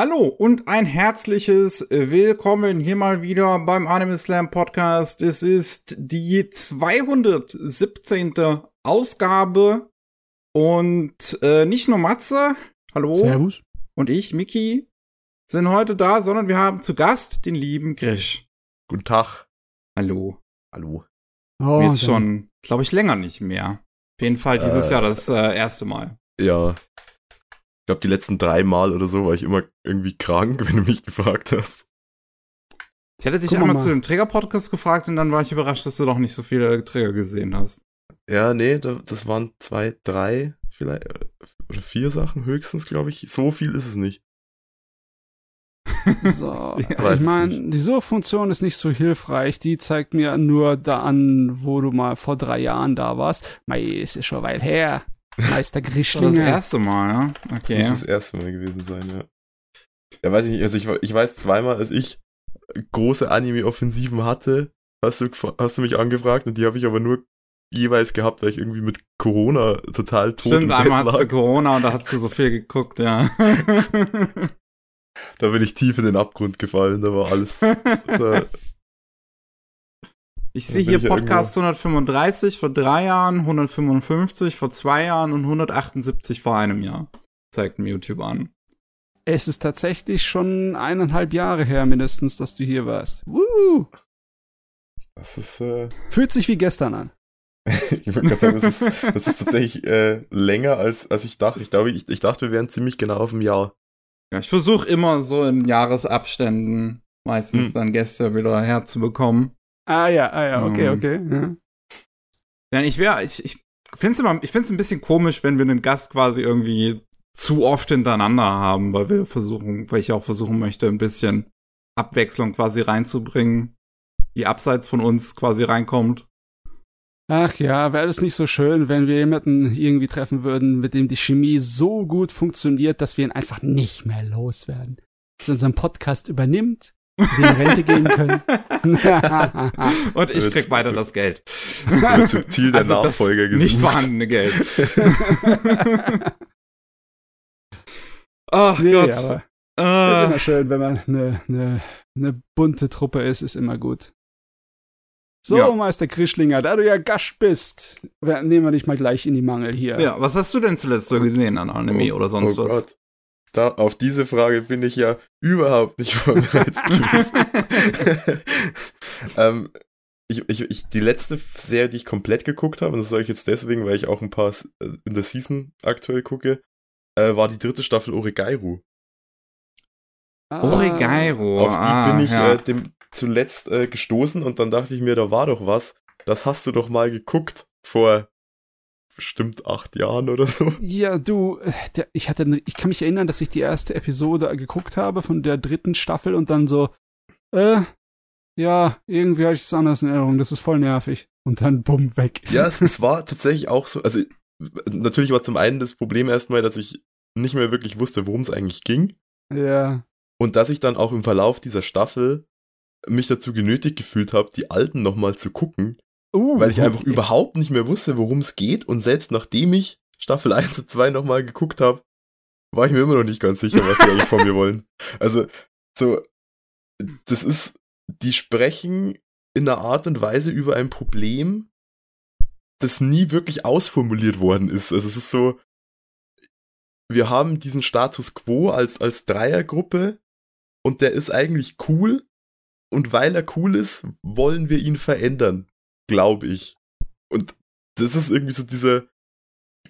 Hallo und ein herzliches Willkommen hier mal wieder beim Anime Slam Podcast. Es ist die 217. Ausgabe und äh, nicht nur Matze, hallo, Servus. und ich, Miki, sind heute da, sondern wir haben zu Gast den lieben Grisch. Guten Tag. Hallo. Hallo. Oh, Jetzt dann- schon, glaube ich, länger nicht mehr. Auf jeden Fall dieses Äh, Jahr das äh, erste Mal. Ja. Ich glaube, die letzten drei Mal oder so war ich immer irgendwie krank, wenn du mich gefragt hast. Ich hätte dich wir einmal mal. zu dem Träger-Podcast gefragt und dann war ich überrascht, dass du doch nicht so viele Träger gesehen hast. Ja, nee, da, das waren zwei, drei, vielleicht, äh, oder vier Sachen höchstens, glaube ich. So viel ist es nicht. So, Ja, weiß ich es meine, die Suchfunktion ist nicht so hilfreich. Die zeigt mir nur da an, wo du mal vor drei Jahren da warst. Mei, ist ja schon weit her. Meister Das war das Grischlinger. erste Mal, ja? Das Okay. muss das erste Mal gewesen sein, ja. Ja, weiß ich nicht, also ich, ich weiß zweimal, als ich große Anime-Offensiven hatte, hast du, hast du mich angefragt und die habe ich aber nur jeweils gehabt, weil ich irgendwie mit Corona total tot Stimmt, im einmal Bett hattest du. Corona und da hast du so viel geguckt, ja. Da bin ich tief in den Abgrund gefallen, da war alles. Da, ich sehe hier Podcast 135 vor drei Jahren, 155 vor zwei Jahren und 178 vor einem Jahr. Zeigt mir YouTube an. Es ist tatsächlich schon eineinhalb Jahre her mindestens, dass du hier warst. Woo! das ist, äh, Fühlt sich wie gestern an. ich würde gerade sagen, das ist, das ist tatsächlich äh, länger als, als ich dachte. Ich glaube, ich, ich dachte, wir wären ziemlich genau auf dem Jahr. Ja, ich versuche immer so in Jahresabständen meistens Hm. dann Gäste wieder herzubekommen. Ah ja, ah ja, okay, Ähm. okay. Ja. Ich wäre, ich, ich finde es immer, ich finde es ein bisschen komisch, wenn wir einen Gast quasi irgendwie zu oft hintereinander haben, weil wir versuchen, weil ich auch versuchen möchte, ein bisschen Abwechslung quasi reinzubringen, die abseits von uns quasi reinkommt. Ach ja, wäre es nicht so schön, wenn wir jemanden irgendwie treffen würden, mit dem die Chemie so gut funktioniert, dass wir ihn einfach nicht mehr loswerden. Dass er unseren Podcast übernimmt, in Rente gehen können. Und ich krieg weiter das Geld. Subtil der Also Nachfolger gesucht. Nicht vorhandene Geld. Ach nee, Gott. aber ist Äh, immer schön, wenn man eine, eine, eine bunte Truppe ist, ist immer gut. So, Ja. Meister Krischlinger, da du ja Gast bist, nehmen wir dich mal gleich in die Mangel hier. ja, was hast du denn zuletzt so gesehen an Anime Oh, oder sonst oh was? Gott. Da, auf diese Frage bin ich ja überhaupt nicht vorbereitet gewesen. ähm, ich, ich, ich, die letzte Serie, die ich komplett geguckt habe, und das sage ich jetzt deswegen, weil ich auch ein paar äh, in der Season aktuell gucke, äh, war die dritte Staffel Oregairu. Ah, Oregairo. Auf die ah, bin ich ja. äh, dem zuletzt äh, gestoßen und dann dachte ich mir, da war doch was. Das hast du doch mal geguckt vor bestimmt acht Jahren oder so. Ja, du, der, ich hatte, ne- ich kann mich erinnern, dass ich die erste Episode geguckt habe von der dritten Staffel und dann so, äh, ja, irgendwie hatte ich es anders in Erinnerung, das ist voll nervig. Und dann bumm, weg. Ja, es, es war tatsächlich auch so. Also, natürlich war zum einen das Problem erstmal, dass ich nicht mehr wirklich wusste, worum es eigentlich ging. Ja. Und dass ich dann auch im Verlauf dieser Staffel mich dazu genötigt gefühlt habe, die alten nochmal zu gucken, Uh, weil ich einfach okay. überhaupt nicht mehr wusste, worum es geht. Und selbst nachdem ich Staffel 1 und 2 nochmal geguckt habe, war ich mir immer noch nicht ganz sicher, was die eigentlich von mir wollen. Also, so, das ist, die sprechen in einer Art und Weise über ein Problem, das nie wirklich ausformuliert worden ist. Also es ist so, wir haben diesen Status quo als, als Dreiergruppe und der ist eigentlich cool. Und weil er cool ist, wollen wir ihn verändern, glaube ich. Und das ist irgendwie so dieser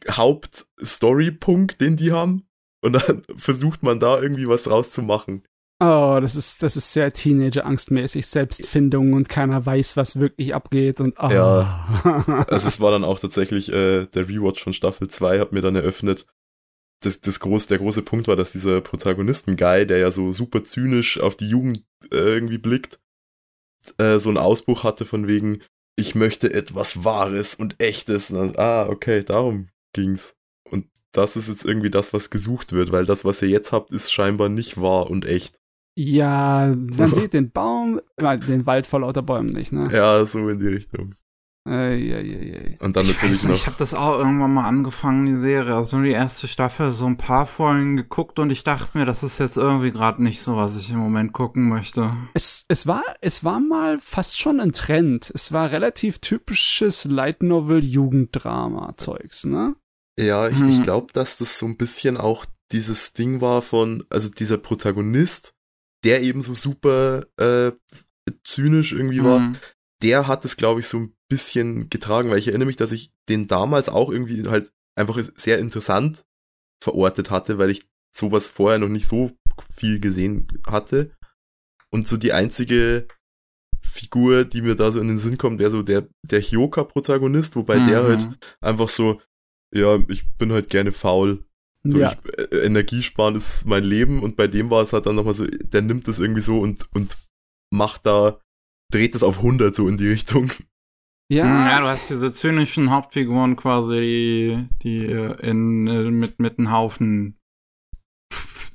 Hauptstory-Punkt, den die haben. Und dann versucht man da irgendwie was draus zu machen. Oh, das ist, das ist sehr Teenager-angstmäßig, Selbstfindung und keiner weiß, was wirklich abgeht und oh. Ja. Also es war dann auch tatsächlich, äh, der Rewatch von Staffel 2 hat mir dann eröffnet, das, das groß, der große Punkt war, dass dieser Protagonisten-Guy, der ja so super zynisch auf die Jugend äh, irgendwie blickt, äh, so einen Ausbruch hatte von wegen, ich möchte etwas Wahres und Echtes. Und dann, ah, okay, darum ging's. Und das ist jetzt irgendwie das, was gesucht wird, weil das, was ihr jetzt habt, ist scheinbar nicht wahr und echt. Ja, man sieht den Baum, äh, den Wald vor lauter Bäumen nicht, ne? Ja, so in die Richtung. Eieiei. Und dann ich natürlich weiß nicht, ich noch. habe das auch irgendwann mal angefangen, die Serie, also die erste Staffel, so ein paar Folgen geguckt und ich dachte mir, das ist jetzt irgendwie gerade nicht so, was ich im Moment gucken möchte. Es, es, war, es war mal fast schon ein Trend. Es war relativ typisches Light Novel Jugenddrama Zeugs, ne? Ja, ich, Hm. ich glaube, dass das so ein bisschen auch dieses Ding war von, also dieser Protagonist, der eben so super äh, zynisch irgendwie war, Hm. Der hat es, glaube ich, so ein bisschen getragen, weil ich erinnere mich, dass ich den damals auch irgendwie halt einfach sehr interessant verortet hatte, weil ich sowas vorher noch nicht so viel gesehen hatte. Und so die einzige Figur, die mir da so in den Sinn kommt, der so der, der Hyoka-Protagonist, wobei der Mhm. halt einfach so, ja, ich bin halt gerne faul. So, ja. ich, äh, Energiesparen ist mein Leben und bei dem war es halt dann nochmal so, der nimmt das irgendwie so und, und macht da, dreht das auf 100 so in die Richtung. ja, Ja, du hast diese zynischen Hauptfiguren quasi, die, die äh, in, äh, mit, mit einem Haufen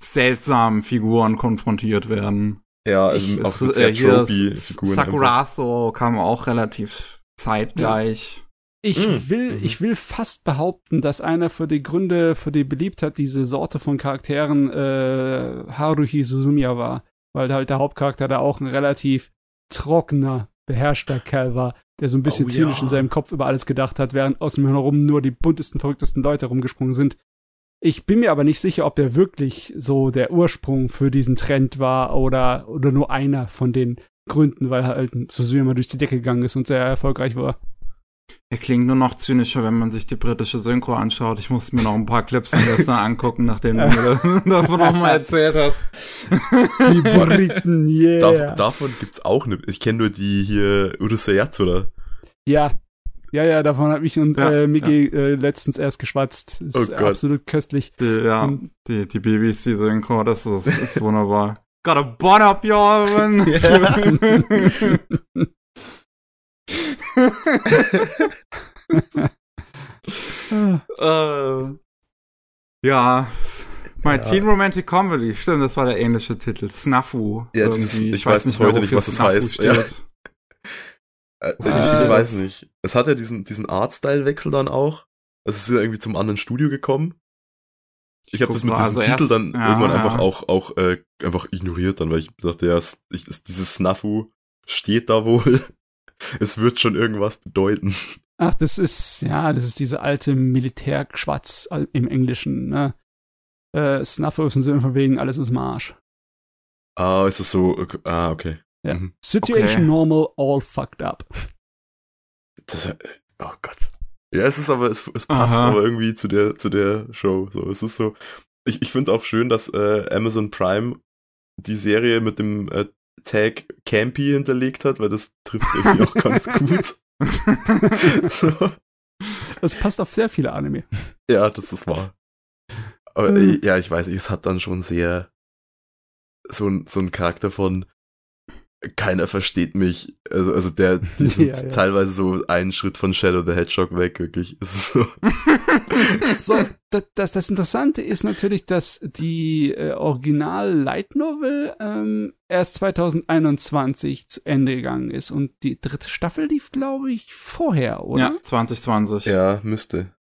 seltsamen Figuren konfrontiert werden. Ja, also Ich- auch es- mit sehr äh, hier tropey-Figuren. einfach. Sakurazo kam auch relativ zeitgleich. Ich Mm, will, mhm. ich will fast behaupten, dass einer für die Gründe, für die Beliebtheit diese Sorte von Charakteren äh, Haruhi Suzumiya war, weil halt der Hauptcharakter da auch ein relativ trockener, beherrschter Kerl war, der so ein bisschen Oh, zynisch ja. in seinem Kopf über alles gedacht hat, während außen herum nur die buntesten, verrücktesten Leute rumgesprungen sind. Ich bin mir aber nicht sicher, ob der wirklich so der Ursprung für diesen Trend war oder, oder nur einer von den Gründen, weil halt Suzumiya mal durch die Decke gegangen ist und sehr erfolgreich war. Er klingt nur noch zynischer, wenn man sich die britische Synchro anschaut. Ich musste mir noch ein paar Clips gestern angucken, nachdem du mir davon nochmal erzählt hast. Die Briten, yeah. Dav davon gibt's auch eine, ich kenne nur die hier Urusei Yatsura. Ja. Ja, ja, davon hat mich und Ja, äh, Miki äh, letztens erst geschwatzt. Ist Oh Gott. absolut köstlich. Die, ja, Und- die, die BBC-Synchro, das ist, ist wunderbar. Got a bun up your oven. äh, ja, My Ja. Teen Romantic Comedy, stimmt, das war der ähnliche Titel. Snafu. Ja, ist- irgendwie. ich weiß bis heute nicht, was das Snafu heißt. steht. Ja. Äh, ich, ich weiß das- nicht. Es hat ja diesen, diesen Artstyle-Wechsel dann auch. Es ist ja irgendwie zum anderen Studio gekommen. Ich habe guck das mit diesem also Titel erst- dann ja, irgendwann ja. einfach auch, auch äh, einfach ignoriert dann, weil ich dachte, ja, ich, es, dieses Snafu steht da wohl. es wird schon irgendwas bedeuten. Ach, das ist, ja, das ist diese alte Militärschwatz al- im Englischen, ne? Äh, Snuffle ist im Sinne von wegen, alles ist Marsch. Ah, ist es so, okay. ah, okay. Ja. Mhm. Situation Okay. normal, all fucked up. Das, äh, oh Gott. Ja, es ist aber, es, es passt Aha. aber irgendwie zu der, zu der Show. So, es ist so. Ich, ich finde auch schön, dass äh, Amazon Prime die Serie mit dem äh, Tag Campy hinterlegt hat, weil das trifft irgendwie auch ganz gut. so. Das passt auf sehr viele Anime. Ja, das ist wahr. Aber Mhm. ja, ich weiß nicht, es hat dann schon sehr so so ein Charakter von keiner versteht mich. Also, also der, die sind Ja, ja. teilweise so einen Schritt von Shadow the Hedgehog weg, wirklich. So. So, das, das, das Interessante ist natürlich, dass die äh, Original Light Novel ähm, erst 2021 zu Ende gegangen ist und die dritte Staffel lief, glaube ich, vorher, oder? Ja, 2020. Ja, müsste.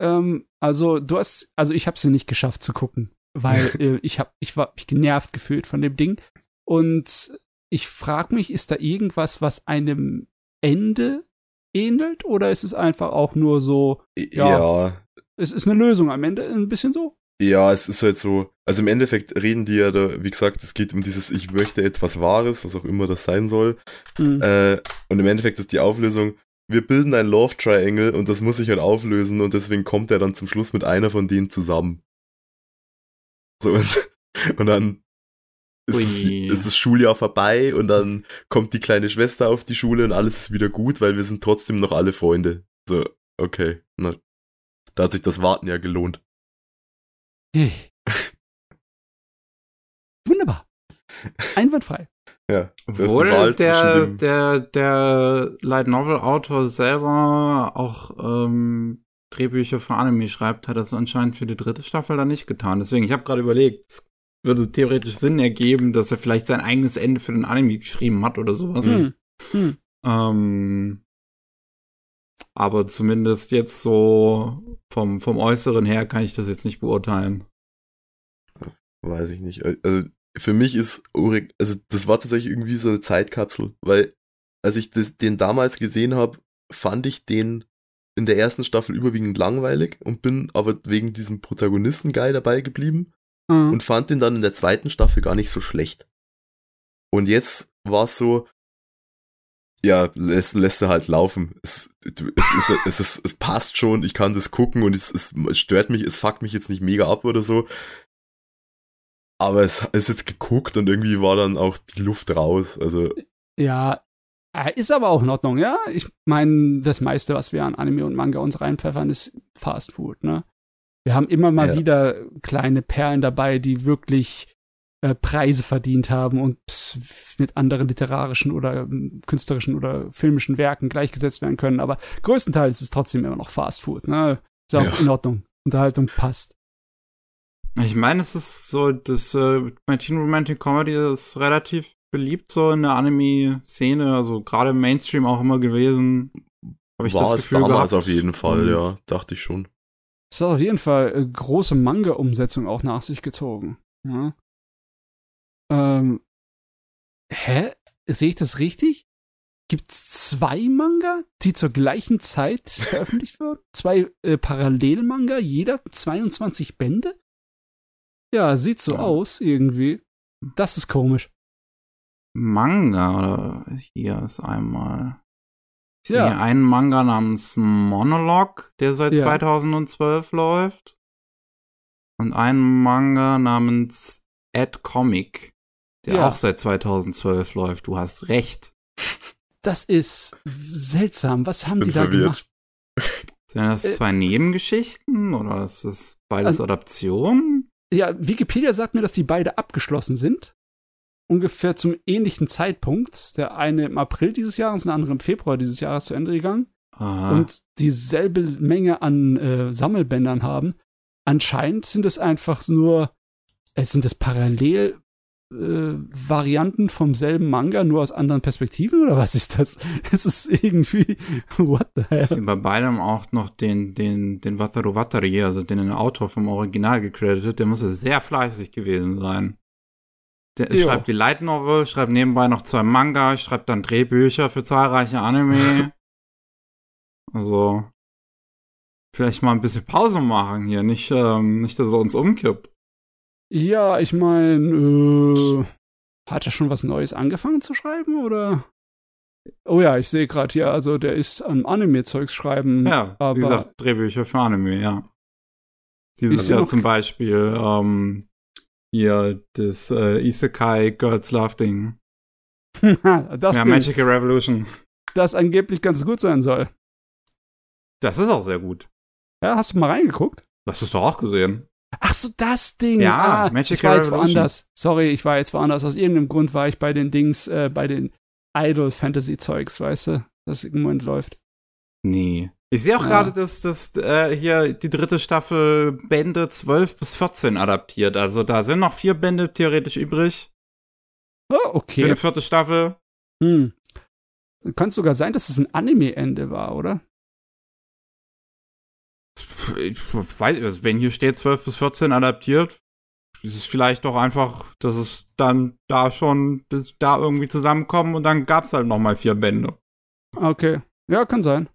Ähm, also du hast, also ich habe sie nicht geschafft zu gucken, weil äh, ich habe, ich war mich genervt gefühlt von dem Ding und ich frage mich, ist da irgendwas, was einem Ende ähnelt oder ist es einfach auch nur so, Ja. ja. es ist eine Lösung am Ende, ein bisschen so? Ja, es ist halt so, also im Endeffekt reden die ja da, wie gesagt, es geht um dieses, ich möchte etwas Wahres, was auch immer das sein soll. Hm. Äh, und im Endeffekt ist die Auflösung, wir bilden ein Love Triangle und das muss sich halt auflösen und deswegen kommt er dann zum Schluss mit einer von denen zusammen. So, und, und dann ist es, Ui. ist das Schuljahr vorbei und dann kommt die kleine Schwester auf die Schule und alles ist wieder gut, weil wir sind trotzdem noch alle Freunde. So, okay, na, da hat sich das Warten ja gelohnt. Wunderbar. Einwandfrei. Ja, Obwohl der, der, der Light Novel Autor selber auch ähm, Drehbücher für Anime schreibt, hat das anscheinend für die dritte Staffel dann nicht getan. Deswegen, ich habe gerade überlegt, es würde theoretisch Sinn ergeben, dass er vielleicht sein eigenes Ende für den Anime geschrieben hat oder sowas. Hm. Hm. Ähm, Aber zumindest jetzt so vom, vom Äußeren her kann ich das jetzt nicht beurteilen. Weiß ich nicht. Also für mich ist Ulrich, also das war tatsächlich irgendwie so eine Zeitkapsel, weil als ich das, den damals gesehen habe, fand ich den in der ersten Staffel überwiegend langweilig und bin aber wegen diesem Protagonisten geil dabei geblieben Mhm. und fand den dann in der zweiten Staffel gar nicht so schlecht. Und jetzt war es so, ja, lässt, lässt er halt laufen. Es, du- es, ist, es, ist, es passt schon, ich kann das gucken und es, es stört mich, es fuckt mich jetzt nicht mega ab oder so. Aber es ist jetzt geguckt und irgendwie war dann auch die Luft raus. Also, Ja, äh, ist aber auch in Ordnung, ja. Ich meine, das meiste, was wir an Anime und Manga uns reinpfeffern, ist Fast Food, ne? Wir haben immer mal Ja. wieder kleine Perlen dabei, die wirklich äh, Preise verdient haben und mit anderen literarischen oder ähm, künstlerischen oder filmischen Werken gleichgesetzt werden können. Aber größtenteils ist es trotzdem immer noch Fast Food, ne? Ist auch Ja. in Ordnung. Unterhaltung passt. Ich meine, es ist so, das äh, Teen Romantic Comedy ist relativ beliebt so in der Anime-Szene, also gerade im Mainstream auch immer gewesen. Habe ich war das es Gefühl damals gehabt. auf jeden Fall, Und- ja, dachte ich schon. Es hat auf jeden Fall äh, große Manga-Umsetzung auch nach sich gezogen. Ja. Ähm, hä? Sehe ich das richtig? Gibt's zwei Manga, die zur gleichen Zeit veröffentlicht wurden? Zwei äh, Parallelmanga, jeder 22 Bände? Ja, sieht so Ja. aus irgendwie. Das ist komisch. Manga, oder hier ist einmal. Ich Ja. sehe einen Manga namens Monolog, der seit Ja. 2012 läuft. Und einen Manga namens Ad Comic, der Ja. auch seit 2012 läuft. Du hast recht. Das ist seltsam. Was haben Bin die da gemacht? verwirrt. Sind das Äh, zwei Nebengeschichten oder ist das beides Also- Adaptionen? Ja, Wikipedia sagt mir, dass die beide abgeschlossen sind. Ungefähr zum ähnlichen Zeitpunkt. Der eine im April dieses Jahres, der andere im Februar dieses Jahres zu Ende gegangen. Aha. Und dieselbe Menge an äh, Sammelbändern haben. Anscheinend sind es einfach nur, es sind es parallel äh, Varianten vom selben Manga, nur aus anderen Perspektiven oder was ist das? Es ist irgendwie, what the hell? sehe bei beidem auch noch den, den, den Wataru Watari, also den Autor vom Original gecredited. Der muss sehr fleißig gewesen sein. Der Jo. schreibt die Light Novel, schreibt nebenbei noch zwei Manga, schreibt dann Drehbücher für zahlreiche Anime. also, vielleicht mal ein bisschen Pause machen hier, nicht, ähm, nicht, dass er uns umkippt. Ja, ich meine, äh, hat er schon was Neues angefangen zu schreiben oder? Oh ja, ich sehe gerade hier, also der ist am Anime-Zeugs schreiben. Ja, aber wie gesagt, Drehbücher für Anime, ja. Dieses Jahr noch- zum Beispiel, ähm, hier, das äh, Isekai Girls Love Ding. das, ja, Ding, Magical Revolution. das angeblich ganz gut sein soll. Das ist auch sehr gut. Ja, hast du mal reingeguckt? Das hast du auch gesehen. Ach so, das Ding. Ja, ah, Magical ich war jetzt Revolution. woanders. Sorry, ich war jetzt woanders. Aus irgendeinem Grund war ich bei den Dings, äh, bei den Idol-Fantasy-Zeugs, weißt du, das im Moment läuft. Nee. Ich sehe auch Ja. gerade, dass das äh, hier die dritte Staffel Bände 12 bis 14 adaptiert. Also da sind noch vier Bände theoretisch übrig Oh, für okay. eine vierte Staffel. Hm. Kann sogar sein, dass es ein Anime-Ende war, oder? Ich weiß, wenn hier steht 12 bis 14 adaptiert, ist es vielleicht doch einfach, dass es dann da schon, dass da irgendwie zusammenkommen und dann gab's halt noch mal vier Bände. Okay. Ja, kann sein.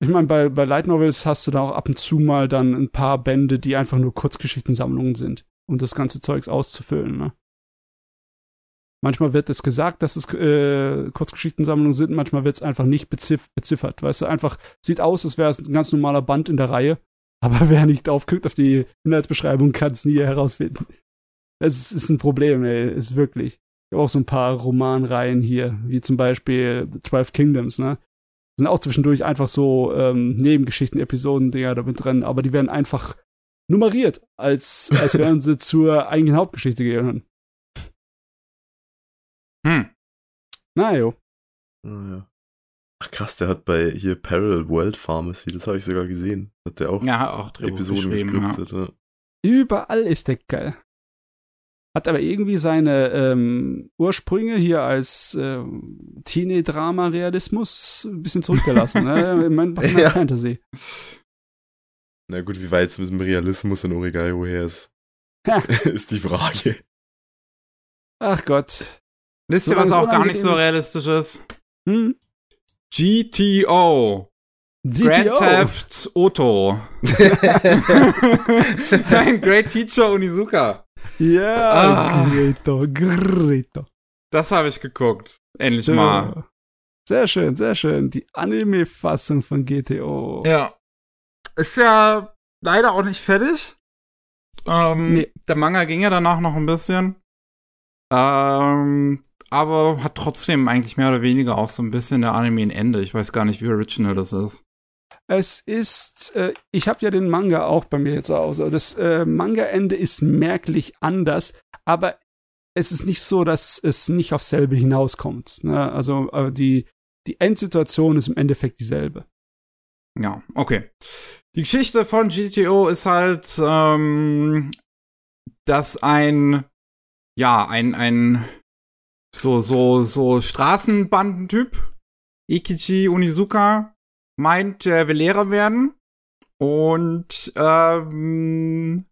Ich meine, bei, bei Light Novels hast du da auch ab und zu mal dann ein paar Bände, die einfach nur Kurzgeschichtensammlungen sind, um das ganze Zeugs auszufüllen, ne? Manchmal wird es gesagt, dass es äh, Kurzgeschichtensammlungen sind, manchmal wird es einfach nicht beziff beziffert. Weißt du, einfach sieht aus, als wäre es ein ganz normaler Band in der Reihe, aber wer nicht draufklickt auf die Inhaltsbeschreibung, kann es nie herausfinden. Es ist, ist ein Problem, ey, ist wirklich. Ich habe auch so ein paar Romanreihen hier, wie zum Beispiel The Twelve Kingdoms, ne? Sind auch zwischendurch einfach so ähm, Nebengeschichten, Episoden, Dinger da mit drin, aber die werden einfach nummeriert, als, als wären sie zur eigentlichen Hauptgeschichte gehören. Hm. Na jo. Ah, ja. Ach krass, der hat bei hier Parallel World Pharmacy, das habe ich sogar gesehen. Hat der auch Ja, auch Episoden geskriptet. Ja. Überall ist der geil. Hat aber irgendwie seine ähm, Ursprünge hier als ähm, Teenie-Drama-Realismus ein bisschen zurückgelassen. ne? Ich meine, macht Ja. Fantasy. Na gut, wie weit es mit dem Realismus in Oregaio her ist, Ha. ist die Frage. Ach Gott. Wisst ihr, Solange was auch gar nicht so realistisch ist? Hm? GTO. Grand DTO. Theft Auto. Ein Great Teacher Onizuka. Ja, Ah. Greto, Greto. Das habe ich geguckt. Endlich mal. Sehr schön, sehr schön. Die Anime-Fassung von GTO. Ja. Ist ja leider auch nicht fertig. Ähm, Nee. Der Manga ging ja danach noch ein bisschen. Ähm, aber hat trotzdem eigentlich mehr oder weniger auch so ein bisschen der Anime ein Ende. Ich weiß gar nicht, wie original das ist. Es ist, äh, ich habe ja den Manga auch bei mir jetzt zu Hause. Das äh, Manga-Ende ist merklich anders, aber es ist nicht so, dass es nicht aufs selbe hinauskommt. Ne? Also äh, die, die Endsituation ist im Endeffekt dieselbe. Ja, okay. Die Geschichte von GTO ist halt, ähm, dass ein, ja, ein, ein, so, so, so Straßenbandentyp, Ikichi Unizuka, meint, er will Lehrer werden und, ähm,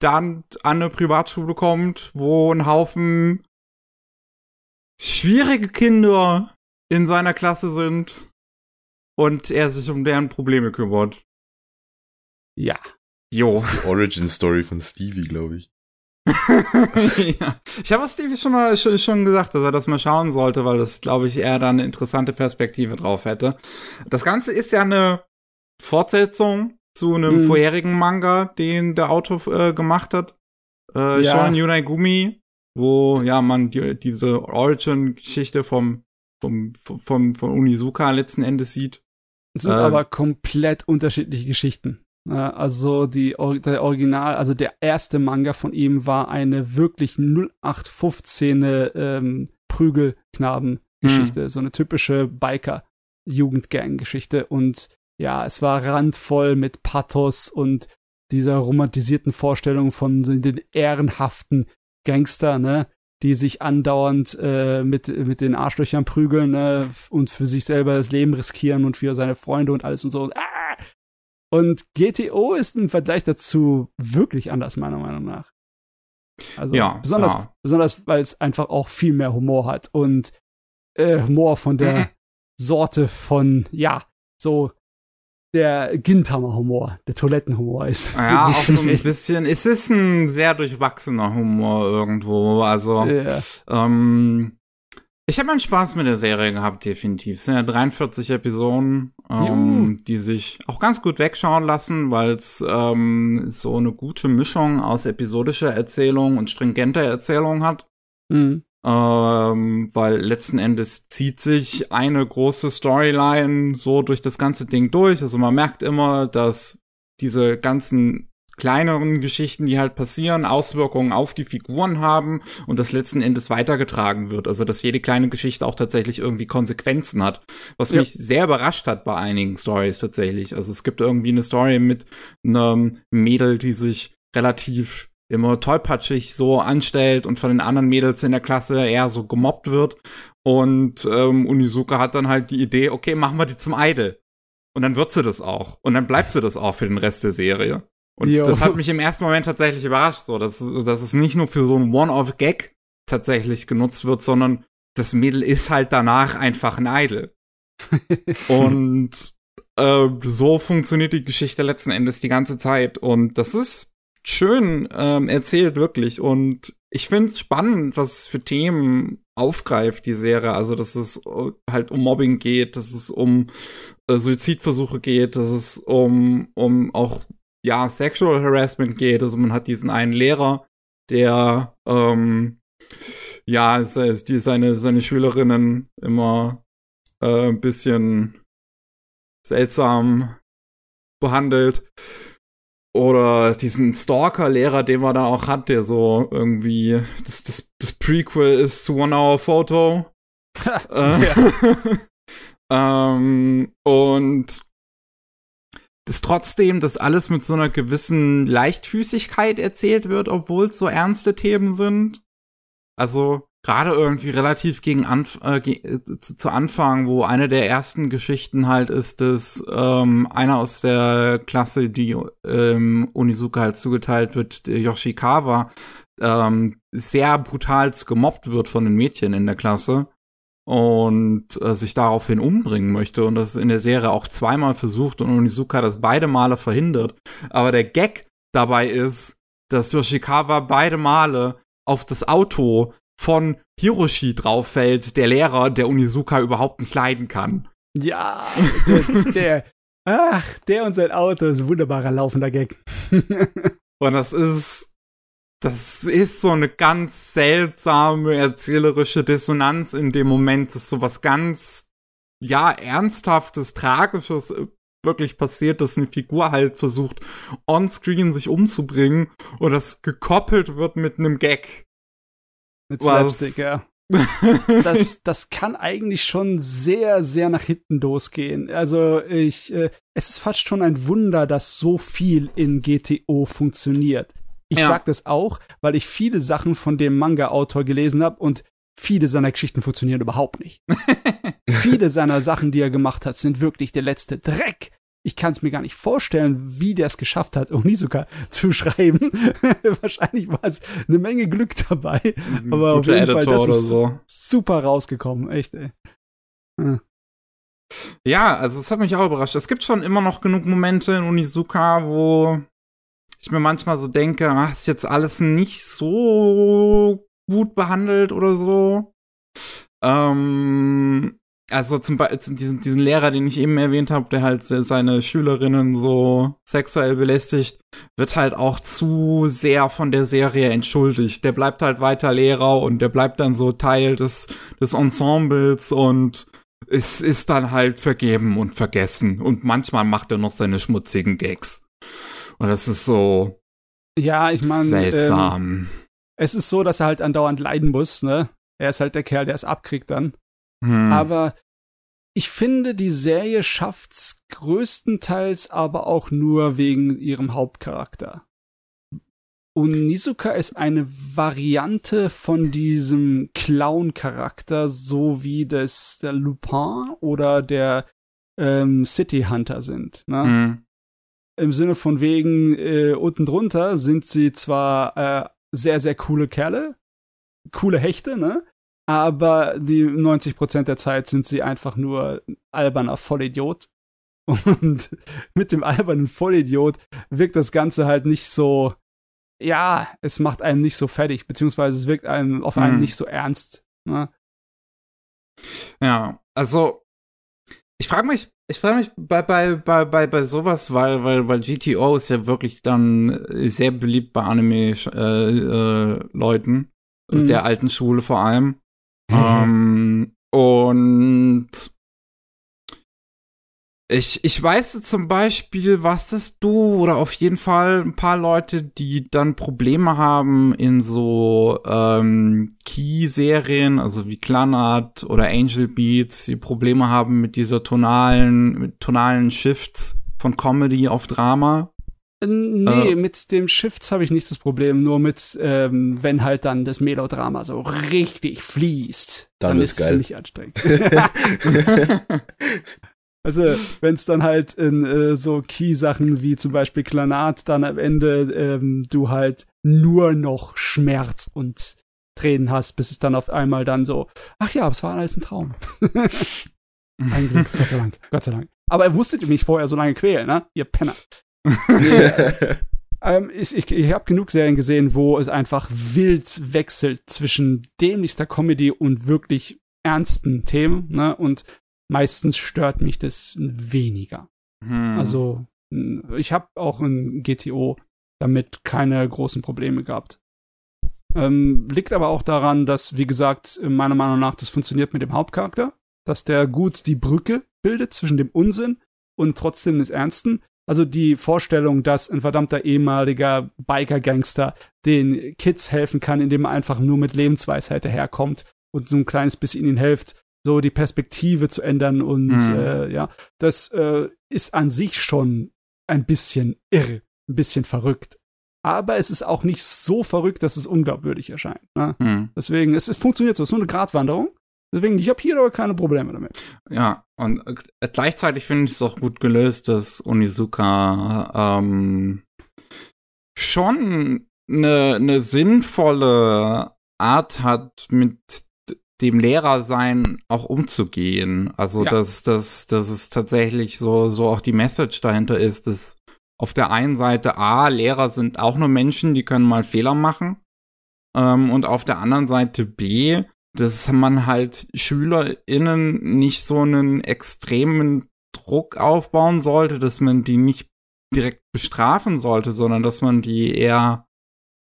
dann an eine Privatschule kommt, wo ein Haufen schwierige Kinder in seiner Klasse sind und er sich um deren Probleme kümmert. Ja. Jo. Die Origin Story von Stevie, glaube ich. ja. Ich habe Stevie schon mal schon, schon gesagt, dass er das mal schauen sollte, weil das, glaube ich, eher da eine interessante Perspektive drauf hätte. Das Ganze ist ja eine Fortsetzung zu einem Mhm. vorherigen Manga, den der Autor äh, gemacht hat. Äh, Ja. Shonen Yunai Gumi, wo ja man die, diese Origin-Geschichte vom, vom, vom, von Unizuka letzten Endes sieht. Es sind Ähm. aber komplett unterschiedliche Geschichten. Ja, also die, der Original, also der erste Manga von ihm war eine wirklich 0815 ähm, Prügelknaben-Geschichte, so eine typische Biker-Jugendgang-Geschichte. Und ja, es war randvoll mit Pathos und dieser romantisierten Vorstellung von so den ehrenhaften Gangster, ne? die sich andauernd äh, mit, mit den Arschlöchern prügeln ne? und für sich selber das Leben riskieren und für seine Freunde und alles und so. Ah! Und GTO ist im Vergleich dazu wirklich anders, meiner Meinung nach. Also Ja, besonders, ja. besonders weil es einfach auch viel mehr Humor hat und äh, Humor von der Mhm. Sorte von, ja, so der Gintama-Humor, der Toilettenhumor ist. Ja, auch so ein bisschen. Es ist ein sehr durchwachsener Humor irgendwo. Also, ja. ähm, ich habe meinen Spaß mit der Serie gehabt, definitiv. Es sind ja 43 Episoden, ähm, die sich auch ganz gut wegschauen lassen, weil es ähm, so eine gute Mischung aus episodischer Erzählung und stringenter Erzählung hat. Mhm. Ähm, weil letzten Endes zieht sich eine große Storyline so durch das ganze Ding durch. Also man merkt immer, dass diese ganzen kleineren Geschichten, die halt passieren, Auswirkungen auf die Figuren haben und das letzten Endes weitergetragen wird. Also dass jede kleine Geschichte auch tatsächlich irgendwie Konsequenzen hat. Was Ja. mich sehr überrascht hat bei einigen Stories tatsächlich. Also es gibt irgendwie eine Story mit einem Mädel, die sich relativ immer tollpatschig so anstellt und von den anderen Mädels in der Klasse eher so gemobbt wird. Und ähm, Unizuka hat dann halt die Idee, okay, machen wir die zum Idol. Und dann wird sie das auch. Und dann bleibt sie das auch für den Rest der Serie. Und Jo. das hat mich im ersten Moment tatsächlich überrascht, so dass, dass es nicht nur für so ein One-Off-Gag tatsächlich genutzt wird, sondern das Mädel ist halt danach einfach ein Idol. Und äh, so funktioniert die Geschichte letzten Endes die ganze Zeit. Und das ist schön ähm, erzählt, wirklich. Und ich finde es spannend, was für Themen aufgreift, die Serie. Also, dass es äh, halt um Mobbing geht, dass es um äh, Suizidversuche geht, dass es um, um auch, ja, Sexual Harassment geht. Also, man hat diesen einen Lehrer, der, ähm, ja, die, seine, seine Schülerinnen immer äh, ein bisschen seltsam behandelt. Oder diesen Stalker-Lehrer, den man da auch hat, der so irgendwie das, das, das Prequel ist zu One Hour Photo. äh, ähm, und ist trotzdem, dass alles mit so einer gewissen Leichtfüßigkeit erzählt wird, obwohl es so ernste Themen sind. Also gerade irgendwie relativ gegen Anf äh, äh, zu, zu, Anfang, wo eine der ersten Geschichten halt ist, dass ähm, einer aus der Klasse, die ähm, Onizuka halt zugeteilt wird, Yoshikawa, ähm, sehr brutals gemobbt wird von den Mädchen in der Klasse und äh, sich daraufhin umbringen möchte und das in der Serie auch zweimal versucht und Onizuka das beide Male verhindert. Aber der Gag dabei ist, dass Yoshikawa beide Male auf das Auto von Hiroshi drauf fällt, der Lehrer, der Onizuka überhaupt nicht leiden kann. Ja, der, der ach, der und sein Auto ist ein wunderbarer laufender Gag. und das ist das ist so eine ganz seltsame erzählerische Dissonanz in dem Moment, dass so was ganz, ja, ernsthaftes, tragisches äh, wirklich passiert, dass eine Figur halt versucht, onscreen sich umzubringen und das gekoppelt wird mit einem Gag. Mit Slapstick, ja. das, das kann eigentlich schon sehr, sehr nach hinten losgehen. Also ich, äh, es ist fast schon ein Wunder, dass so viel in GTO funktioniert. Ich ja. sag das auch, weil ich viele Sachen von dem Manga-Autor gelesen habe und viele seiner Geschichten funktionieren überhaupt nicht. viele seiner Sachen, die er gemacht hat, sind wirklich der letzte Dreck. Ich kann es mir gar nicht vorstellen, wie der es geschafft hat, Onizuka zu schreiben. Wahrscheinlich war es eine Menge Glück dabei. Aber auf jeden Fall, das ist so. super rausgekommen. Echt, ey. Hm. Ja, also es hat mich auch überrascht. Es gibt schon immer noch genug Momente in Onizuka, wo ich mir manchmal so denke, ach, ist jetzt alles nicht so gut behandelt oder so. Ähm, also zum Beispiel diesen, diesen Lehrer, den ich eben erwähnt habe, der halt seine Schülerinnen so sexuell belästigt, wird halt auch zu sehr von der Serie entschuldigt. Der bleibt halt weiter Lehrer und der bleibt dann so Teil des, des Ensembles und es ist dann halt vergeben und vergessen. Und manchmal macht er noch seine schmutzigen Gags. Und das ist so ja, ich meine, seltsam. Ähm, es ist so, dass er halt andauernd leiden muss, ne? Er ist halt der Kerl, der es abkriegt dann. Hm. Aber ich finde, die Serie schafft's größtenteils aber auch nur wegen ihrem Hauptcharakter. Und Nizuka ist eine Variante von diesem Clown-Charakter, so wie das der Lupin oder der ähm, City Hunter sind. Ne? Mhm im Sinne von wegen, äh, unten drunter sind sie zwar äh, sehr, sehr coole Kerle, coole Hechte, ne? Aber die 90% der Zeit sind sie einfach nur alberner Vollidiot. Und mit dem albernen Vollidiot wirkt das Ganze halt nicht so, ja, es macht einem nicht so fertig, beziehungsweise es wirkt einem auf einen mhm. nicht so ernst. Ne? Ja, also ich frage mich, ich frage mich bei, bei, bei, bei, bei sowas, weil, weil, weil GTO ist ja wirklich dann sehr beliebt bei Anime-Leuten, äh, äh, mhm. der alten Schule vor allem. Mhm. Ähm, und ich, ich weiß zum Beispiel, was das du oder auf jeden Fall ein paar Leute, die dann Probleme haben in so ähm, Key-Serien, also wie Clanart oder Angel Beats, die Probleme haben mit dieser tonalen, mit tonalen Shifts von Comedy auf Drama. Nee, äh, mit dem Shifts habe ich nicht das Problem, nur mit, ähm, wenn halt dann das Melodrama so richtig fließt. Dann, dann ist es für mich anstrengend. Also, wenn es dann halt in äh, so Key-Sachen wie zum Beispiel Klanat dann am Ende ähm, du halt nur noch Schmerz und Tränen hast, bis es dann auf einmal dann so, ach ja, es war alles ein Traum. ein Glück, Gott sei Dank, Gott sei Dank. Aber er wusstet mich vorher so lange quälen, ne? Ihr Penner. ähm, ich ich, ich habe genug Serien gesehen, wo es einfach wild wechselt zwischen dämlichster Comedy und wirklich ernsten Themen, ne? Und meistens stört mich das weniger. Hm. Also ich habe auch in GTO damit keine großen Probleme gehabt. Ähm, liegt aber auch daran, dass, wie gesagt, meiner Meinung nach das funktioniert mit dem Hauptcharakter, dass der gut die Brücke bildet zwischen dem Unsinn und trotzdem des Ernsten. Also die Vorstellung, dass ein verdammter ehemaliger Biker-Gangster den Kids helfen kann, indem er einfach nur mit Lebensweisheit daherkommt und so ein kleines bisschen ihnen hilft, so die Perspektive zu ändern und mhm. äh, ja, das äh, ist an sich schon ein bisschen irre, ein bisschen verrückt. Aber es ist auch nicht so verrückt, dass es unglaubwürdig erscheint. Ne? Hm. Deswegen, es, es funktioniert so, es ist nur eine Gratwanderung. Deswegen, ich habe hier aber keine Probleme damit. Ja, und äh, gleichzeitig finde ich es auch gut gelöst, dass Onizuka ähm, schon eine, eine sinnvolle Art hat, mit dem Lehrersein auch umzugehen. Also, Ja. dass, dass, dass es tatsächlich so, so auch die Message dahinter ist, dass auf der einen Seite A, Lehrer sind auch nur Menschen, die können mal Fehler machen. Ähm, und auf der anderen Seite B, dass man halt SchülerInnen nicht so einen extremen Druck aufbauen sollte, dass man die nicht direkt bestrafen sollte, sondern dass man die eher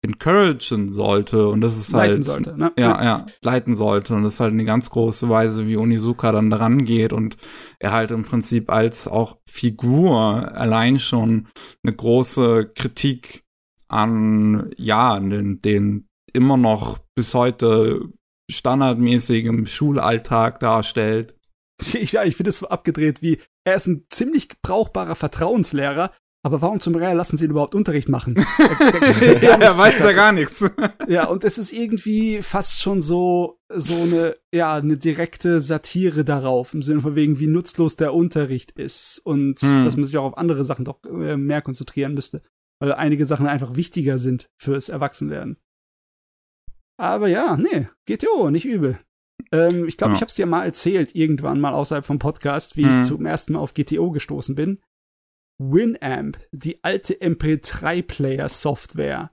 encouragen sollte. Und das ist Leiten halt sollte, ne? ja, ja, leiten sollte. Und das ist halt eine ganz große Weise, wie Onizuka dann daran geht und er halt im Prinzip als auch Figur allein schon eine große Kritik an, ja, den, den immer noch bis heute standardmäßigem Schulalltag darstellt. Ja, ich finde es so abgedreht wie, er ist ein ziemlich brauchbarer Vertrauenslehrer, aber warum zum Reiher lassen sie ihn überhaupt Unterricht machen? Der- ja, er weiß ja gar nichts. Ja, und es ist irgendwie fast schon so, so eine, ja, eine direkte Satire darauf, im Sinne von wegen, wie nutzlos der Unterricht ist und Hm. dass man sich auch auf andere Sachen doch äh, mehr konzentrieren müsste, weil einige Sachen einfach wichtiger sind fürs Erwachsenwerden. Aber ja, nee, GTO, nicht übel. Ähm, ich glaube, Ja. ich habe es dir mal erzählt, irgendwann mal außerhalb vom Podcast, wie Hm. ich zum ersten Mal auf GTO gestoßen bin. Winamp, die alte MP3-Player-Software,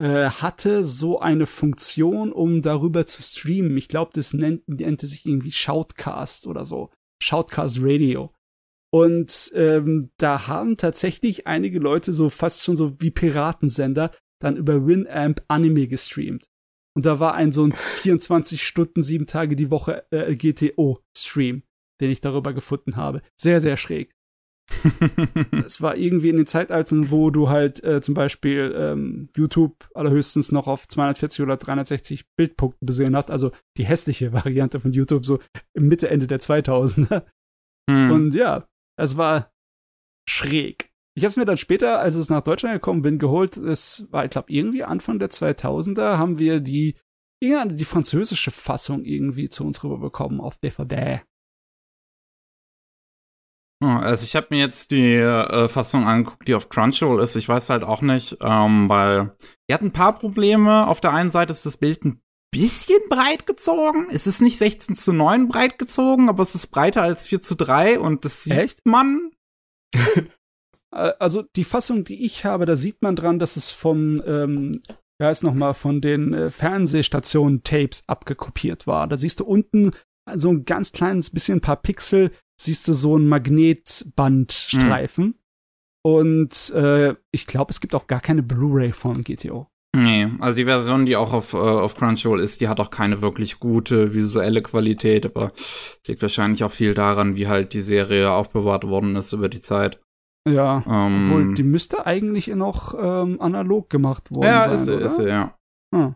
äh, hatte so eine Funktion, um darüber zu streamen. Ich glaube, das nennt, nannte sich irgendwie Shoutcast oder so. Shoutcast Radio. Und ähm, da haben tatsächlich einige Leute so fast schon so wie Piratensender dann über Winamp Anime gestreamt. Und da war ein so ein 24 Stunden, sieben Tage die Woche äh, GTO-Stream, den ich darüber gefunden habe. Sehr, sehr schräg. Es war irgendwie in den Zeitaltern, wo du halt äh, zum Beispiel ähm, YouTube allerhöchstens noch auf 240 oder 360 Bildpunkten besehen hast, also die hässliche Variante von YouTube, so im Mitte, Ende der 2000er. Hm. Und ja, es war schräg. Ich habe es mir dann später, als es nach Deutschland gekommen bin, geholt. Es war, ich glaube, irgendwie Anfang der 2000er haben wir die, ja, die französische Fassung irgendwie zu uns rüberbekommen auf DVD. Ja, Also ich habe mir jetzt die äh, Fassung angeguckt, die auf Crunchyroll ist. Ich weiß halt auch nicht, ähm, weil die hat ein paar Probleme. Auf der einen Seite ist das Bild ein bisschen breit gezogen. Es ist nicht 16 zu 9 breit gezogen, aber es ist breiter als 4 zu 3 und das sieht Echt? man. Äh, Also die Fassung, die ich habe, da sieht man dran, dass es von, ähm, wie heißt noch mal, von den äh, Fernsehstationen-Tapes abgekopiert war. Da siehst du unten so ein ganz kleines bisschen ein paar Pixel, siehst du so ein Magnetbandstreifen. Und äh, ich glaube, es gibt auch gar keine Blu-ray von GTO. Nee, also die Version, die auch auf, äh, auf Crunchyroll ist, die hat auch keine wirklich gute visuelle Qualität, aber es liegt wahrscheinlich auch viel daran, wie halt die Serie aufbewahrt worden ist über die Zeit. Ja. Ähm, Obwohl, die müsste eigentlich noch ähm, analog gemacht worden ja, sein, ist, sie, oder? ist sie, ja. Hm.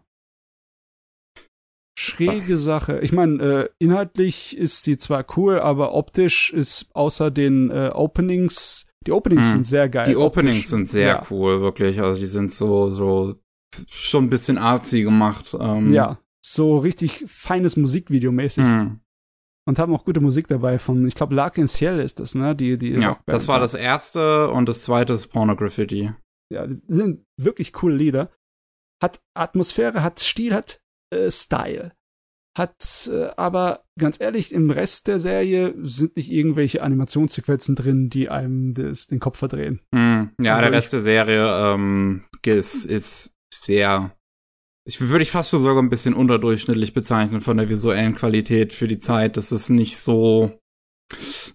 Schräge Sache. Ich meine, äh, inhaltlich ist sie zwar cool, aber optisch ist außer den äh, Openings, die Openings Hm. sind sehr geil. Die optisch. Openings sind sehr ja. cool, wirklich. Also die sind so, so schon ein bisschen artsy gemacht. Ähm, Ja, so richtig feines Musikvideo mäßig. hm. Und haben auch gute Musik dabei von, ich glaube, Lark in Ciel ist das, ne? Die, die Ja, Rockband das war da. das erste und das zweite ist Pornograffiti. Ja, das sind wirklich coole Lieder. Hat Atmosphäre, hat Stil, hat äh, Style. Hat äh, aber ganz ehrlich, im Rest der Serie sind nicht irgendwelche Animationssequenzen drin, die einem das, den Kopf verdrehen. Hm. Ja, Also der Rest der Serie ähm, ist, ist sehr. Ich würde ich fast schon sogar ein bisschen unterdurchschnittlich bezeichnen von der visuellen Qualität für die Zeit. Das ist nicht so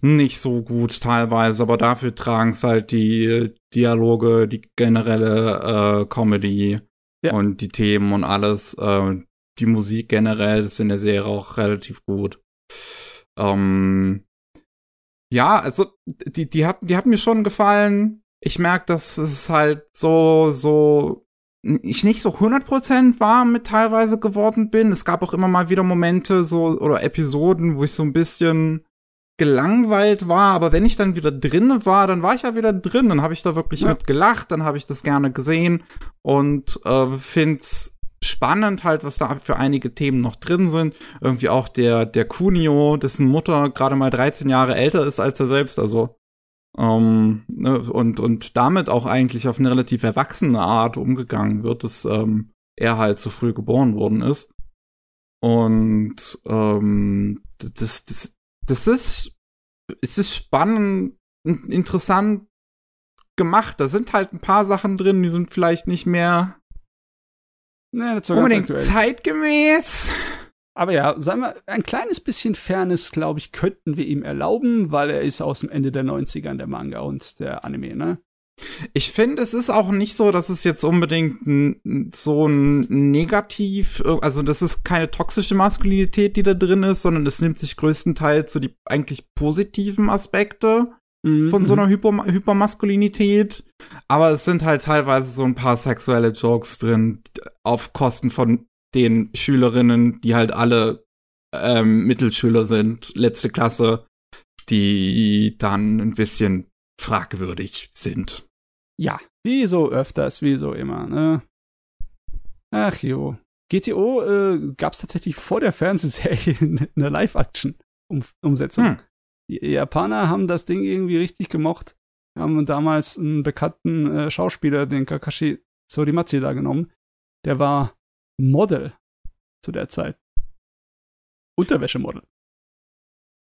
nicht so gut teilweise, aber dafür tragen es halt die Dialoge, die generelle äh, Comedy Ja. und die Themen und alles. Äh, die Musik generell ist in der Serie auch relativ gut. Ähm, ja, also die, die, hat, die hat mir schon gefallen. Ich merke, dass es halt so, so ich nicht so 100% warm mit teilweise geworden bin. Es gab auch immer mal wieder Momente so oder Episoden, wo ich so ein bisschen gelangweilt war, aber wenn ich dann wieder drin war, dann war ich ja wieder drin, dann habe ich da wirklich Ja. mit gelacht, dann habe ich das gerne gesehen und äh, find's spannend halt, was da für einige Themen noch drin sind. Irgendwie auch der der Kunio, dessen Mutter gerade mal 13 Jahre älter ist als er selbst, also ähm, ne, und und damit auch eigentlich auf eine relativ erwachsene Art umgegangen wird, dass ähm, er halt zu früh geboren worden ist. Und ähm, das, das, das ist, es ist spannend, und interessant gemacht. Da sind halt ein paar Sachen drin, die sind vielleicht nicht mehr Nee, nicht so unbedingt zeitgemäß. Aber ja, sagen wir, ein kleines bisschen Fairness, glaube ich, könnten wir ihm erlauben, weil er ist aus dem Ende der 90ern, der Manga und der Anime, ne? Ich finde, es ist auch nicht so, dass es jetzt unbedingt so ein Negativ, also das ist keine toxische Maskulinität, die da drin ist, sondern es nimmt sich größtenteils so die eigentlich positiven Aspekte Mhm. von so einer Hyper Hypermaskulinität. Aber es sind halt teilweise so ein paar sexuelle Jokes drin, auf Kosten von den Schülerinnen, die halt alle ähm, Mittelschüler sind, letzte Klasse, die dann ein bisschen fragwürdig sind. Ja, wie so öfters, wie so immer, ne? Ach jo. GTO äh, gab es tatsächlich vor der Fernsehserie eine Live-Action-Umsetzung. Hm. Die Japaner haben das Ding irgendwie richtig gemocht. Haben damals einen bekannten äh, Schauspieler, den Kakashi Sorimatsu, da genommen. Der war Model zu der Zeit. Unterwäschemodel.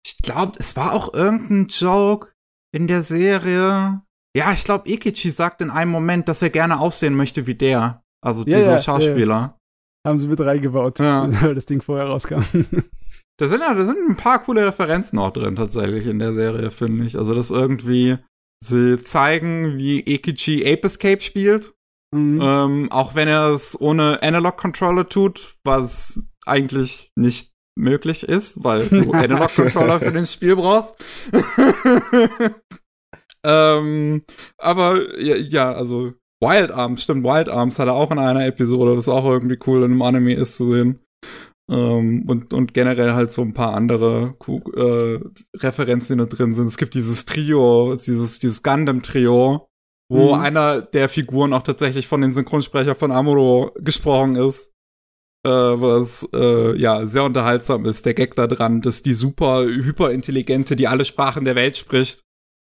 Ich glaube, es war auch irgendein Joke in der Serie. Ja, ich glaube, Ikichi sagt in einem Moment, dass er gerne aussehen möchte wie der. Also Ja, dieser ja, Schauspieler. Haben sie mit reingebaut, Ja. weil das Ding vorher rauskam. Da sind, ja- da sind ein paar coole Referenzen auch drin, tatsächlich, in der Serie, finde ich. Also, das irgendwie, sie zeigen, wie Ikichi Ape Escape spielt. Mhm. Ähm, auch wenn er es ohne Analog Controller tut, was eigentlich nicht möglich ist, weil du Analog Controller für das Spiel brauchst. ähm, aber ja, ja, also Wild Arms, stimmt, Wild Arms hat er auch in einer Episode, was auch irgendwie cool in einem Anime ist zu sehen. Ähm, und, und generell halt so ein paar andere Ku- äh, Referenzen, die da drin sind. Es gibt dieses Trio, dieses, dieses Gundam-Trio, wo Mhm. einer der Figuren auch tatsächlich von den Synchronsprecher von Amuro gesprochen ist. Äh, was äh, ja sehr unterhaltsam ist. Der Gag da dran, dass die super hyperintelligente, die alle Sprachen der Welt spricht,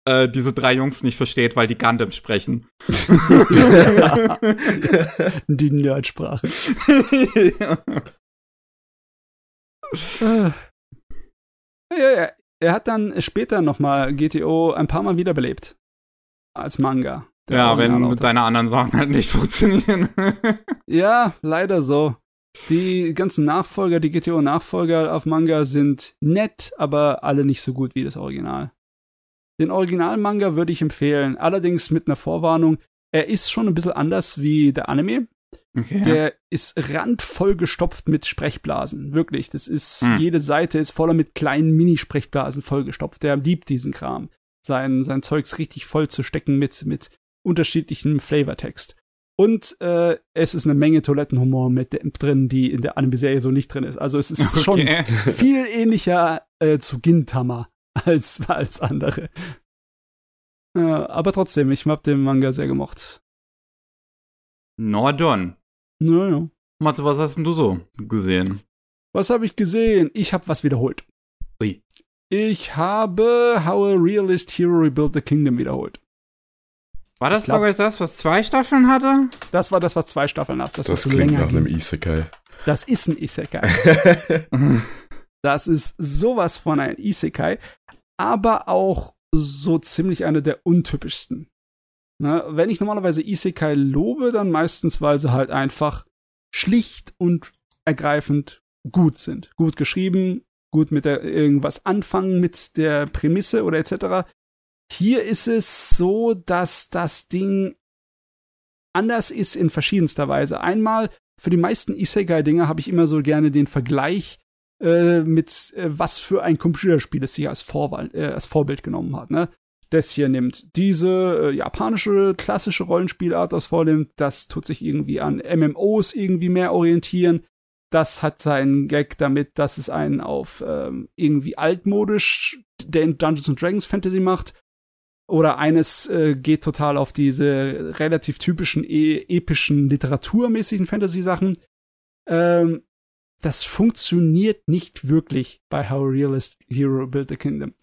äh, diese drei Jungs nicht versteht, weil die Gundam sprechen. Die Nerdsprache. ja. Ja, ja, er hat dann später noch mal GTO ein paar Mal wiederbelebt. Als Manga. Ja, wenn deine anderen Sachen halt nicht funktionieren. Ja, leider so. Die ganzen Nachfolger, die GTO-Nachfolger auf Manga sind nett, aber alle nicht so gut wie das Original. Den Original-Manga würde ich empfehlen, allerdings mit einer Vorwarnung. Er ist schon ein bisschen anders wie der Anime. Okay. Der ist randvoll gestopft mit Sprechblasen. Wirklich. Das ist, Hm. jede Seite ist voller mit kleinen Mini-Sprechblasen vollgestopft. Der liebt diesen Kram. Sein, sein Zeugs richtig voll zu stecken mit, mit unterschiedlichem Flavortext. Und äh, es ist eine Menge Toilettenhumor mit drin, die in der Anime-Serie so nicht drin ist. Also es ist schon okay. viel ähnlicher äh, zu Gintama als, als andere. Ja, aber trotzdem, ich hab den Manga sehr gemocht. Nordon. Naja. Matze, was hast denn du so gesehen? Was habe ich gesehen? Ich habe was wiederholt. Ui. Ich habe How a Realist Hero Rebuilt the Kingdom wiederholt. War das sogar das, was zwei Staffeln hatte? Das war das, was zwei Staffeln hat. Das, Das ist klingt länger nach einem ging. Isekai. Das ist ein Isekai. Das ist sowas von ein Isekai, aber auch so ziemlich einer der untypischsten. Ne, wenn ich normalerweise Isekai lobe, dann meistens, weil sie halt einfach schlicht und ergreifend gut sind. Gut geschrieben, gut mit der irgendwas anfangen mit der Prämisse oder etc. Hier ist es so, dass das Ding anders ist in verschiedenster Weise. Einmal, für die meisten Isekai-Dinger habe ich immer so gerne den Vergleich äh, mit äh, was für ein Computerspiel es sich als, Vorwahl, äh, als Vorbild genommen hat. Ne? Das hier nimmt diese äh, japanische klassische Rollenspielart aus Vorbild, das tut sich irgendwie an MMOs irgendwie mehr orientieren. das hat seinen Gag damit, dass es einen auf ähm, irgendwie altmodisch der Dungeons and Dragons Fantasy macht. Oder eines äh, geht total auf diese relativ typischen e epischen literaturmäßigen Fantasy-Sachen. Ähm, das funktioniert nicht wirklich bei How Realist Hero Built a Kingdom.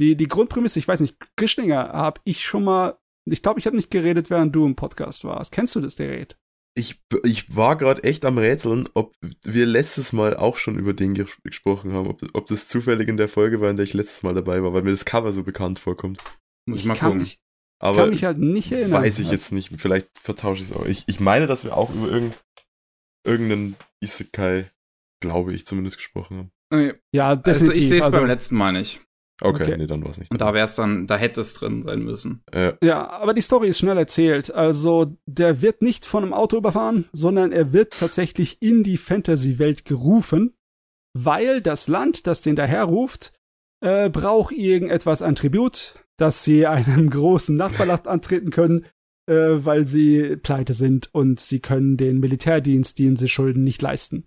Die, die Grundprämisse, ich weiß nicht, Grischlinger habe ich schon mal, ich glaube, ich habe nicht geredet, während du im Podcast warst. Kennst du das Gerät? Ich, ich war gerade echt am Rätseln, ob wir letztes Mal auch schon über den ges gesprochen haben, ob, ob das zufällig in der Folge war, in der ich letztes Mal dabei war, weil mir das Cover so bekannt vorkommt. Muss ich mal kann gucken. mich, Aber kann mich halt nicht erinnern. weiß ich jetzt nicht. Vielleicht vertausche ich es auch. Ich, ich meine, dass wir auch über irgend, irgendeinen Isekai, glaube ich, zumindest gesprochen haben. Ja, Also definitiv. ich sehe es also, beim letzten Mal nicht. Okay, Okay. nee, dann war es nicht. Und da wäre es dann, da hätte es drin sein müssen. Äh, Ja, aber die Story ist schnell erzählt. Also, der wird nicht von einem Auto überfahren, sondern er wird tatsächlich in die Fantasy-Welt gerufen, weil das Land, das den daherruft, äh, braucht irgendetwas an Tribut, dass sie einem großen Nachbarland antreten können, äh, weil sie pleite sind und sie können den Militärdienst, den sie schulden, nicht leisten.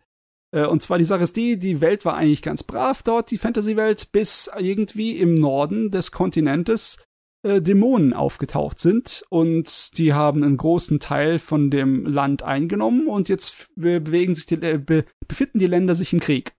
Äh, und zwar die Sache ist die, die Welt war eigentlich ganz brav dort, die Fantasy-Welt, bis irgendwie im Norden des Kontinentes äh, Dämonen aufgetaucht sind und die haben einen großen Teil von dem Land eingenommen und jetzt bewegen sich die, be, befinden die Länder sich im Krieg.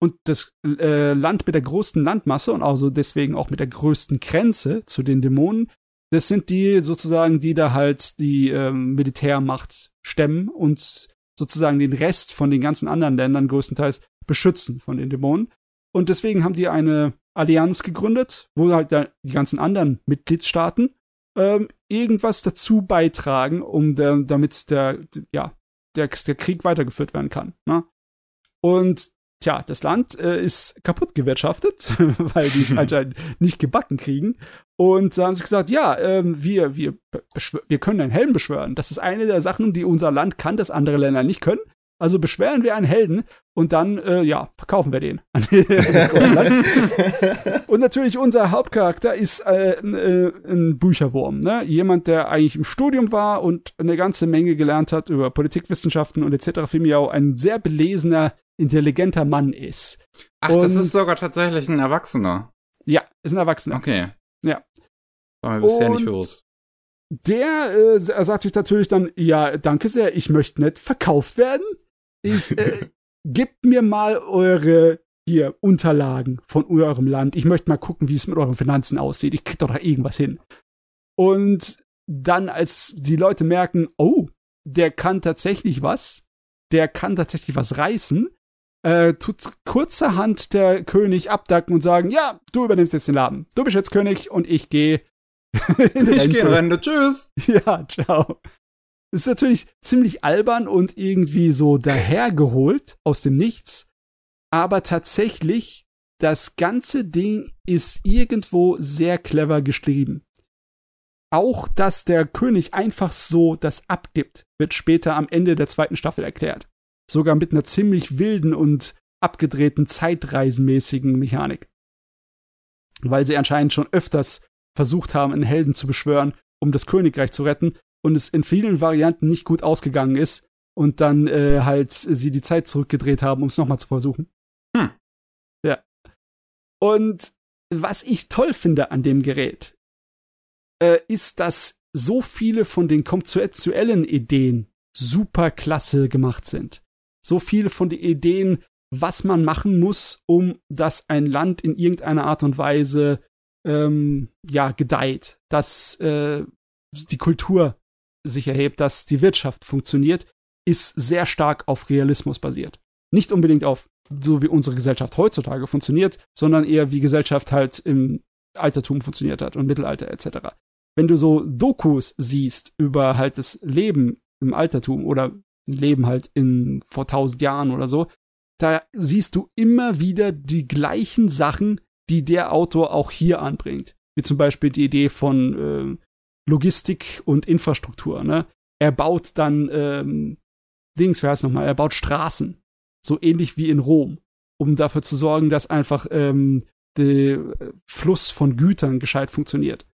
Und das äh, Land mit der größten Landmasse und also deswegen auch mit der größten Grenze zu den Dämonen, das sind die sozusagen, die da halt die ähm, Militärmacht stemmen und sozusagen den Rest von den ganzen anderen Ländern größtenteils beschützen von den Dämonen. Und deswegen haben die eine Allianz gegründet, wo halt die ganzen anderen Mitgliedstaaten ähm, irgendwas dazu beitragen, um der, damit der, ja, der, der Krieg weitergeführt werden kann. Ne? Und tja, das Land äh, ist kaputt gewirtschaftet, weil die es anscheinend nicht gebacken kriegen. Und da haben sie gesagt, ja, ähm, wir, wir, wir können einen Helden beschwören. Das ist eine der Sachen, die unser Land kann, das andere Länder nicht können. Also beschweren wir einen Helden und dann, äh, ja, verkaufen wir den das. Und natürlich unser Hauptcharakter ist äh, ein, äh, ein Bücherwurm, ne? Jemand, der eigentlich im Studium war und eine ganze Menge gelernt hat über Politikwissenschaften und etc. Filmiau, ein sehr belesener, intelligenter Mann ist. Ach, das Und- ist sogar tatsächlich ein Erwachsener. Ja, ist ein Erwachsener. Okay. Ja. War mir bisher Und- nicht bewusst. Der äh, sagt sich natürlich dann, ja, danke sehr, ich möchte nicht verkauft werden. Ich, äh, gebt mir mal eure hier Unterlagen von eurem Land. Ich möchte mal gucken, wie es mit euren Finanzen aussieht. Ich krieg doch da irgendwas hin. Und dann, als die Leute merken, oh, der kann tatsächlich was, der kann tatsächlich was reißen, äh, tut kurzerhand der König abdacken und sagen, ja, du übernimmst jetzt den Laden. Du bist jetzt König und ich gehe in Ich gehe. Rente. Tschüss. Ja, ciao. Ist natürlich ziemlich albern und irgendwie so dahergeholt aus dem Nichts. Aber tatsächlich, das ganze Ding ist irgendwo sehr clever geschrieben. Auch, dass der König einfach so das abgibt, wird später am Ende der zweiten Staffel erklärt. Sogar mit einer ziemlich wilden und abgedrehten zeitreisenmäßigen Mechanik. Weil sie anscheinend schon öfters versucht haben, einen Helden zu beschwören, um das Königreich zu retten und es in vielen Varianten nicht gut ausgegangen ist und dann äh, halt sie die Zeit zurückgedreht haben, um es nochmal zu versuchen. Hm. Ja. Und was ich toll finde an dem Gerät, äh, ist, dass so viele von den konzeptuellen Ideen super klasse gemacht sind. So viele von den Ideen, was man machen muss, um dass ein Land in irgendeiner Art und Weise ähm, ja gedeiht, dass äh, die Kultur sich erhebt, dass die Wirtschaft funktioniert, ist sehr stark auf Realismus basiert. Nicht unbedingt auf so wie unsere Gesellschaft heutzutage funktioniert, sondern eher wie Gesellschaft halt im Altertum funktioniert hat und Mittelalter etc. Wenn du so Dokus siehst über halt das Leben im Altertum oder Leben halt in vor tausend Jahren oder so, da siehst du immer wieder die gleichen Sachen, die der Autor auch hier anbringt. Wie zum Beispiel die Idee von äh, Logistik und Infrastruktur. Ne? Er baut dann ähm, Dings, wer heißt nochmal, er baut Straßen. So ähnlich wie in Rom, um dafür zu sorgen, dass einfach ähm, der Fluss von Gütern gescheit funktioniert.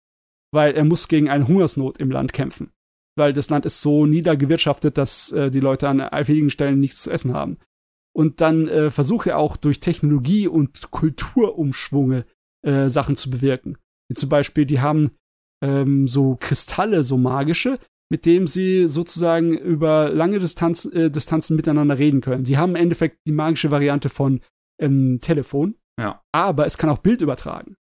Weil er muss gegen eine Hungersnot im Land kämpfen. Weil das Land ist so niedergewirtschaftet, dass äh, die Leute an einigen Stellen nichts zu essen haben. und dann äh, versucht er auch durch Technologie und Kulturumschwunge äh, Sachen zu bewirken. Wie zum Beispiel, die haben ähm, so Kristalle, so magische, mit dem sie sozusagen über lange Distanz, äh, Distanzen miteinander reden können. Die haben im Endeffekt die magische Variante von ähm, Telefon, Ja. aber es kann auch Bild übertragen.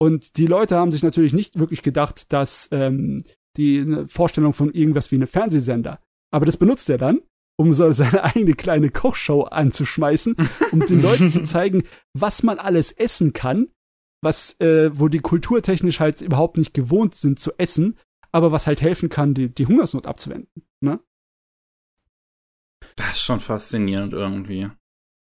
Und die Leute haben sich natürlich nicht wirklich gedacht, dass ähm, die eine Vorstellung von irgendwas wie eine Fernsehsender. Aber das benutzt er dann, um so seine eigene kleine Kochshow anzuschmeißen, um den Leuten zu zeigen, was man alles essen kann, was, äh, wo die kulturtechnisch halt überhaupt nicht gewohnt sind zu essen, aber was halt helfen kann, die, die Hungersnot abzuwenden. Ne? Das ist schon faszinierend irgendwie.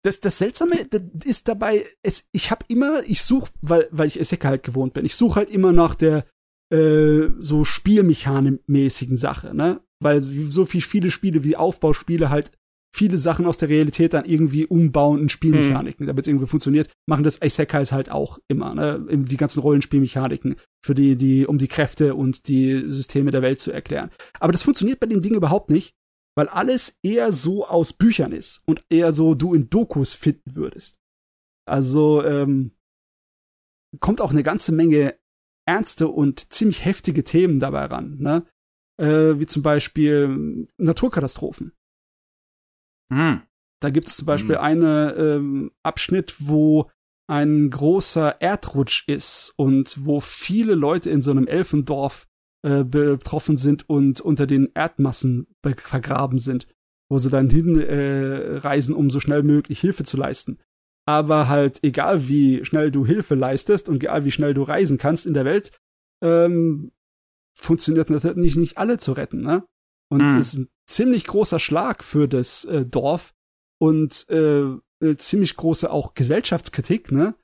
Das, das Seltsame das ist dabei, es, ich habe immer, ich suche, weil, weil ich Isekai halt gewohnt bin, ich suche halt immer nach der äh, so Spielmechanik-mäßigen Sache, ne? Weil so viel viele Spiele wie Aufbauspiele halt viele Sachen aus der Realität dann irgendwie umbauen in Spielmechaniken, damit es irgendwie funktioniert, machen das Isekais halt auch immer, ne? Die ganzen Rollenspielmechaniken, für die, die, um die Kräfte und die Systeme der Welt zu erklären. Aber das funktioniert bei den Dingen überhaupt nicht, weil alles eher so aus Büchern ist und eher so du in Dokus finden würdest. Also ähm, kommt auch eine ganze Menge ernste und ziemlich heftige Themen dabei ran, ne? Äh, wie zum Beispiel Naturkatastrophen. Hm. Da gibt es zum Beispiel Mhm. einen ähm, Abschnitt, wo ein großer Erdrutsch ist und wo viele Leute in so einem Elfendorf äh, betroffen sind und unter den Erdmassen be- vergraben sind, wo sie dann hinreisen, äh, um so schnell möglich Hilfe zu leisten. Aber halt, egal wie schnell du Hilfe leistest und egal wie schnell du reisen kannst in der Welt, ähm, funktioniert natürlich nicht alle zu retten, ne? Und Mhm. ist ein ziemlich großer Schlag für das äh, Dorf und äh, eine ziemlich große auch Gesellschaftskritik, ne?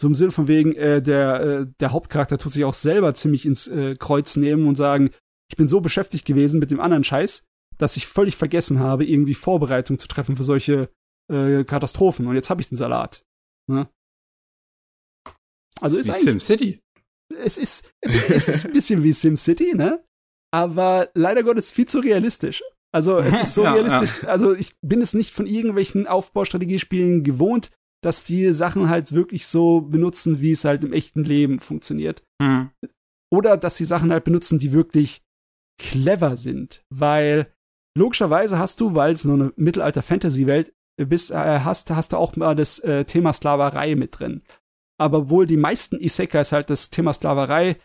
So im Sinne von wegen, äh, der, äh, der Hauptcharakter tut sich auch selber ziemlich ins äh, Kreuz nehmen und sagen, ich bin so beschäftigt gewesen mit dem anderen Scheiß, dass ich völlig vergessen habe, irgendwie Vorbereitungen zu treffen für solche äh, Katastrophen. Und jetzt habe ich den Salat. Ne? Also ist Wie eigentlich SimCity. es ist, es ist ein bisschen wie SimCity, ne? Aber leider Gottes viel zu realistisch. Also es ist so Ja, realistisch. Also ich bin es nicht von irgendwelchen Aufbaustrategiespielen gewohnt, dass die Sachen halt wirklich so benutzen, wie es halt im echten Leben funktioniert. Hm. Oder dass sie Sachen halt benutzen, die wirklich clever sind. Weil logischerweise hast du, weil es nur eine Mittelalter-Fantasy-Welt bist, äh, hast, hast du auch mal das äh, Thema Sklaverei mit drin. Aber wohl die meisten Isekais halt das Thema Sklaverei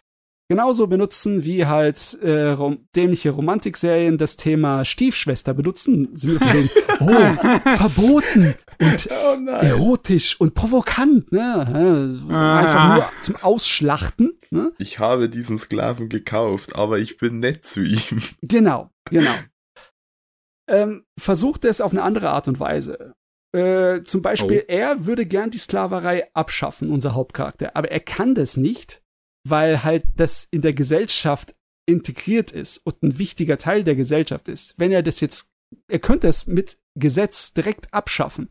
genauso benutzen, wie halt äh, rom dämliche Romantikserien das Thema Stiefschwester benutzen. Von wegen, oh, verboten und Oh erotisch und provokant, ne? Äh, Ah. Einfach nur zum Ausschlachten, ne? Ich habe diesen Sklaven gekauft, aber ich bin nett zu ihm. Genau, genau. Ähm, versucht es auf eine andere Art und Weise. Äh, zum Beispiel, Oh. er würde gern die Sklaverei abschaffen, unser Hauptcharakter, aber er kann das nicht, weil halt das in der Gesellschaft integriert ist und ein wichtiger Teil der Gesellschaft ist. Wenn er das jetzt, er könnte es mit Gesetz direkt abschaffen,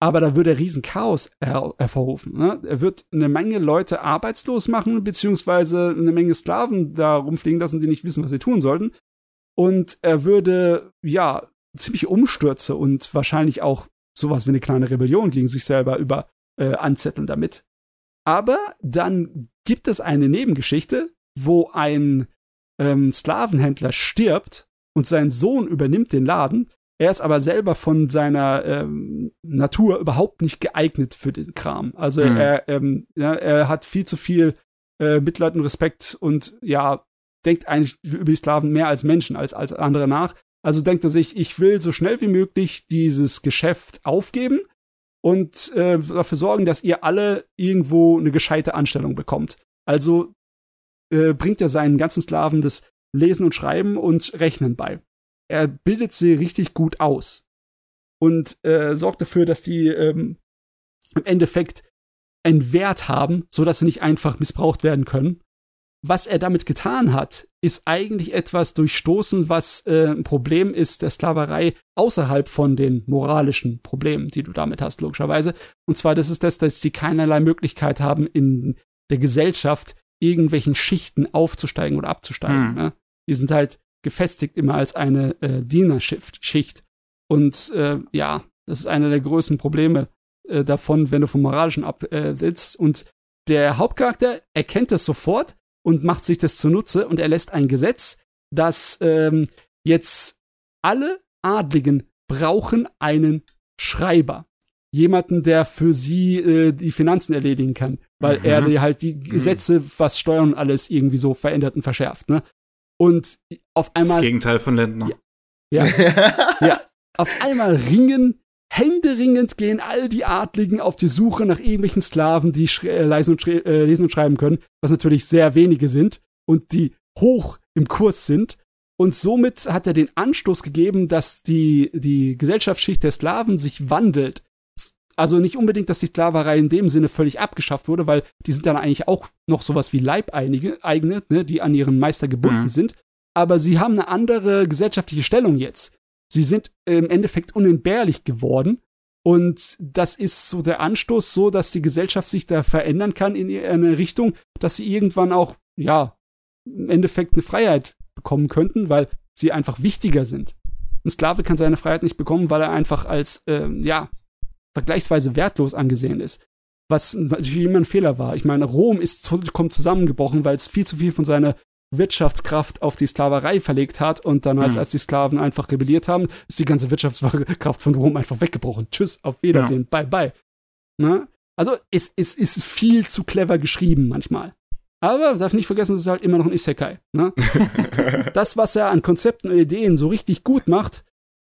aber da würde er riesen Chaos her hervorrufen. Ne? Er wird eine Menge Leute arbeitslos machen, beziehungsweise eine Menge Sklaven da rumfliegen lassen, die nicht wissen, was sie tun sollten. Und er würde, ja, ziemliche Umstürze und wahrscheinlich auch sowas wie eine kleine Rebellion gegen sich selber über äh, anzetteln damit. Aber dann gibt es eine Nebengeschichte, wo ein ähm, Sklavenhändler stirbt und sein Sohn übernimmt den Laden. Er ist aber selber von seiner ähm, Natur überhaupt nicht geeignet für den Kram. Also Mhm. er, ähm, ja, er hat viel zu viel äh, Mitleid und Respekt und ja, denkt eigentlich über die Sklaven mehr als Menschen, als, als andere nach. Also denkt er sich, ich will so schnell wie möglich dieses Geschäft aufgeben und äh, dafür sorgen, dass ihr alle irgendwo eine gescheite Anstellung bekommt. Also äh, bringt er seinen ganzen Sklaven das Lesen und Schreiben und Rechnen bei. Er bildet sie richtig gut aus und äh, sorgt dafür, dass die ähm, im Endeffekt einen Wert haben, so dass sie nicht einfach missbraucht werden können. Was er damit getan hat, ist eigentlich etwas durchstoßen, was äh, ein Problem ist der Sklaverei außerhalb von den moralischen Problemen, die du damit hast, logischerweise. Und zwar, das ist das, dass sie keinerlei Möglichkeit haben, in der Gesellschaft irgendwelchen Schichten aufzusteigen oder abzusteigen. Hm. Ne? Die sind halt gefestigt immer als eine äh, Dienerschicht. Und äh, ja, Das ist einer der größten Probleme äh, davon, wenn du vom Moralischen abwitzt. Äh, und der Hauptcharakter erkennt das sofort und macht sich das zunutze und er lässt ein Gesetz, dass ähm, jetzt alle Adligen brauchen einen Schreiber. Jemanden, der für sie äh, die Finanzen erledigen kann, weil mhm. er halt die Gesetze, was Steuern und alles irgendwie so verändert und verschärft. Ne? Und auf einmal. Das Gegenteil von Lindner. Ja, ja, ja. Auf einmal ringen, händeringend gehen all die Adligen auf die Suche nach irgendwelchen Sklaven, die äh, lesen, und äh, lesen und schreiben können, was natürlich sehr wenige sind und die hoch im Kurs sind. Und somit hat er den Anstoß gegeben, dass die, die Gesellschaftsschicht der Sklaven sich wandelt. Also nicht unbedingt, dass die Sklaverei in dem Sinne völlig abgeschafft wurde, weil die sind dann eigentlich auch noch sowas wie Leibeigene, ne, die an ihren Meister gebunden mhm. sind. Aber sie haben eine andere gesellschaftliche Stellung jetzt. Sie sind im Endeffekt unentbehrlich geworden. Und das ist so der Anstoß, so dass die Gesellschaft sich da verändern kann in eine Richtung, dass sie irgendwann auch, ja, im Endeffekt eine Freiheit bekommen könnten, weil sie einfach wichtiger sind. Ein Sklave kann seine Freiheit nicht bekommen, weil er einfach als, äh, ja, vergleichsweise wertlos angesehen ist. Was natürlich immer ein Fehler war. Ich meine, Rom ist vollkommen zusammengebrochen, weil es viel zu viel von seiner Wirtschaftskraft auf die Sklaverei verlegt hat und dann, als, mhm. als die Sklaven einfach rebelliert haben, ist die ganze Wirtschaftskraft von Rom einfach weggebrochen. Tschüss, auf Wiedersehen, ja. bye, bye. Ne? Also, es, es ist viel zu clever geschrieben manchmal. Aber darf nicht vergessen, es ist halt immer noch ein Isekai. Ne? das, was er an Konzepten und Ideen so richtig gut macht,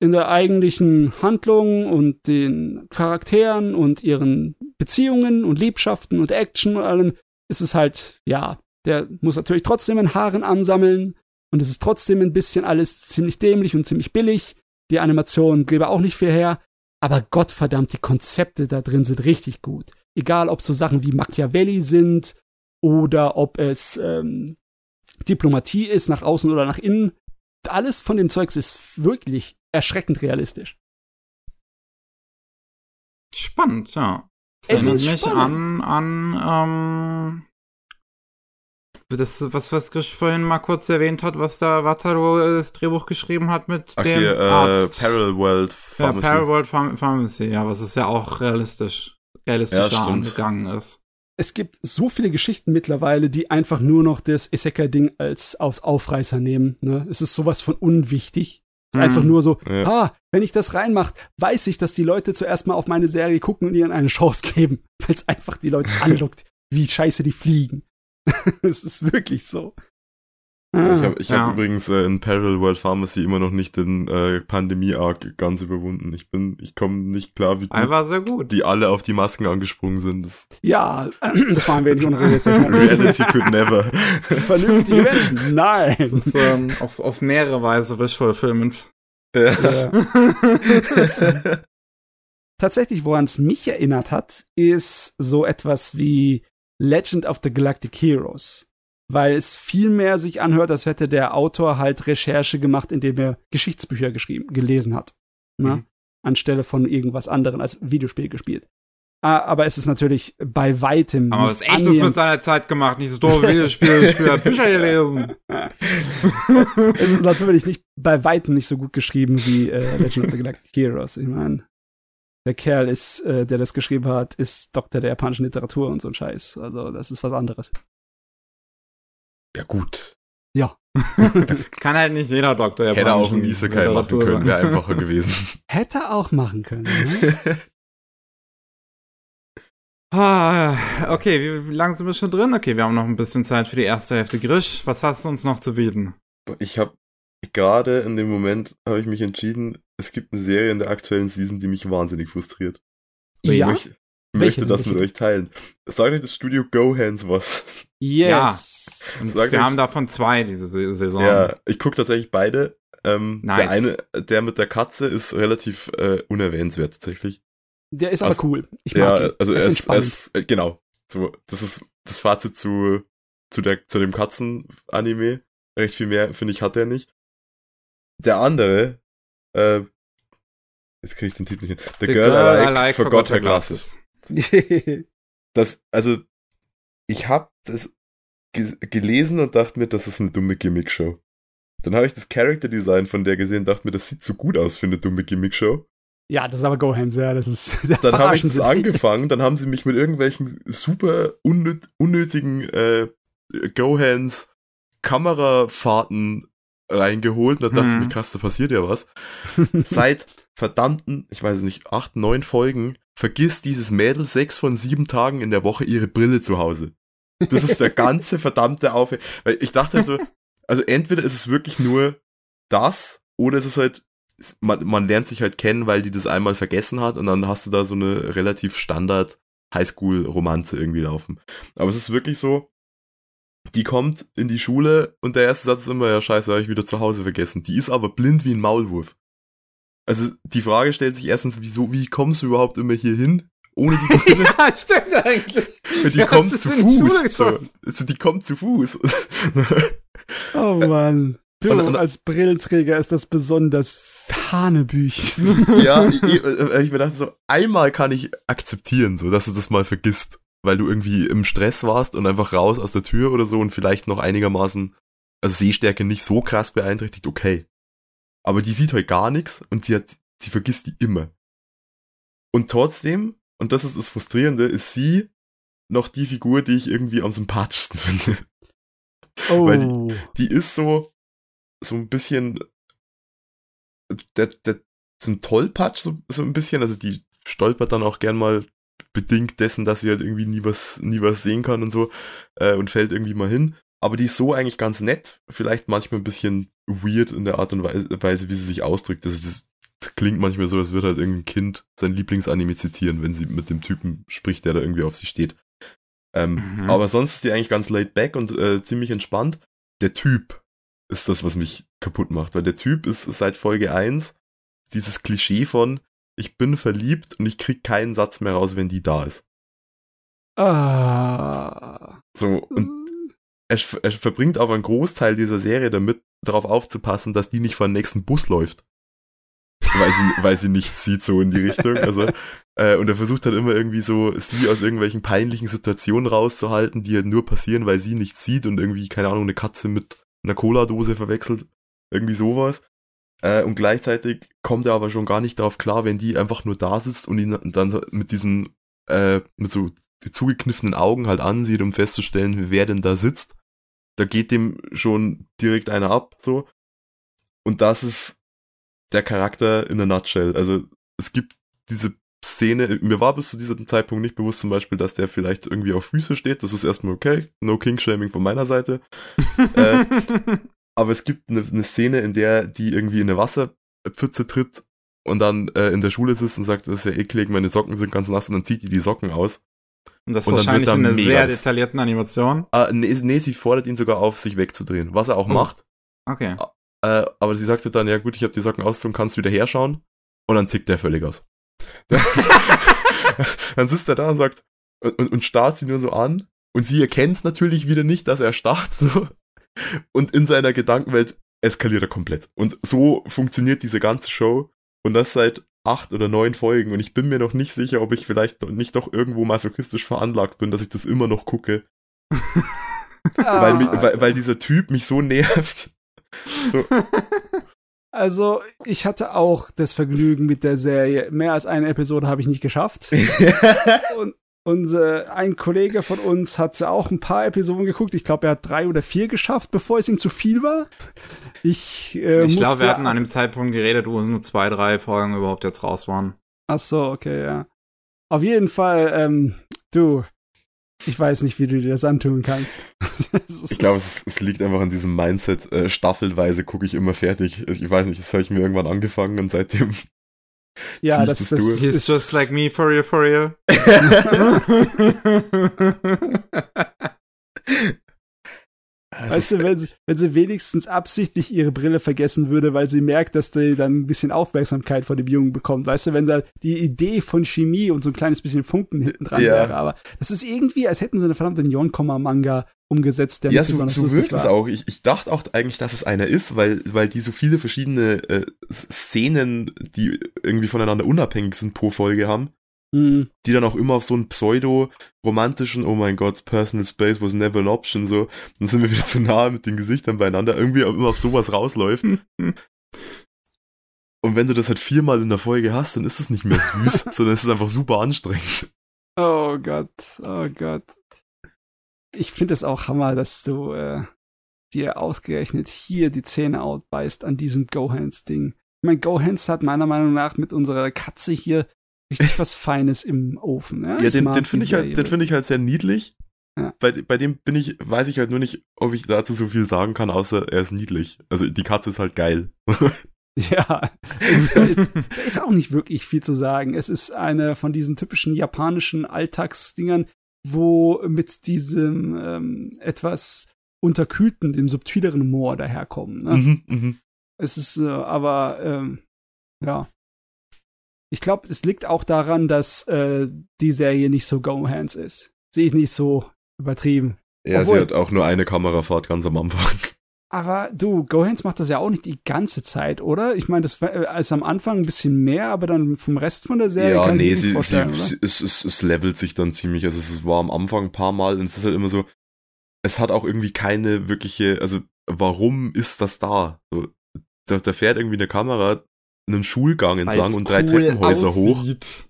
in der eigentlichen Handlung und den Charakteren und ihren Beziehungen und Liebschaften und Action und allem, ist es halt, ja, der muss natürlich trotzdem in Haaren ansammeln und es ist trotzdem ein bisschen alles ziemlich dämlich und ziemlich billig. Die Animation gebe auch nicht viel her, aber Gottverdammt, die Konzepte da drin sind richtig gut. Egal, ob so Sachen wie Machiavelli sind oder ob es ähm, Diplomatie ist, nach außen oder nach innen. Alles von dem Zeugs ist wirklich erschreckend realistisch. Spannend, ja. Das es erinnert mich spannend. an, an ähm, das, was, was Grisch vorhin mal kurz erwähnt hat, was da Wataru das Drehbuch geschrieben hat mit Ach, dem hier, äh, Arzt. Parallel World Pharmacy. Ja, Parallel World Pharmacy, ja, was ist ja auch realistisch, realistisch ja, angegangen ist es gibt so viele Geschichten mittlerweile, die einfach nur noch das Isekai-Ding als aus Aufreißer nehmen. Ne? Es ist sowas von unwichtig. Es ist einfach mhm. nur so, ja. ah, wenn ich das reinmache, weiß ich, dass die Leute zuerst mal auf meine Serie gucken und ihr eine Chance geben, weil es einfach die Leute anlockt, wie scheiße die fliegen. Es ist wirklich so. Ah, ich habe ich ja. hab übrigens äh, in Parallel World Pharmacy immer noch nicht den äh, Pandemie-Arc ganz überwunden. Ich bin, ich komme nicht klar, wie gut, sehr gut die alle auf die Masken angesprungen sind. Das ja, das waren wir nicht unrealistisch. Reality could never. Vernünftige Menschen, nein. Das ist, ähm, auf, auf mehrere Weise wishful filmend. Ja. ja. Tatsächlich, woran es mich erinnert hat, ist so etwas wie Legend of the Galactic Heroes weil es viel mehr sich anhört, als hätte der Autor halt Recherche gemacht, indem er Geschichtsbücher geschrieben, gelesen hat. Ne? Mhm. Anstelle von irgendwas anderem als Videospiel gespielt. Ah, aber es ist natürlich bei weitem. Aber was echtes mit seiner Zeit gemacht, nicht so doofe Videospiele, Spieler Bücher gelesen. es ist natürlich nicht bei weitem nicht so gut geschrieben wie äh, Legend of the Galactic Heroes. Ich meine, der Kerl ist, äh, der das geschrieben hat, ist Doktor der japanischen Literatur und so ein Scheiß. Also das ist was anderes. Ja, gut. Ja. Kann halt nicht jeder Doktor ja Hätte auch ein Isekai machen können, wäre einfacher gewesen. Hätte auch machen können. Ne? ah, okay, wie, wie lange sind wir schon drin? Okay, wir haben noch ein bisschen Zeit für die erste Hälfte. Grisch, was hast du uns noch zu bieten? Ich habe gerade in dem Moment habe ich mich entschieden, es gibt eine Serie in der aktuellen Season, die mich wahnsinnig frustriert. Ja? Ich, möchte das mit euch teilen. Sagt euch das Studio Gohans was? Yes. Ja. Und wir haben davon zwei diese Saison. Ja, ich gucke tatsächlich beide. Ähm, nice. Der eine, der mit der Katze, ist relativ äh, unerwähnenswert tatsächlich. Der ist aber also, cool. Ich mag ja, ihn. also er ist, er ist äh, genau. So, das ist das Fazit zu zu der zu dem Katzen-Anime. Recht viel mehr finde ich hat er nicht. Der andere, äh, jetzt kriege ich den Titel nicht hin. The, The Girl, Girl I Like, I like Forgot, Her Glasses. glasses. das, also, ich habe das ge gelesen und dachte mir, das ist eine dumme Gimmick-Show. Dann habe ich das Character Design von der gesehen und dachte mir, das sieht so gut aus für eine dumme Gimmick-Show. Ja, das ist aber Gohans, ja, das ist. Dann habe ich das angefangen, dann haben sie mich mit irgendwelchen super unnöt unnötigen äh, Gohans Kamerafahrten reingeholt. Und da dachte ich Hm. mir, krass, da passiert ja was. Seit verdammten, ich weiß nicht, acht, neun Folgen vergisst dieses Mädel sechs von sieben Tagen in der Woche ihre Brille zu Hause. Das ist der ganze verdammte Auf. Weil ich dachte so, also entweder ist es wirklich nur das, oder es ist halt, man, man lernt sich halt kennen, weil die das einmal vergessen hat und dann hast du da so eine relativ Standard Highschool-Romanze irgendwie laufen. Aber es ist wirklich so, die kommt in die Schule und der erste Satz ist immer, ja scheiße, habe ich wieder zu Hause vergessen. Die ist aber blind wie ein Maulwurf. Also die Frage stellt sich erstens, wieso, wie kommst du überhaupt immer hier hin? Ohne die Brille. ja, stimmt eigentlich. Und die Ja, kommt zu Fuß. So. Also die kommt zu Fuß. Oh Mann. Du, Und- und- als Brillenträger ist das besonders Hanebüchen. ja, ich, ich, ich mir dachte so, einmal kann ich akzeptieren, so, dass du das mal vergisst, weil du irgendwie im Stress warst und einfach raus aus der Tür oder so und vielleicht noch einigermaßen, also Sehstärke nicht so krass beeinträchtigt, okay. Aber die sieht halt gar nichts und sie hat, sie vergisst die immer. Und trotzdem, und das ist das Frustrierende, ist sie noch die Figur, die ich irgendwie am sympathischsten finde. Oh. Weil die ist so, so ein bisschen, der, der, so ein Tollpatsch, so, so ein bisschen, also die stolpert dann auch gern mal bedingt dessen, dass sie halt irgendwie nie was, nie was sehen kann und so, äh, und fällt irgendwie mal hin. Aber die ist so eigentlich ganz nett, vielleicht manchmal ein bisschen weird in der Art und Weise, wie sie sich ausdrückt. Das, ist, das klingt manchmal so, als würde halt irgendein Kind sein Lieblingsanime zitieren, wenn sie mit dem Typen spricht, der da irgendwie auf sie steht. Ähm, Mhm. Aber sonst ist die eigentlich ganz laid back und äh, ziemlich entspannt. Der Typ ist das, was mich kaputt macht, weil der Typ ist seit Folge 1 dieses Klischee von ich bin verliebt und ich krieg keinen Satz mehr raus, wenn die da ist. Ah. So, und er, er verbringt aber einen Großteil dieser Serie damit, darauf aufzupassen, dass die nicht vor den nächsten Bus läuft. Weil sie, weil sie nichts sieht, so in die Richtung. Also, äh, und er versucht halt immer irgendwie so, sie aus irgendwelchen peinlichen Situationen rauszuhalten, die halt nur passieren, weil sie nichts sieht und irgendwie, keine Ahnung, eine Katze mit einer Cola-Dose verwechselt. Irgendwie sowas. Äh, und gleichzeitig kommt er aber schon gar nicht darauf klar, wenn die einfach nur da sitzt und ihn dann mit diesen, äh, mit so zugekniffenen Augen halt ansieht, um festzustellen, wer denn da sitzt. Da geht dem schon direkt einer ab, so. Und das ist der Charakter in a nutshell. Also, es gibt diese Szene, mir war bis zu diesem Zeitpunkt nicht bewusst zum Beispiel, dass der vielleicht irgendwie auf Füße steht. Das ist erstmal okay. No King-Shaming von meiner Seite. äh, aber es gibt eine, eine Szene, in der die irgendwie in eine Wasserpfütze tritt und dann äh, in der Schule sitzt und sagt, das ist ja eklig, meine Socken sind ganz nass und dann zieht die die Socken aus. Und das Und dann wahrscheinlich wird in da einer sehr detaillierten Animation. Ah, nee, nee, sie fordert ihn sogar auf, sich wegzudrehen, was er auch Oh. macht. Okay. Äh, aber sie sagte dann, ja gut, ich habe die Socken ausgezogen, kannst wieder herschauen. Und dann tickt der völlig aus. dann sitzt er da und sagt, und, und, und starrt sie nur so an. Und sie erkennt es natürlich wieder nicht, dass er starrt. So. Und in seiner Gedankenwelt eskaliert er komplett. Und so funktioniert diese ganze Show. Und das seit acht oder neun Folgen. Und ich bin mir noch nicht sicher, ob ich vielleicht nicht doch irgendwo masochistisch veranlagt bin, dass ich das immer noch gucke. Ah. Weil, mich, weil, weil dieser Typ mich so nervt. So, Also, ich hatte auch das Vergnügen mit der Serie. Mehr als eine Episode habe ich nicht geschafft. Und unser, ein Kollege von uns hat auch ein paar Episoden geguckt. Ich glaube, er hat drei oder vier geschafft, bevor es ihm zu viel war. Ich, äh, ich glaube, wir hatten an dem Zeitpunkt geredet, wo nur zwei, drei Folgen überhaupt jetzt raus waren. Ach so, okay, ja. Auf jeden Fall, ähm, du, ich weiß nicht, wie du dir das antun kannst. Ich glaube, es, es liegt einfach an diesem Mindset. Äh, staffelweise gucke ich immer fertig. Ich weiß nicht, das habe ich mir irgendwann angefangen und seitdem. ja, zieh ich das, das das, durch. ist He's just like me, for real, for real. Weißt du, wenn sie, wenn sie wenigstens absichtlich ihre Brille vergessen würde, weil sie merkt, dass sie dann ein bisschen Aufmerksamkeit von dem Jungen bekommt. Weißt du, wenn da die Idee von Chemie und so ein kleines bisschen Funken hinten dran Ja. wäre. Aber das ist irgendwie, als hätten sie eine verdammte Neon-Manga umgesetzt, der ja, so, so wirkt es auch. Ich, ich dachte auch eigentlich, dass es einer ist, weil, weil die so viele verschiedene äh, Szenen, die irgendwie voneinander unabhängig sind pro Folge haben, Hm. die dann auch immer auf so einen pseudo-romantischen, oh mein Gott, Personal Space was never an option, so, dann sind wir wieder zu nahe mit den Gesichtern beieinander, irgendwie immer auf sowas rausläuft. Und wenn du das halt viermal in der Folge hast, dann ist es nicht mehr süß, sondern es ist einfach super anstrengend. Oh Gott, oh Gott. Ich finde es auch Hammer, dass du äh, dir ausgerechnet hier die Zähne outbeißt an diesem Gohans-Ding. Ich meine, Gohans hat meiner Meinung nach mit unserer Katze hier richtig was Feines im Ofen. Ja, Ja, den, den finde ich, halt, den find ich halt sehr niedlich. Ja. Bei, bei dem bin ich, weiß ich halt nur nicht, ob ich dazu so viel sagen kann, außer er ist niedlich. Also die Katze ist halt geil. Ja, es, da ist, auch nicht wirklich viel zu sagen. Es ist eine von diesen typischen japanischen Alltagsdingern, wo mit diesem ähm, etwas unterkühlten, dem subtileren Humor daherkommen. Ne? Mhm, mhm. Es ist äh, aber, ähm, ja. Ich glaube, es liegt auch daran, dass äh, die Serie nicht so Go-Hands ist. Sehe ich nicht so übertrieben. Ja, Obwohl- sie hat auch nur eine Kamerafahrt ganz am Anfang. Aber du, Gohans macht das ja auch nicht die ganze Zeit, oder? Ich meine, das war, äh, ist am Anfang ein bisschen mehr, aber dann vom Rest von der Serie ja, kann nee, ich sie, sie, es, es, es levelt sich dann ziemlich. Also es war am Anfang ein paar Mal und es ist halt immer so, es hat auch irgendwie keine wirkliche, also warum ist das da? So, da, da fährt irgendwie eine Kamera einen Schulgang entlang Weil's und drei cool Treppenhäuser hoch. aussieht.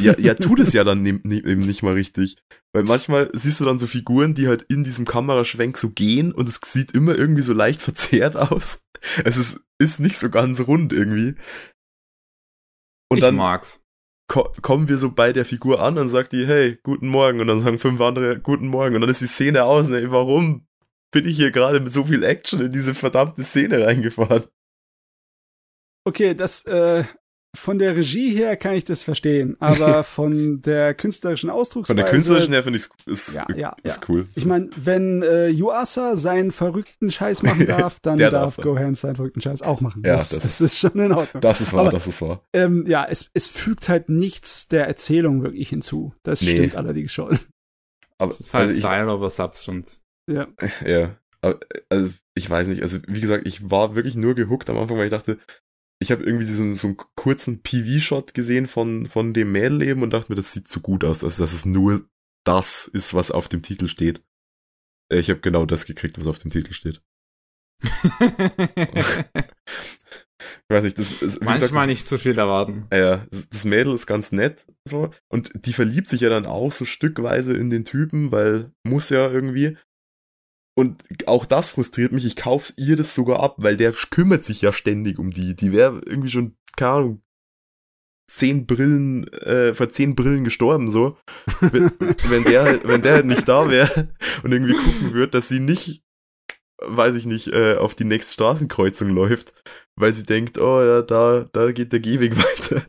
Ja, ja, tut es ja dann ne, ne, eben nicht mal richtig. Weil manchmal siehst du dann so Figuren, die halt in diesem Kameraschwenk so gehen und es sieht immer irgendwie so leicht verzerrt aus. Es ist, ist nicht so ganz rund irgendwie. Und ich dann mag's. ko kommen wir so bei der Figur an und sagt die, hey, guten Morgen. Und dann sagen fünf andere, guten Morgen. Und dann ist die Szene aus. Ey, warum bin ich hier gerade mit so viel Action in diese verdammte Szene reingefahren? Okay, das, äh, von der Regie her kann ich das verstehen, aber von der künstlerischen Von Ausdrucksweise. der künstlerischen her finde ich ist, Ja, ja, ist ja. cool. Ich meine, wenn äh, Yuasa seinen verrückten Scheiß machen darf, dann darf darf. Gohans seinen verrückten Scheiß auch machen. Ja, das, das- das ist schon in Ordnung. das ist wahr, Aber- das ist wahr. Ähm, ja, es, es fügt halt nichts der Erzählung wirklich hinzu. Das Nee. stimmt allerdings schon. Aber Es ist halt also ich, Style over Substance. Ja. Ja, aber, also ich weiß nicht, also wie gesagt, ich war wirklich nur gehuckt am Anfang, weil ich dachte, ich habe irgendwie so, so einen kurzen PV-Shot gesehen von, von dem Mädel eben und dachte mir, das sieht zu gut aus, also dass es nur das ist, was auf dem Titel steht. Äh, Ich habe genau das gekriegt, was auf dem Titel steht. Ich weiß nicht, das ist, wie gesagt, Manchmal das, nicht zu viel erwarten. Ja, das- das Mädel ist ganz nett so und die verliebt sich ja dann auch so stückweise in den Typen, weil muss ja irgendwie. Und auch das frustriert mich. Ich kauf's ihr das sogar ab, weil der kümmert sich ja ständig um die. Die wäre irgendwie schon, keine Ahnung, zehn Brillen, äh, vor zehn Brillen gestorben, so. Wenn, wenn der, halt- wenn der halt nicht da wäre und irgendwie gucken würde, dass sie nicht, weiß ich nicht, äh, auf die nächste Straßenkreuzung läuft, weil sie denkt, oh ja, da, da geht der Gehweg weiter.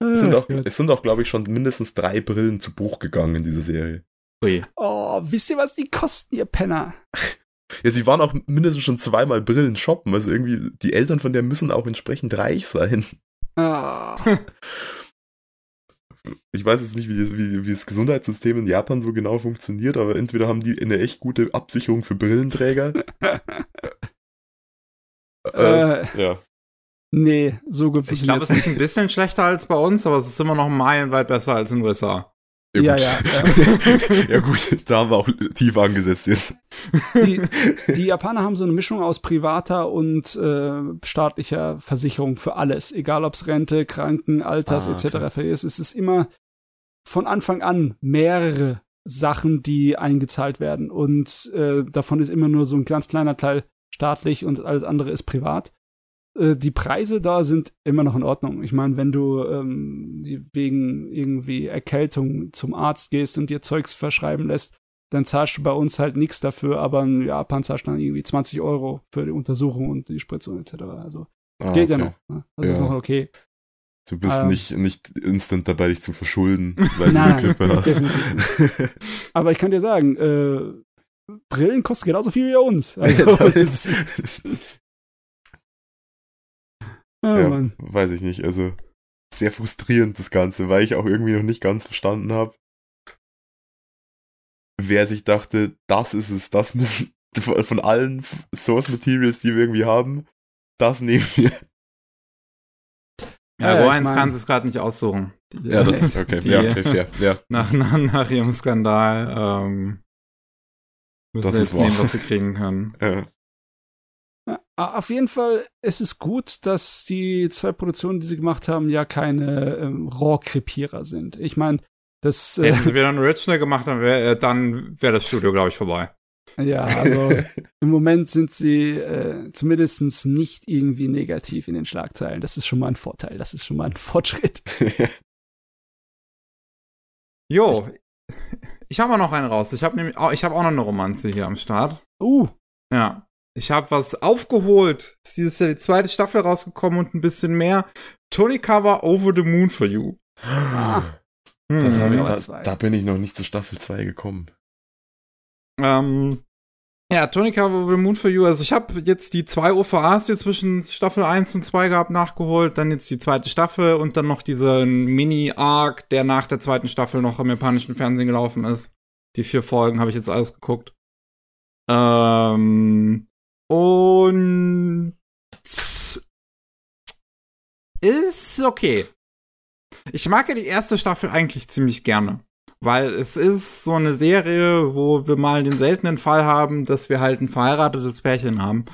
Es sind auch, Gott. es sind auch, glaube ich, schon mindestens drei Brillen zu Bruch gegangen in dieser Serie. Ui. Oh, wisst ihr, was die kosten, ihr Penner? Ja, sie waren auch mindestens schon zweimal Brillen shoppen. Also irgendwie, die Eltern von der müssen auch entsprechend reich sein. Ah. Ich weiß jetzt nicht, wie das, wie, wie das Gesundheitssystem in Japan so genau funktioniert, aber entweder haben die eine echt gute Absicherung für Brillenträger. äh, Äh. ja. nee, so gut Ich glaube, es ist ein bisschen schlechter als bei uns, aber es ist immer noch meilenweit besser als in den USA. Ja, gut. ja, ja, gut, da haben wir auch tief angesetzt jetzt. die, die Japaner haben so eine Mischung aus privater und äh, staatlicher Versicherung für alles, egal ob es Rente, Kranken, Alters Ah, etc. okay. ist. Es ist immer von Anfang an mehrere Sachen, die eingezahlt werden und äh, davon ist immer nur so ein ganz kleiner Teil staatlich und alles andere ist privat. Äh, die Preise da sind immer noch in Ordnung. Ich meine, wenn du ähm, wegen irgendwie Erkältung zum Arzt gehst und dir Zeugs verschreiben lässt, dann zahlst du bei uns halt nichts dafür, aber in Japan zahlst du dann irgendwie 20 Euro für die Untersuchung und die Spritzung etc. Also Ah, geht ja okay. noch. Ne? Das ist Ja. noch okay. Du bist Ähm. nicht, nicht instant dabei, dich zu verschulden, weil du eine Klippe hast. Aber ich kann dir sagen, äh, Brillen kosten genauso viel wie bei uns. Also, Ja, das- ist- oh, ja, Mann. weiß ich nicht. Also sehr frustrierend das Ganze, weil ich auch irgendwie noch nicht ganz verstanden habe, wer sich dachte, das ist es, das müssen von allen Source Materials, die wir irgendwie haben, das nehmen wir. Ja, Ja, mein- kann es gerade nicht aussuchen. Die, Ja, das ist okay. Die- ja, okay, fair. Ja, nach, nach, nach ihrem Skandal ähm, müssen Das jetzt nehmen, was sie kriegen können. ja. Auf jeden Fall, es ist gut, dass die zwei Produktionen, die sie gemacht haben, ja keine ähm, Rohrkrepierer sind. Ich meine, das. Äh, Hätten sie wieder ein Original gemacht, dann wäre äh, wär das Studio, glaube ich, vorbei. Ja, also im Moment sind sie äh, zumindest nicht irgendwie negativ in den Schlagzeilen. Das ist schon mal ein Vorteil, das ist schon mal ein Fortschritt. jo, ich habe noch einen raus. Ich habe habe auch noch eine Romanze hier am Start. Uh. Ja. Ich habe was aufgeholt. Ist dieses Jahr die zweite Staffel rausgekommen und ein bisschen mehr. Tony Cover Over the Moon for You. Ah. Das hm. ich, da, da, bin ich noch nicht zu Staffel 2 gekommen. Ähm, ja, Tony Cover Over the Moon for You. Also ich habe jetzt die zwei OVAs, die zwischen Staffel 1 und 2 gab, nachgeholt. Dann jetzt die zweite Staffel und dann noch diesen Mini-Arc, der nach der zweiten Staffel noch im japanischen Fernsehen gelaufen ist. Die vier Folgen habe ich jetzt alles geguckt. Ähm, und ist okay. Ich mag ja die erste Staffel eigentlich ziemlich gerne. Weil es ist so eine Serie, wo wir mal den seltenen Fall haben, dass wir halt ein verheiratetes Pärchen haben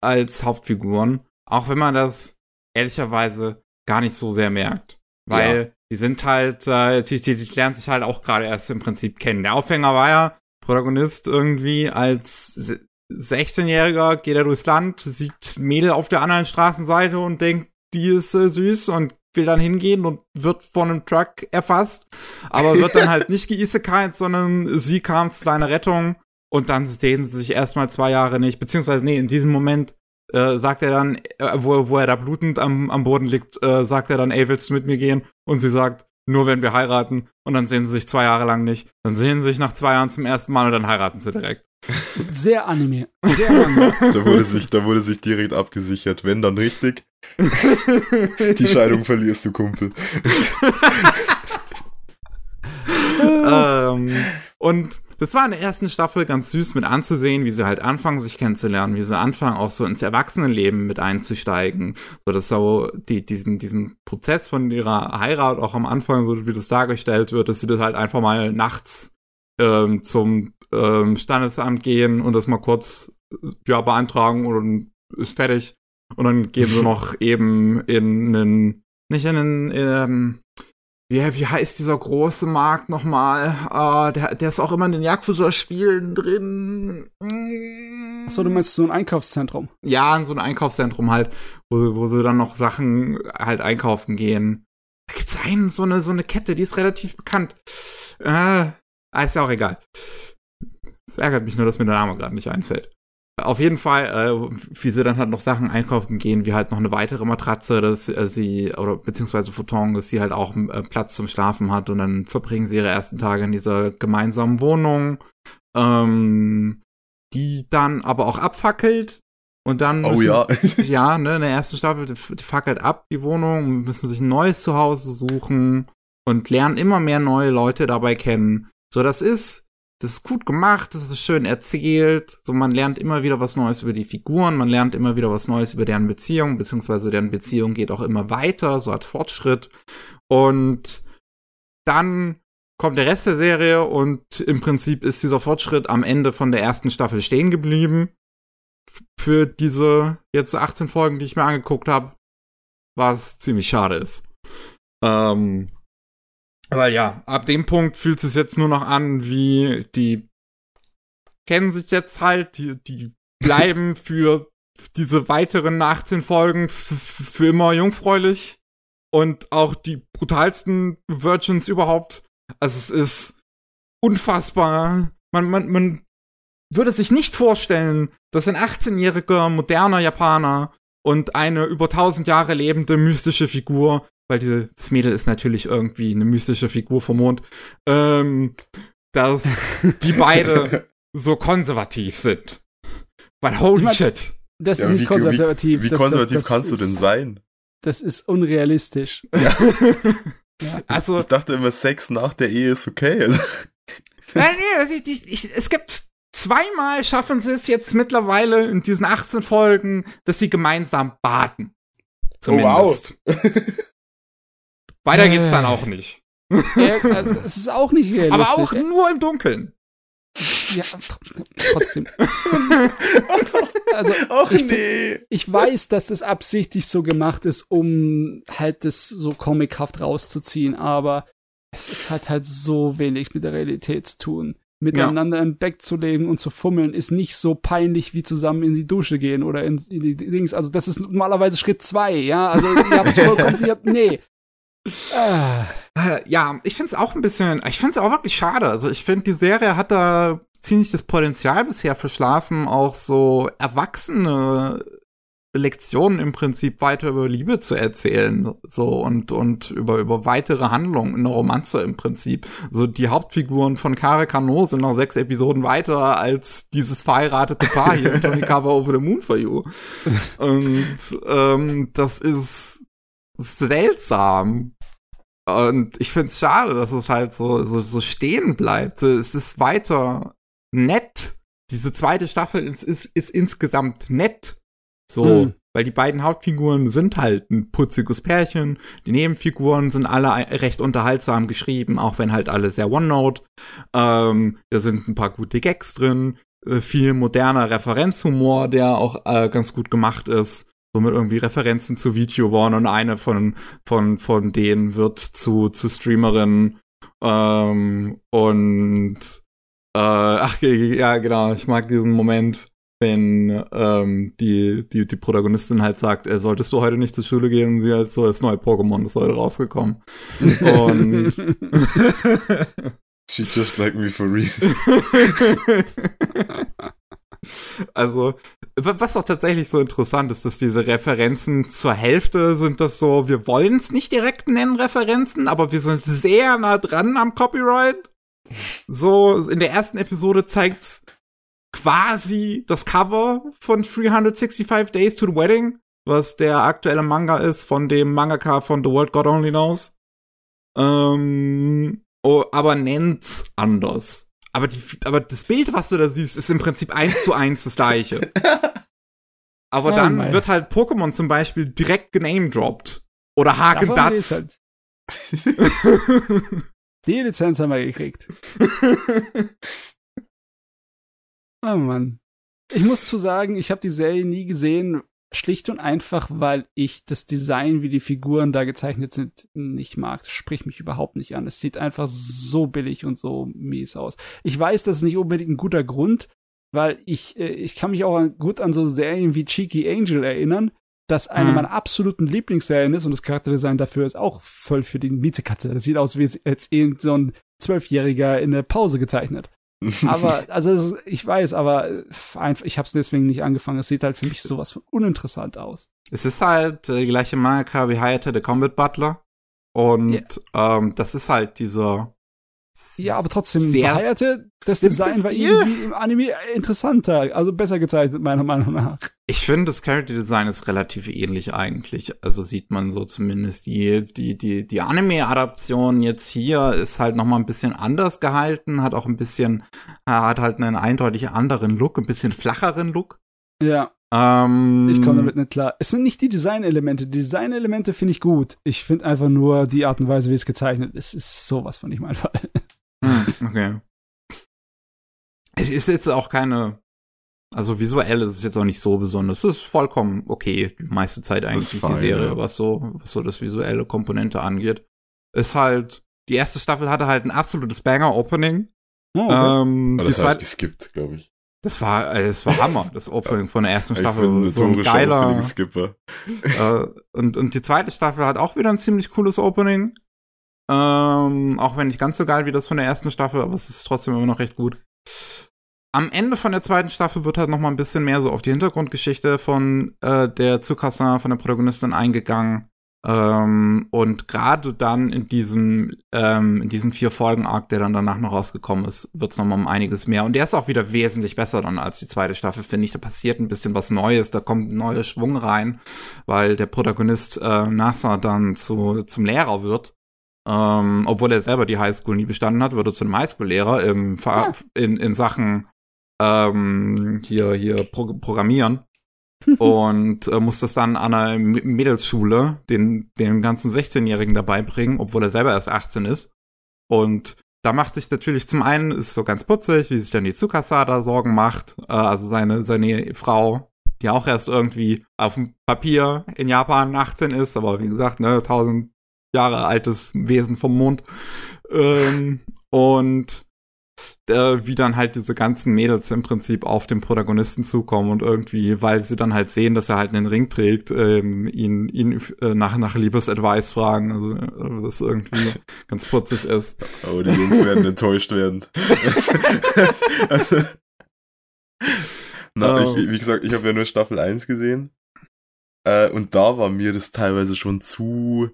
als Hauptfiguren. Auch wenn man das ehrlicherweise gar nicht so sehr merkt. Weil ja. die sind halt, äh, die, die, die lernen sich halt auch gerade erst im Prinzip kennen. Der Aufhänger war ja, Protagonist irgendwie als 16-Jähriger geht er durchs Land, sieht Mädel auf der anderen Straßenseite und denkt, die ist äh, süß und will dann hingehen und wird von einem Truck erfasst, aber wird dann halt nicht geisekalt, sondern sie kam zu seiner Rettung und dann sehen sie sich erstmal zwei Jahre nicht, beziehungsweise nee, in diesem Moment äh, sagt er dann, äh, wo, wo er da blutend am, am Boden liegt, äh, sagt er dann, ey, willst du mit mir gehen? Und sie sagt, nur wenn wir heiraten und dann sehen sie sich zwei Jahre lang nicht. Dann sehen sie sich nach zwei Jahren zum ersten Mal und dann heiraten sie direkt. Sehr anime. Sehr anime. da, wurde sich, da wurde sich direkt abgesichert. Wenn, dann richtig. Die Scheidung verlierst du, Kumpel. ähm, und das war in der ersten Staffel ganz süß mit anzusehen, wie sie halt anfangen, sich kennenzulernen, wie sie anfangen, auch so ins Erwachsenenleben mit einzusteigen. So, dass so die, diesen, diesen Prozess von ihrer Heirat auch am Anfang, so wie das dargestellt wird, dass sie das halt einfach mal nachts ähm, zum ähm, Standesamt gehen und das mal kurz ja beantragen und ist fertig. Und dann gehen sie noch eben in einen, nicht in einen, ähm, wie, wie heißt dieser große Markt nochmal? Uh, der, der ist auch immer in den Yakuza-Spielen drin. Achso, du meinst so ein Einkaufszentrum? Ja, in so ein Einkaufszentrum halt, wo, wo sie dann noch Sachen halt einkaufen gehen. Da gibt's einen, so eine, so eine Kette, die ist relativ bekannt. Äh, ist ja auch egal. Es ärgert mich nur, dass mir der Name gerade nicht einfällt. Auf jeden Fall, äh, wie sie dann halt noch Sachen einkaufen gehen, wie halt noch eine weitere Matratze, dass äh, sie, oder beziehungsweise Futon, dass sie halt auch äh, Platz zum Schlafen hat und dann verbringen sie ihre ersten Tage in dieser gemeinsamen Wohnung, ähm, die dann aber auch abfackelt. Und dann oh müssen, ja. ja, ne, in der ersten Staffel, die, die fackelt ab, die Wohnung, müssen sich ein neues Zuhause suchen und lernen immer mehr neue Leute dabei kennen. So, das ist das ist gut gemacht, das ist schön erzählt. So, man lernt immer wieder was Neues über die Figuren, man lernt immer wieder was Neues über deren Beziehung, beziehungsweise deren Beziehung geht auch immer weiter, so hat Fortschritt. Und dann kommt der Rest der Serie und im Prinzip ist dieser Fortschritt am Ende von der ersten Staffel stehen geblieben. Für diese jetzt 18 Folgen, die ich mir angeguckt habe, was ziemlich schade ist. Ähm, weil ja, ab dem Punkt fühlt es jetzt nur noch an, wie die kennen sich jetzt halt, die, die bleiben für diese weiteren 18 Folgen für immer jungfräulich und auch die brutalsten Virgins überhaupt. Also es ist unfassbar. Man, man, man würde sich nicht vorstellen, dass ein 18-jähriger moderner Japaner und eine über 1000 Jahre lebende mystische Figur weil diese, das Mädel ist natürlich irgendwie eine mystische Figur vom Mond, ähm, dass die beide so konservativ sind. Weil holy ich mein, shit. Das ja, ist nicht wie, konservativ. Wie, wie das, konservativ das, das kannst ist, du denn sein? Das ist unrealistisch. Ja. ja. Also, ich dachte immer, Sex nach der Ehe ist okay. Also. Nein, nee, ich, ich, ich, es gibt zweimal schaffen sie es jetzt mittlerweile in diesen 18 Folgen, dass sie gemeinsam baden. Zumindest. Oh, wow. Weiter geht's dann auch nicht. Ja, also, es ist auch nicht realistisch. Aber auch nur im Dunkeln. Ja, trotzdem. also, Ach ich, nee. ich weiß, dass das absichtlich so gemacht ist, um halt das so comichaft rauszuziehen, aber es ist halt halt so wenig mit der Realität zu tun. Miteinander im Bett zu leben und zu fummeln ist nicht so peinlich wie zusammen in die Dusche gehen oder in, in die Dings. Also das ist normalerweise Schritt zwei, ja. Also ihr habt vollkommen, ihr habt, nee. Ah. Äh, Ja, ich find's auch ein bisschen, ich find's auch wirklich schade. Also ich finde, die Serie hat da ziemlich das Potenzial bisher verschlafen, auch so erwachsene Lektionen im Prinzip weiter über Liebe zu erzählen, so und und über über weitere Handlungen in der Romanze im Prinzip. So die Hauptfiguren von Kare Kano sind noch sechs Episoden weiter als dieses verheiratete Paar hier in Tony Cover Over the Moon for You. Und ähm, das ist seltsam. Und ich find's schade, dass es halt so, so, so stehen bleibt. Es ist weiter nett. Diese zweite Staffel ist, ist, ist insgesamt nett. So, Hm. weil die beiden Hauptfiguren sind halt ein putziges Pärchen. Die Nebenfiguren sind alle recht unterhaltsam geschrieben, auch wenn halt alle sehr One-Note. Ähm, da sind ein paar gute Gags drin, äh, viel moderner Referenzhumor, der auch äh, ganz gut gemacht ist. So mit irgendwie Referenzen zu Videoborn und eine von, von, von denen wird zu, zu Streamerin. Ähm, und äh, ach ja, genau, ich mag diesen Moment, wenn ähm, die, die, die Protagonistin halt sagt, äh, solltest du heute nicht zur Schule gehen und sie halt so, das neue Pokémon ist heute rausgekommen. Und She just like me for real. also, wa- was auch tatsächlich so interessant ist, dass diese Referenzen zur Hälfte sind das so, wir wollen es nicht direkt nennen, Referenzen, aber wir sind sehr nah dran am Copyright. So, in der ersten Episode zeigt's quasi das Cover von 365 Days to the Wedding, was der aktuelle Manga ist von dem Mangaka von The World God Only Knows. Ähm, oh, aber nennt's anders. Aber, die, aber das Bild, was du da siehst, ist im Prinzip eins zu eins das gleiche. Aber Oh dann mein. wird halt Pokémon zum Beispiel direkt genamedroppt. Oder Haken Dats. Die Lizenz haben wir gekriegt. Oh Mann. Ich muss zu sagen, ich habe die Serie nie gesehen, schlicht und einfach, weil ich das Design, wie die Figuren da gezeichnet sind, nicht mag. Das spricht mich überhaupt nicht an. Es sieht einfach so billig und so mies aus. Ich weiß, das ist nicht unbedingt ein guter Grund, weil ich, äh, ich kann mich auch an, gut an so Serien wie Cheeky Angel erinnern, das eine Hm. meiner absoluten Lieblingsserien ist und das Charakterdesign dafür ist auch voll für die Miezekatze. Das sieht aus wie jetzt irgend so ein Zwölfjähriger in der Pause gezeichnet. Aber, also ich weiß, aber äh, ich habe es deswegen nicht angefangen. Es sieht halt für mich sowas von uninteressant aus. Es ist halt äh, die gleiche Mangaka wie Hayate the Combat Butler. Und ähm, das ist halt dieser Ja, aber trotzdem, Sehr Hayate, das Design war irgendwie im Anime interessanter, also besser gezeichnet, meiner Meinung nach. Ich finde, das Character Design ist relativ ähnlich eigentlich. Also sieht man so zumindest die, die, die, die Anime-Adaption jetzt hier ist halt noch mal ein bisschen anders gehalten, hat auch ein bisschen, hat halt einen eindeutig anderen Look, ein bisschen flacheren Look. Ja, Ähm, ich komme damit nicht klar. Es sind nicht die Designelemente. Die Designelemente finde ich gut. Ich finde einfach nur die Art und Weise, wie es gezeichnet ist, ist sowas von nicht mein Fall. Hm, okay. Es ist jetzt auch keine, also visuell ist es jetzt auch nicht so besonders. Es ist vollkommen okay, die meiste Zeit eigentlich die fein, Serie, ja. was so, was so das visuelle Komponente angeht. Ist halt, die erste Staffel hatte halt ein absolutes Banger-Opening. Oh, okay. Ähm, die das habe ich geskippt, glaube ich. das war, das war Hammer, das Opening von der ersten Ich Staffel. so ein geiler, äh, und, und die zweite Staffel hat auch wieder ein ziemlich cooles Opening. Ähm, auch wenn nicht ganz so geil wie das von der ersten Staffel, aber es ist trotzdem immer noch recht gut. Am Ende von der zweiten Staffel wird halt noch mal ein bisschen mehr so auf die Hintergrundgeschichte von äh, der Tsukasa, von der Protagonistin eingegangen. Ähm, und gerade dann in diesem, ähm, in diesem vier Folgen-Arc, der dann danach noch rausgekommen ist, wird es noch mal um einiges mehr. Und der ist auch wieder wesentlich besser dann als die zweite Staffel, finde ich. Da passiert ein bisschen was Neues, da kommt ein neuer Schwung rein, weil der Protagonist äh, Nasa dann zu, zum Lehrer wird. Ähm, obwohl er selber die Highschool nie bestanden hat, wird er zu einem Highschool-Lehrer im, Ver- in, in Sachen ähm, hier, hier Pro Programmieren und äh, muss das dann an einer M- Mädelsschule den, den ganzen 16-Jährigen dabei bringen, obwohl er selber erst 18 ist. Und da macht sich natürlich zum einen, ist so ganz putzig, wie sich dann die Tsukasa da Sorgen macht, äh, also seine, seine Frau, die auch erst irgendwie auf dem Papier in Japan 18 ist, aber wie gesagt, ne, 1000 Jahre altes Wesen vom Mond. Ähm, und äh, wie dann halt diese ganzen Mädels im Prinzip auf den Protagonisten zukommen und irgendwie, weil sie dann halt sehen, dass er halt einen Ring trägt, ähm, ihn, ihn äh, nach, nach Liebesadvice fragen, also äh, das irgendwie ganz putzig ist. Oh, die Jungs werden enttäuscht werden. Na, Oh. ich, wie gesagt, ich habe ja nur Staffel 1 gesehen. Äh, und da war mir das teilweise schon zu.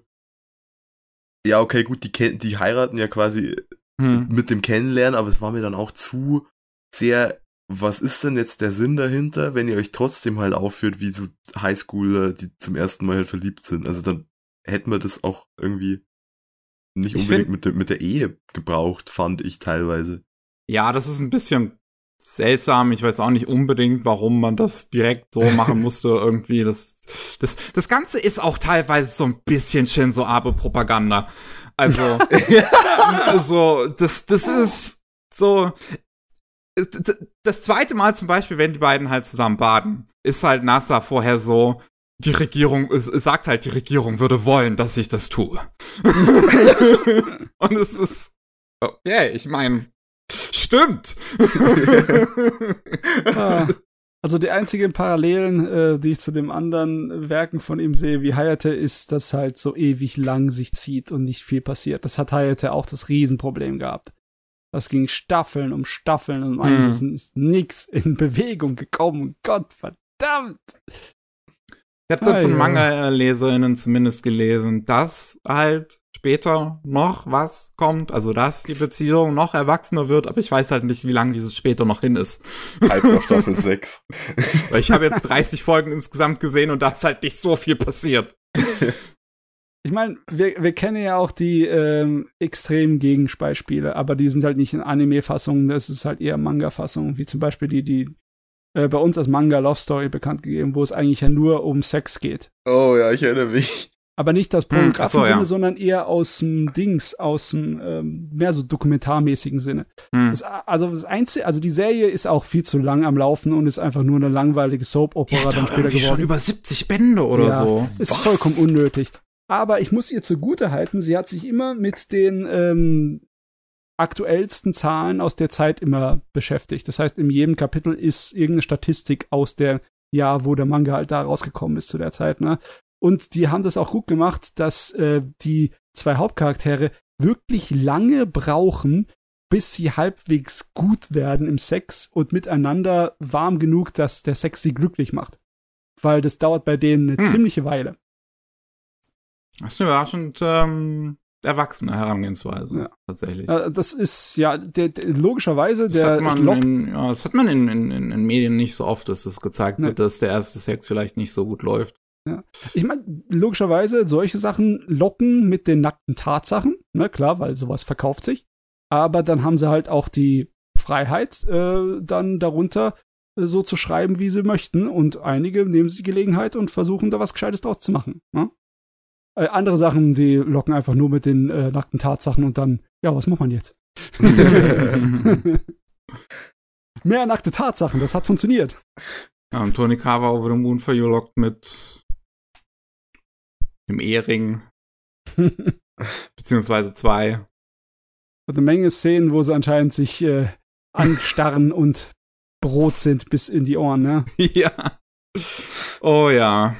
Ja, okay, gut, die, die heiraten ja quasi Hm. mit dem Kennenlernen, aber es war mir dann auch zu sehr, was ist denn jetzt der Sinn dahinter, wenn ihr euch trotzdem halt aufführt, wie so Highschooler, die zum ersten Mal halt verliebt sind. Also dann hätten wir das auch irgendwie nicht Ich unbedingt find- mit, der, mit der Ehe gebraucht, fand ich teilweise. Ja, das ist ein bisschen seltsam. Ich weiß auch nicht unbedingt, warum man das direkt so machen musste irgendwie. Das, das, das Ganze ist auch teilweise so ein bisschen Shinzo Abe Propaganda. Also, also, das, das ist so. Das zweite Mal zum Beispiel, wenn die beiden halt zusammen baden, ist halt NASA vorher so, die Regierung, es, es sagt halt, die Regierung würde wollen, dass ich das tue. Und es ist, okay, ich meine, stimmt. Ah, Also die einzigen Parallelen, äh, die ich zu den anderen Werken von ihm sehe, wie Hayate, ist, dass halt so ewig lang sich zieht und nicht viel passiert. Das hat Hayate auch das Riesenproblem gehabt. Das ging Staffeln um Staffeln und Ende Mhm. ist nix in Bewegung gekommen. Gott verdammt! Ich habe dann Ah, von ja. Manga-LeserInnen zumindest gelesen, dass halt später noch was kommt, also dass die Beziehung noch erwachsener wird, aber ich weiß halt nicht, wie lange dieses später noch hin ist. Hype auf Staffel 6. Weil ich habe jetzt 30 Folgen insgesamt gesehen und da ist halt nicht so viel passiert. Ich meine, wir, wir kennen ja auch die ähm, extremen Gegenbeispiele, aber die sind halt nicht in Anime-Fassungen, das ist halt eher Manga-Fassungen, wie zum Beispiel die, die äh, bei uns als Manga Love Story bekannt gegeben, wo es eigentlich ja nur um Sex geht. Oh ja, ich erinnere mich. Aber nicht Hm, so, pornografischen Sinne, ja. sondern eher aus dem Dings, aus dem ähm, mehr so dokumentarmäßigen Sinne. Hm. Das, also das Einzige, also die Serie ist auch viel zu lang am Laufen und ist einfach nur eine langweilige Soap-Opera dann später irgendwie schon geworden. über 70 Bände oder Ja. so. Ist Was? vollkommen unnötig. Aber ich muss ihr zugute halten, sie hat sich immer mit den ähm, aktuellsten Zahlen aus der Zeit immer beschäftigt. Das heißt, in jedem Kapitel ist irgendeine Statistik aus der Jahr, wo der Manga halt da rausgekommen ist zu der Zeit. Ne? Und die haben das auch gut gemacht, dass äh, die zwei Hauptcharaktere wirklich lange brauchen, bis sie halbwegs gut werden im Sex und miteinander warm genug, dass der Sex sie glücklich macht. Weil das dauert bei denen eine Hm. ziemliche Weile. Das ist eine überraschend ähm, erwachsene Herangehensweise, Ja. tatsächlich. Äh, Das ist ja der, der, logischerweise Das der hat man, Lock, in, ja, das hat man in, in, in, Medien nicht so oft, dass es gezeigt Nee. wird, dass der erste Sex vielleicht nicht so gut läuft. Ich meine, logischerweise, solche Sachen locken mit den nackten Tatsachen, ne, klar, weil sowas verkauft sich. Aber dann haben sie halt auch die Freiheit, äh, dann darunter äh, so zu schreiben, wie sie möchten. Und einige nehmen sich die Gelegenheit und versuchen da was Gescheites draus zu machen. Ne? Äh, andere Sachen, die locken einfach nur mit den äh, nackten Tatsachen und dann, ja, was macht man jetzt? Mehr nackte Tatsachen, das hat funktioniert. Ja, und Tony Carver over the Moon verlockt mit dem Ehering, beziehungsweise zwei. eine Menge Szenen, wo sie anscheinend sich äh, anstarren und Brot sind bis in die Ohren, ne? ja. Oh ja.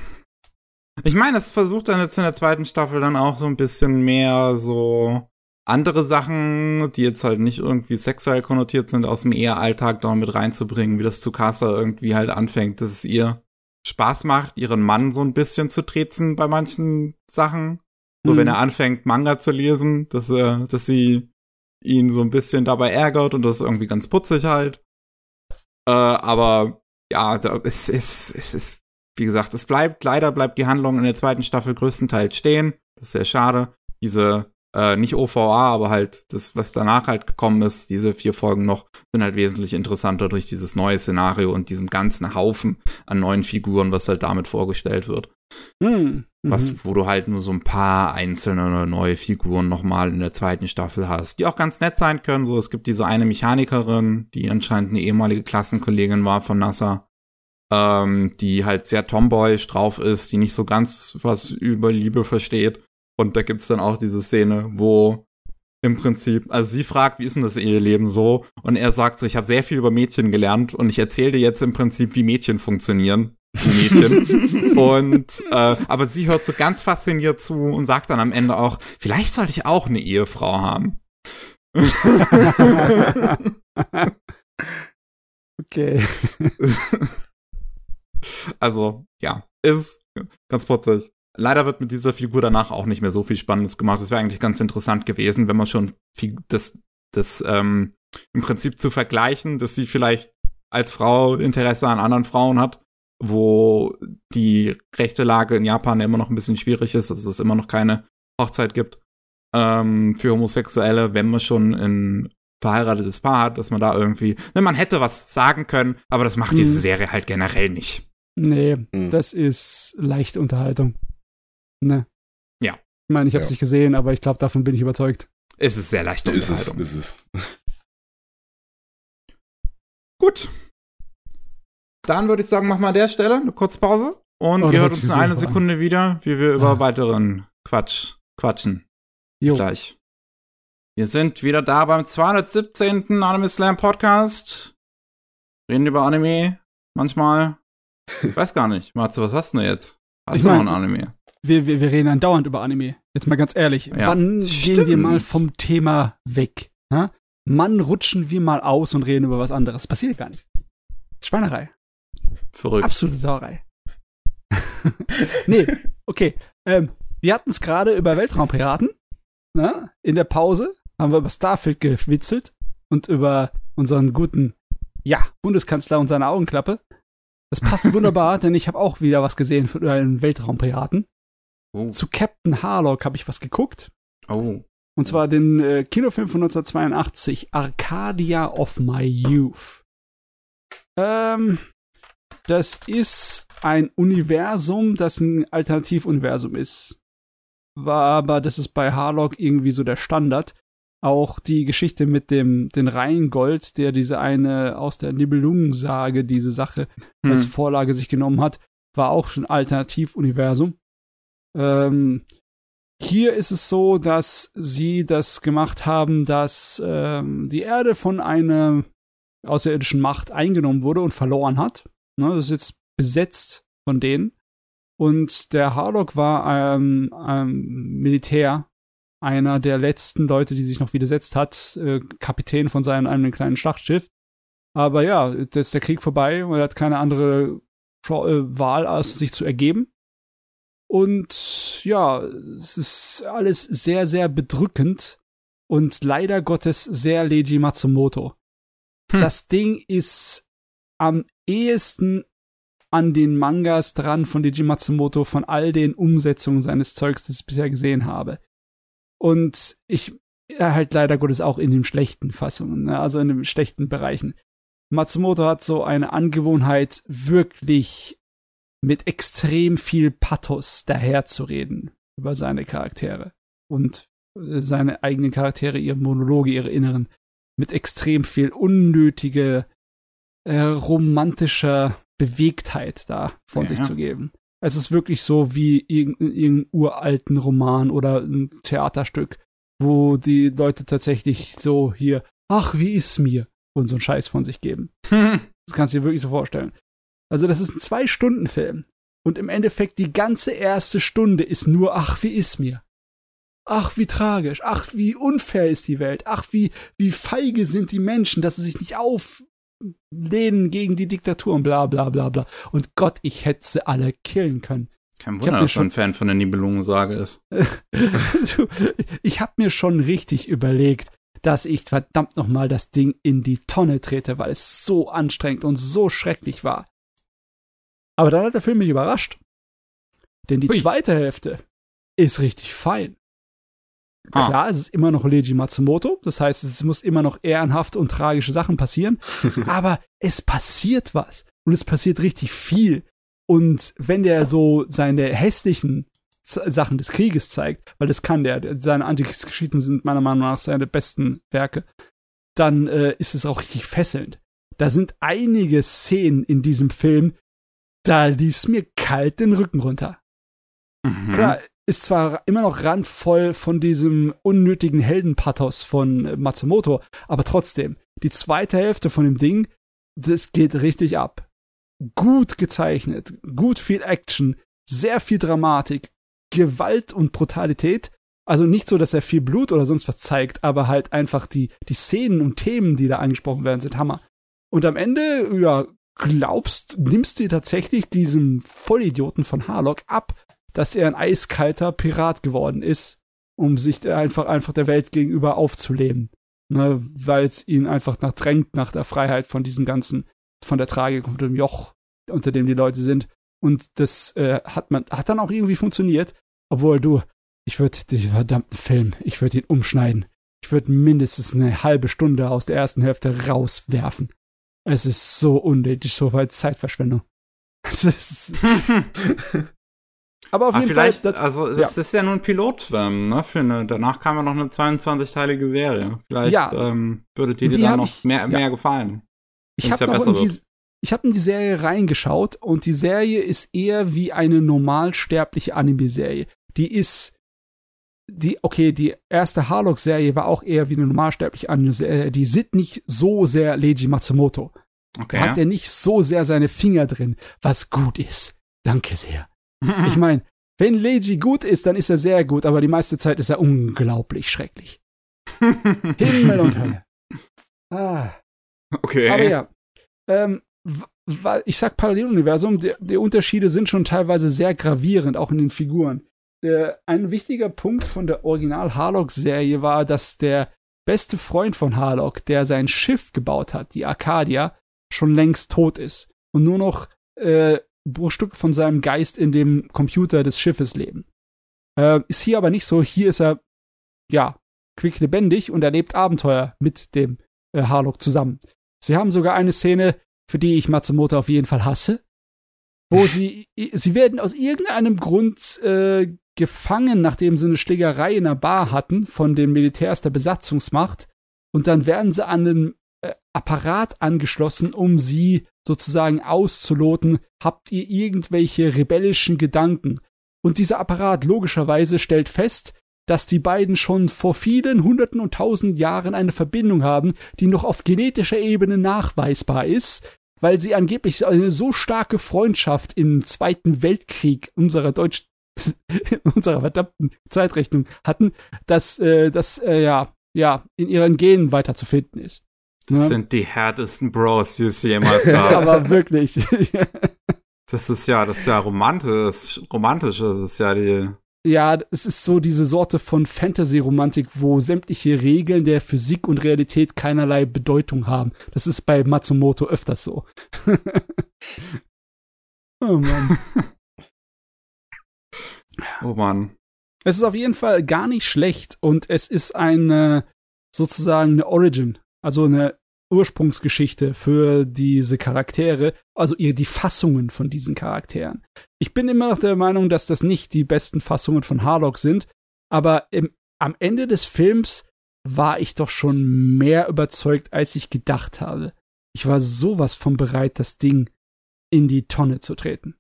Ich meine, es versucht dann jetzt in der zweiten Staffel dann auch so ein bisschen mehr so andere Sachen, die jetzt halt nicht irgendwie sexuell konnotiert sind, aus dem Ehealltag da mit reinzubringen, wie das Tsukasa irgendwie halt anfängt, dass es ihr Spaß macht, ihren Mann so ein bisschen zu trezen bei manchen Sachen. So, Mhm. wenn er anfängt, Manga zu lesen, dass er, dass sie ihn so ein bisschen dabei ärgert und das ist irgendwie ganz putzig halt. Äh, aber ja, es ist, es ist, wie gesagt, es bleibt, leider bleibt die Handlung in der zweiten Staffel größtenteils stehen. Das ist sehr schade. Diese, äh, nicht OVA, aber halt das, was danach halt gekommen ist, diese vier Folgen noch, sind halt wesentlich interessanter durch dieses neue Szenario und diesen ganzen Haufen an neuen Figuren, was halt damit vorgestellt wird. Hm. Was, Mhm. wo du halt nur so ein paar einzelne neue Figuren nochmal in der zweiten Staffel hast, die auch ganz nett sein können. So, es gibt diese eine Mechanikerin, die anscheinend eine ehemalige Klassenkollegin war von NASA, ähm, die halt sehr tomboyisch drauf ist, die nicht so ganz was über Liebe versteht. Und da gibt's dann auch diese Szene, wo im Prinzip, also sie fragt, wie ist denn das Eheleben so? Und er sagt so, ich habe sehr viel über Mädchen gelernt und ich erzähle dir jetzt im Prinzip, wie Mädchen funktionieren. Mädchen. und äh, aber sie hört so ganz fasziniert zu und sagt dann am Ende auch, vielleicht sollte ich auch eine Ehefrau haben. okay. Also, ja, ist ganz putzig. Leider wird mit dieser Figur danach auch nicht mehr so viel Spannendes gemacht. Das wäre eigentlich ganz interessant gewesen, wenn man schon das, das ähm, im Prinzip zu vergleichen, dass sie vielleicht als Frau Interesse an anderen Frauen hat, wo die rechte Lage in Japan ja immer noch ein bisschen schwierig ist, dass es immer noch keine Hochzeit gibt ähm, für Homosexuelle, wenn man schon ein verheiratetes Paar hat, dass man da irgendwie, ne, man hätte was sagen können, aber das macht diese Mhm. Serie halt generell nicht. Nee, Hm. das ist leichte Unterhaltung. Ne. Ja. Ich meine, ich habe es Ja. nicht gesehen, aber ich glaube, davon bin ich überzeugt. Es ist sehr leicht ist es, ist es. Gut. Dann würde ich sagen, machen wir an der Stelle eine kurze Pause und Oh, ihr hört uns in einer super an. Sekunde wieder, wie wir über Ah. weiteren Quatsch quatschen. Bis Jo. gleich. Wir sind wieder da beim 217. Anime Slam Podcast. Reden über Anime manchmal. Ich weiß gar nicht. Matze, was hast du denn jetzt? Hast Ich du noch mein- ein Anime? Wir, wir, wir reden andauernd über Anime. Jetzt mal ganz ehrlich. Ja, Wann gehen wir mal stimmt. vom Thema weg? Ja? Mann, rutschen wir mal aus und reden über was anderes. Passiert gar nicht. Schweinerei. Verrückt. Absolute Sauerei. nee, okay. Ähm, wir hatten es gerade über Weltraumpiraten. Ne? In der Pause haben wir über Starfield gewitzelt und über unseren guten, ja, Bundeskanzler und seine Augenklappe. Das passt wunderbar, denn ich habe auch wieder was gesehen von einen Weltraumpiraten. Oh. Zu Captain Harlock habe ich was geguckt. oh. Und zwar den äh, Kinofilm von 1982, Arcadia of My Youth. Ähm, das ist ein Universum, das ein Alternativuniversum ist. War aber, das ist bei Harlock irgendwie so der Standard. Auch die Geschichte mit dem den Rheingold, der diese eine aus der Nibelungensage diese Sache als Hm. Vorlage sich genommen hat, war auch schon Alternativuniversum. Ähm, hier ist es so, dass sie das gemacht haben, dass ähm, die Erde von einer außerirdischen Macht eingenommen wurde und verloren hat. Ne, das ist jetzt besetzt von denen. Und der Harlock war ähm, ähm, Militär, einer der letzten Leute, die sich noch widersetzt hat, äh, Kapitän von seinem einem kleinen Schlachtschiff. Aber ja, jetzt ist der Krieg vorbei und er hat keine andere äh, Wahl, als sich zu ergeben. Und ja, es ist alles sehr, sehr bedrückend und leider Gottes sehr Leiji Matsumoto. Hm. Das Ding ist am ehesten an den Mangas dran von Leiji Matsumoto von all den Umsetzungen seines Zeugs, das ich bisher gesehen habe. Und ich ja, halt leider Gottes auch in den schlechten Fassungen, ne? also in den schlechten Bereichen. Matsumoto hat so eine Angewohnheit, wirklich mit extrem viel Pathos daherzureden über seine Charaktere und äh, seine eigenen Charaktere, ihre Monologe, ihre Inneren, mit extrem viel unnötige äh, romantischer Bewegtheit da von Ja, sich ja. zu geben. Es ist wirklich so wie irgendein, irgendein uralten Roman oder ein Theaterstück, wo die Leute tatsächlich so hier, ach, wie ist mir? Und so einen Scheiß von sich geben. Hm. Das kannst du dir wirklich so vorstellen. Also, das ist ein Zwei-Stunden-Film. Und im Endeffekt, die ganze erste Stunde ist nur, ach, wie ist mir? Ach, wie tragisch. Ach, wie unfair ist die Welt. Ach, wie, wie feige sind die Menschen, dass sie sich nicht auflehnen gegen die Diktatur und bla, bla, bla, bla. Und Gott, ich hätte sie alle killen können. Kein Wunder, dass du ein Fan von der Nibelungensage ist. Ich habe mir schon richtig überlegt, dass ich verdammt nochmal das Ding in die Tonne trete, weil es so anstrengend und so schrecklich war. Aber dann hat der Film mich überrascht. Denn die Hui. zweite Hälfte ist richtig fein. Ah. Klar, es ist immer noch Leiji Matsumoto, das heißt, es muss immer noch ehrenhaft und tragische Sachen passieren, aber es passiert was und es passiert richtig viel. Und wenn der so seine hässlichen Sachen des Krieges zeigt, weil das kann der, seine Antikriegsgeschichten sind meiner Meinung nach seine besten Werke, dann äh, ist es auch richtig fesselnd. Da sind einige Szenen in diesem Film, da lief's mir kalt den Rücken runter. Mhm. Klar, ist zwar immer noch randvoll von diesem unnötigen Heldenpathos von Matsumoto, aber trotzdem, die zweite Hälfte von dem Ding, das geht richtig ab. Gut gezeichnet, gut viel Action, sehr viel Dramatik, Gewalt und Brutalität. Also nicht so, dass er viel Blut oder sonst was zeigt, aber halt einfach die, die Szenen und Themen, die da angesprochen werden, sind Hammer. Und am Ende, ja, glaubst, nimmst du tatsächlich diesem Vollidioten von Harlock ab, dass er ein eiskalter Pirat geworden ist, um sich einfach, einfach der Welt gegenüber aufzuleben. Ne, Weil es ihn einfach nach drängt, nach der Freiheit von diesem ganzen, von der Tragik und dem Joch, unter dem die Leute sind. Und das äh, hat man, hat dann auch irgendwie funktioniert. Obwohl du, ich würde den verdammten Film, ich würde ihn umschneiden. Ich würde mindestens eine halbe Stunde aus der ersten Hälfte rauswerfen. Es ist so unnötig, so weit Zeitverschwendung. Aber auf Ah, jeden vielleicht, Fall, das, also es ja. ist ja nur ein Pilotfilm, ne? Für eine, danach kam ja noch eine 22-teilige Serie. Vielleicht Ja. ähm, würde dir die, dann hab noch ich- mehr, ja. mehr gefallen. ich habe ja in die, ich habe in die Serie reingeschaut und die Serie ist eher wie eine normalsterbliche Anime-Serie. Die ist die, okay, die erste Harlock-Serie war auch eher wie eine normalsterbliche Anime-Serie. Die sind nicht so sehr Leiji Matsumoto. Okay. Da hat er nicht so sehr seine Finger drin, was gut ist. Danke sehr. Ich meine, wenn Leiji gut ist, dann ist er sehr gut, aber die meiste Zeit ist er unglaublich schrecklich. Himmel und Hölle. Ah. okay. Aber ja, ähm, ich sag Paralleluniversum, die, die Unterschiede sind schon teilweise sehr gravierend, auch in den Figuren. Äh, ein wichtiger Punkt von der Original-Harlock-Serie war, dass der beste Freund von Harlock, der sein Schiff gebaut hat, die Arcadia, schon längst tot ist und nur noch äh, Bruchstücke von seinem Geist in dem Computer des Schiffes leben. Äh, ist hier aber nicht so. Hier ist er, ja, quicklebendig und erlebt Abenteuer mit dem äh, Harlock zusammen. Sie haben sogar eine Szene, für die ich Matsumoto auf jeden Fall hasse, wo sie, sie werden aus irgendeinem Grund äh, gefangen, nachdem sie eine Schlägerei in einer Bar hatten von den Militärs der Besatzungsmacht und dann werden sie an einen äh, Apparat angeschlossen, um sie sozusagen auszuloten, habt ihr irgendwelche rebellischen Gedanken? Und dieser Apparat logischerweise stellt fest, dass die beiden schon vor vielen hunderten und tausend Jahren eine Verbindung haben, die noch auf genetischer Ebene nachweisbar ist, weil sie angeblich eine so starke Freundschaft im Zweiten Weltkrieg unserer deutschen unserer verdammten Zeitrechnung hatten, dass äh, das äh, ja ja in ihren Genen weiter zu finden ist. das ne? sind die härtesten Bros, die es jemals gab. Aber wirklich. das ist ja, das ist ja romantisch, romantisch, das ist ja die, Ja, es ist so diese Sorte von Fantasy-Romantik, wo sämtliche Regeln der Physik und Realität keinerlei Bedeutung haben. Das ist bei Matsumoto öfters so. oh Mann. Oh Mann. Es ist auf jeden Fall gar nicht schlecht und es ist eine sozusagen eine Origin, also eine Ursprungsgeschichte für diese Charaktere, also ihr die Fassungen von diesen Charakteren. Ich bin immer noch der Meinung, dass das nicht die besten Fassungen von Harlock sind, aber im, am Ende des Films war ich doch schon mehr überzeugt, als ich gedacht habe. Ich war sowas von bereit, das Ding in die Tonne zu treten.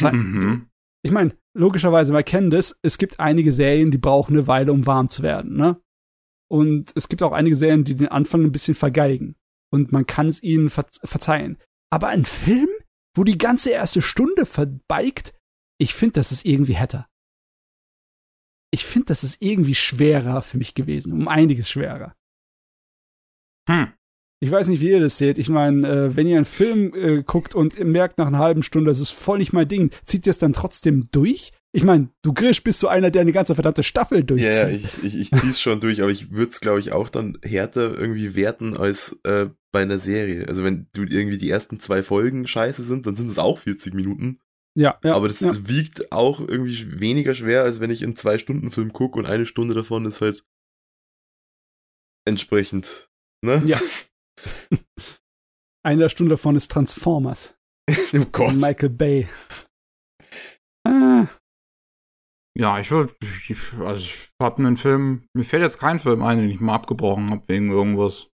Weil- Mhm. ich meine, logischerweise, wir kennen das, es gibt einige Serien, die brauchen eine Weile, um warm zu werden, ne? Und es gibt auch einige Serien, die den Anfang ein bisschen vergeigen. Und man kann es ihnen ver verzeihen. Aber ein Film, wo die ganze erste Stunde verbeigt, ich finde, das ist irgendwie härter. Ich finde, das ist irgendwie schwerer für mich gewesen, um einiges schwerer. Hm. Ich weiß nicht, wie ihr das seht. Ich meine, äh, wenn ihr einen Film äh, guckt und merkt nach einer halben Stunde, das ist voll nicht mein Ding, zieht ihr es dann trotzdem durch? Ich meine, du Grisch bist so einer, der eine ganze verdammte Staffel durchzieht. Ja, ja, ich, ich, ich zieh's schon durch, aber ich würde es, glaube ich, auch dann härter irgendwie werten als äh, bei einer Serie. Also wenn du irgendwie die ersten zwei Folgen scheiße sind, dann sind es auch 40 Minuten. ja, ja, aber das, ja. das wiegt auch irgendwie weniger schwer, als wenn ich einen Zwei-Stunden-Film gucke und eine Stunde davon ist halt entsprechend. Ne? Ja. Eine Stunde davon ist Transformers. oh Gott. Michael Bay. Ah, Ja, ich würde, also ich hab einen Film, mir fällt jetzt kein Film ein, den ich mal abgebrochen habe wegen irgendwas.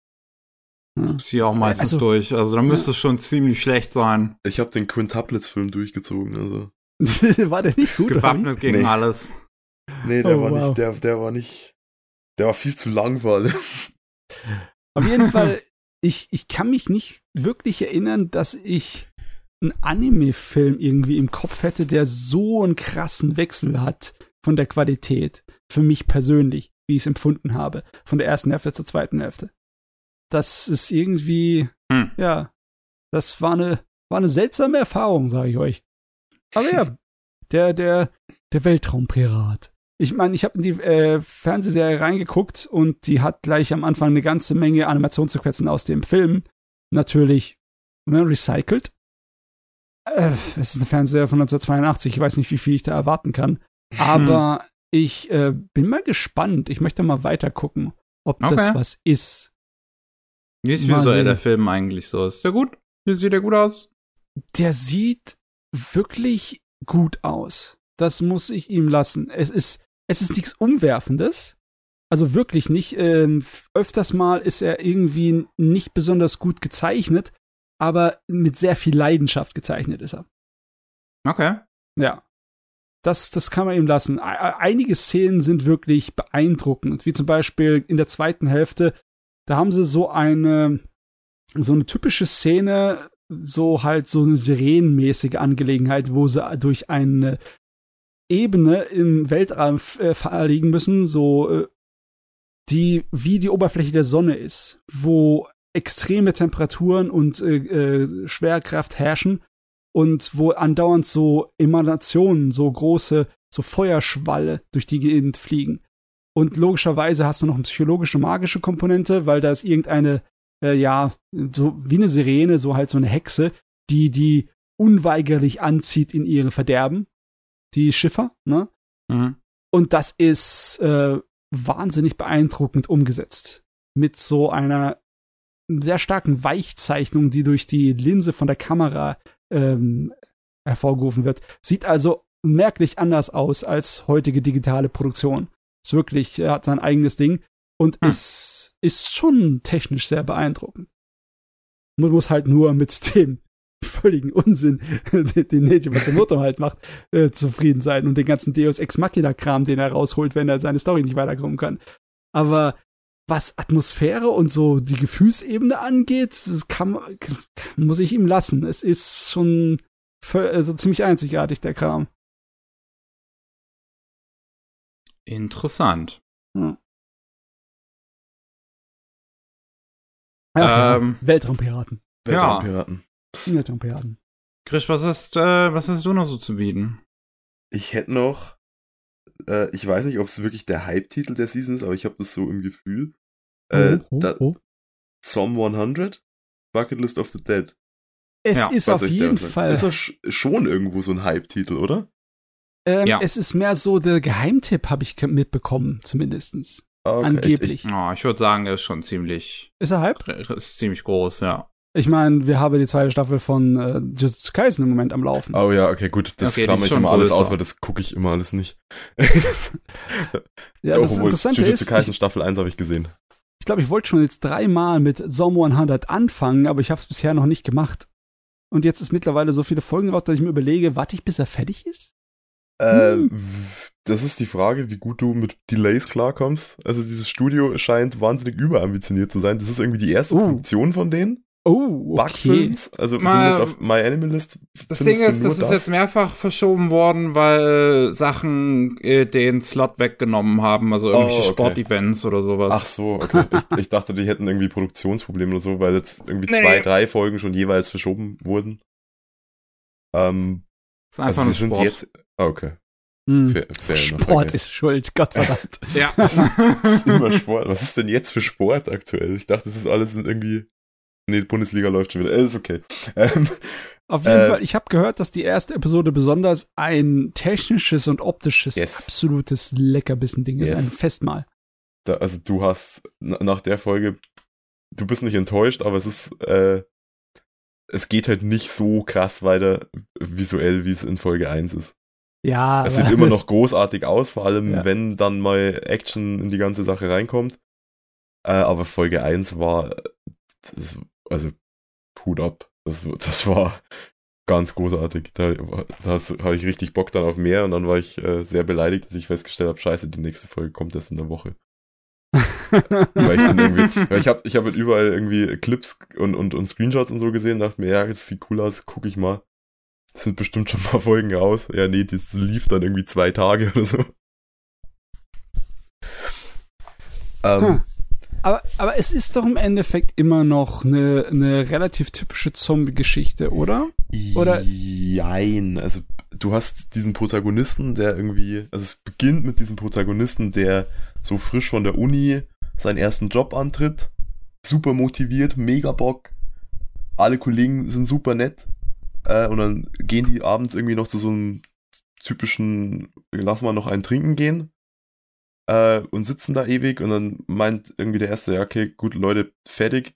hm. Ich ziehe auch meistens Also- durch. Also da müsste es schon ziemlich schlecht sein. Ich habe den Quintuplets-Film durchgezogen, also. War der nicht so Gewappnet gegen Nee. alles. Nee, der Oh, war wow. nicht, der, der war nicht. Der war viel zu lang vor allem. Auf jeden Fall, ich, ich kann mich nicht wirklich erinnern, dass ich einen Anime-Film irgendwie im Kopf hätte, der so einen krassen Wechsel hat von der Qualität. Für mich persönlich, wie ich es empfunden habe. Von der ersten Hälfte zur zweiten Hälfte. Das ist irgendwie, Hm. ja, das war eine, war eine seltsame Erfahrung, sage ich euch. Aber ja, der, der, der Weltraumpirat. Ich meine, ich habe in die äh, Fernsehserie reingeguckt und die hat gleich am Anfang eine ganze Menge Animationssequenzen aus dem Film. Natürlich ne, recycelt. Äh, es ist eine Fernsehserie von 1982. Ich weiß nicht, wie viel ich da erwarten kann. Aber ich äh, bin mal gespannt. Ich möchte mal weiter gucken, ob das Okay. was ist. Wie ist Mal visuell sehen. der Film eigentlich so? Ist der gut? Wie sieht der gut aus? Der sieht wirklich gut aus. Das muss ich ihm lassen. Es ist, es ist nichts Umwerfendes. Also wirklich nicht. Ähm, öfters mal ist er irgendwie nicht besonders gut gezeichnet, aber mit sehr viel Leidenschaft gezeichnet ist er. Okay. Ja. Das, das kann man ihm lassen. Einige Szenen sind wirklich beeindruckend, wie zum Beispiel in der zweiten Hälfte. Da haben sie so eine, so eine typische Szene, so halt so eine sirenenmäßige Angelegenheit, wo sie durch eine Ebene im Weltraum äh, verlegen müssen, so äh, die wie die Oberfläche der Sonne ist, wo extreme Temperaturen und äh, äh, Schwerkraft herrschen und wo andauernd so Emanationen, so große, so Feuerschwalle durch die Gegend fliegen. Und logischerweise hast du noch eine psychologische, magische Komponente, weil da ist irgendeine, äh, ja, so wie eine Sirene, so halt so eine Hexe, die die unweigerlich anzieht in ihre Verderben. Die Schiffer, ne? Mhm. Und das ist äh, wahnsinnig beeindruckend umgesetzt. Mit so einer sehr starken Weichzeichnung, die durch die Linse von der Kamera ähm, hervorgerufen wird. Sieht also merklich anders aus als heutige digitale Produktion. Ist wirklich, er hat sein eigenes Ding und Hm. ist, ist schon technisch sehr beeindruckend. Man muss halt nur mit dem völligen Unsinn, den Neji Matsumoto halt macht, äh, zufrieden sein und den ganzen Deus Ex Machina-Kram, den er rausholt, wenn er seine Story nicht weiterkommen kann. Aber was Atmosphäre und so die Gefühlsebene angeht, das kann, kann, muss ich ihm lassen. Es ist schon also ziemlich einzigartig, der Kram. Interessant. Ja, Ähm, Weltraumpiraten. Ja. Weltraumpiraten. Krisch, was hast, äh, was hast du noch so zu bieten? Ich hätte noch, äh, ich weiß nicht, ob es wirklich der Hype-Titel der Season ist, aber ich habe das so im Gefühl. Äh, oh, oh, da, oh. Psalm 100, Bucket List of the Dead. Es Ja, ist auf jeden. Fall. Ist doch sch- schon irgendwo so ein Hype-Titel, oder? Ähm, Ja. Es ist mehr so der Geheimtipp, habe ich mitbekommen, zumindestens. Ah, okay. Angeblich. Oh, ich würde sagen, er ist schon ziemlich, Ist er Hype? ist ziemlich groß, ja. Ich meine, wir haben die zweite Staffel von äh, Jujutsu Kaisen im Moment am Laufen. Oh ja, okay, gut. Das Okay, klammer ich schon immer alles aus, weil das gucke ich immer alles nicht. ja, das Obwohl, Interessante Jujutsu ist, Kaisen Staffel 1 habe ich gesehen. ich glaube, ich wollte schon jetzt dreimal mit Zomo 100 anfangen, aber ich habe es bisher noch nicht gemacht. Und jetzt ist mittlerweile so viele Folgen raus, dass ich mir überlege, warte ich, bis er fertig ist? Äh, Hm. das ist die Frage, wie gut du mit Delays klarkommst. Also dieses Studio scheint wahnsinnig überambitioniert zu sein. Das ist irgendwie die erste Oh. Produktion von denen. Oh, okay. Bugfilms. Also Mal- zumindest auf My Animalist. Das Ding ist, nur das ist jetzt mehrfach verschoben worden, weil Sachen äh, den Slot weggenommen haben, also irgendwelche Oh, okay. Sportevents oder sowas. Ach so, okay. ich, ich dachte, die hätten irgendwie Produktionsprobleme oder so, weil jetzt irgendwie Nee, zwei, drei Folgen schon jeweils verschoben wurden. Ähm, das ist einfach also sind Sport. jetzt. ah, okay. Hm. Fair, fair Sport ist schuld, Gottverdammt. Ja. Das ist immer Sport. Was ist denn jetzt für Sport aktuell? Ich dachte, das ist alles mit irgendwie. Nee, die Bundesliga läuft schon wieder. Äh, ist okay. Ähm, Auf jeden Äh, Fall, ich habe gehört, dass die erste Episode besonders ein technisches und optisches Yes. absolutes Leckerbissen-Ding ist. Yes. Ein Festmahl. da, also du hast na- nach der Folge, du bist nicht enttäuscht, aber es ist, äh, es geht halt nicht so krass weiter visuell, wie es in Folge 1 ist. Ja. Es sieht immer noch großartig aus, vor allem Ja. wenn dann mal Action in die ganze Sache reinkommt. Äh, aber Folge 1 war, das, also Hut ab. Das, das war ganz großartig. Da, da hatte ich richtig Bock dann auf mehr und dann war ich äh, sehr beleidigt, dass ich festgestellt habe, scheiße, die nächste Folge kommt erst in der Woche. Weil ich dann irgendwie, weil ich habe ich hab halt überall irgendwie Clips und, und, und Screenshots und so gesehen, dachte mir, ja, das sieht cool aus, guck ich mal. Das sind bestimmt schon ein paar Folgen raus. Ja, nee, das lief dann irgendwie zwei Tage oder so. Ähm, Hm. Aber, aber es ist doch im Endeffekt immer noch eine, eine relativ typische Zombie-Geschichte, oder? Oder- Jein. Also, du hast diesen Protagonisten, der irgendwie, also es beginnt mit diesem Protagonisten, der so frisch von der Uni seinen ersten Job antritt, super motiviert, mega Bock, alle Kollegen sind super nett, äh, und dann gehen die abends irgendwie noch zu so einem typischen, lass mal noch einen trinken gehen, äh, und sitzen da ewig und dann meint irgendwie der Erste, ja, okay, gut, Leute, fertig.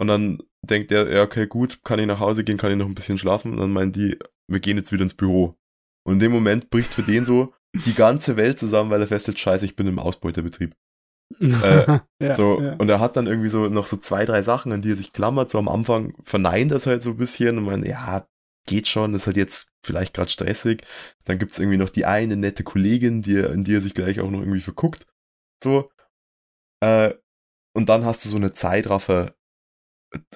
Und dann denkt er, ja, okay, gut, kann ich nach Hause gehen, kann ich noch ein bisschen schlafen. Und dann meinen die, wir gehen jetzt wieder ins Büro. Und in dem Moment bricht für den so die ganze Welt zusammen, weil er feststellt, scheiße, ich bin im Ausbeuterbetrieb. Äh, ja, So, ja. und er hat dann irgendwie so noch so zwei, drei Sachen, an die er sich klammert. So am Anfang verneint das halt so ein bisschen und meint, ja, geht schon, ist halt jetzt vielleicht gerade stressig. Dann gibt's irgendwie noch die eine nette Kollegin, die in die er sich gleich auch noch irgendwie verguckt. So. Äh, und dann hast du so eine Zeitraffer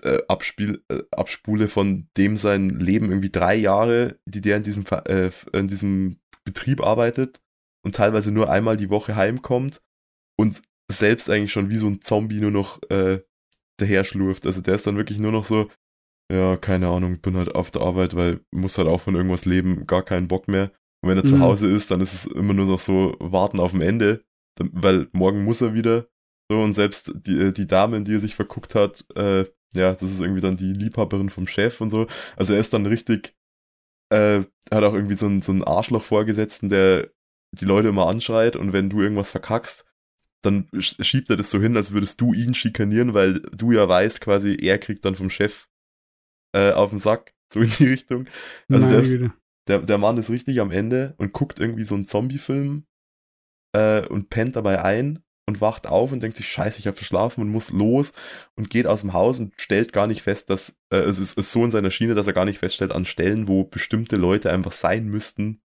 äh, Abspiel, äh, Abspule von dem sein Leben irgendwie drei Jahre, die der in diesem, äh, in diesem Betrieb arbeitet und teilweise nur einmal die Woche heimkommt und selbst eigentlich schon wie so ein Zombie nur noch äh, daher schlurft. Also der ist dann wirklich nur noch so, ja, keine Ahnung, bin halt auf der Arbeit, weil muss halt auch von irgendwas leben, gar keinen Bock mehr. Und wenn er zu Mhm. Hause ist, dann ist es immer nur noch so, warten auf dem Ende, weil morgen muss er wieder. So, und selbst die, äh, die Dame, in die er sich verguckt hat, äh, ja, das ist irgendwie dann die Liebhaberin vom Chef und so. Also er ist dann richtig, äh, hat auch irgendwie so einen, so einen Arschloch-Vorgesetzten, der die Leute immer anschreit und wenn du irgendwas verkackst, dann sch- schiebt er das so hin, als würdest du ihn schikanieren, weil du ja weißt, quasi, er kriegt dann vom Chef äh, auf den Sack, so in die Richtung. Also der ist-. Der, der Mann ist richtig am Ende und guckt irgendwie so einen Zombie-Film äh, und pennt dabei ein und wacht auf und denkt sich, scheiße, ich habe verschlafen und muss los und geht aus dem Haus und stellt gar nicht fest, dass äh, es ist, ist so in seiner Schiene, dass er gar nicht feststellt, an Stellen, wo bestimmte Leute einfach sein müssten,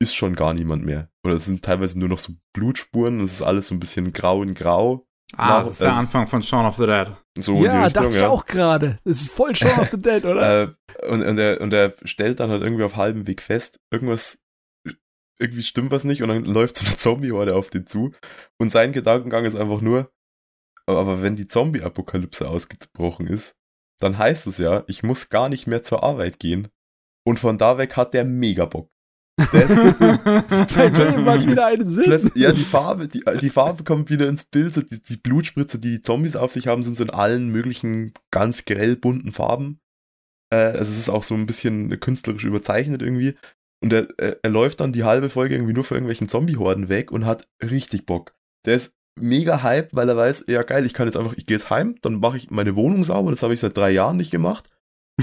ist schon gar niemand mehr. Oder es sind teilweise nur noch so Blutspuren und es ist alles so ein bisschen grau in grau. Ah, das ist der Also- Anfang von Shaun of the Dead. So ja, Richtung, dachte ich auch gerade. Das ist voll Shaun of the Dead, oder? Äh, und, und, er, und er stellt dann halt irgendwie auf halbem Weg fest, irgendwas, irgendwie stimmt was nicht und dann läuft so eine Zombie-Horde auf den zu. Und sein Gedankengang ist einfach nur, aber wenn die Zombie-Apokalypse ausgebrochen ist, dann heißt es ja, ich muss gar nicht mehr zur Arbeit gehen. Und von da weg hat der mega Bock. Dem macht wieder einen Sinn. Plötzlich, ja, die Farbe, die, die Farbe kommt wieder ins Bild. So die, die Blutspritze, die die Zombies auf sich haben, sind so in allen möglichen ganz grell bunten Farben. Äh, also es ist auch so ein bisschen künstlerisch überzeichnet irgendwie. Und er, er, läuft dann die halbe Folge irgendwie nur für irgendwelchen Zombie-Horden weg und hat richtig Bock. Der ist mega hyped, weil er weiß, ja geil, ich kann jetzt einfach, ich gehe jetzt heim, dann mache ich meine Wohnung sauber, das habe ich seit drei Jahren nicht gemacht.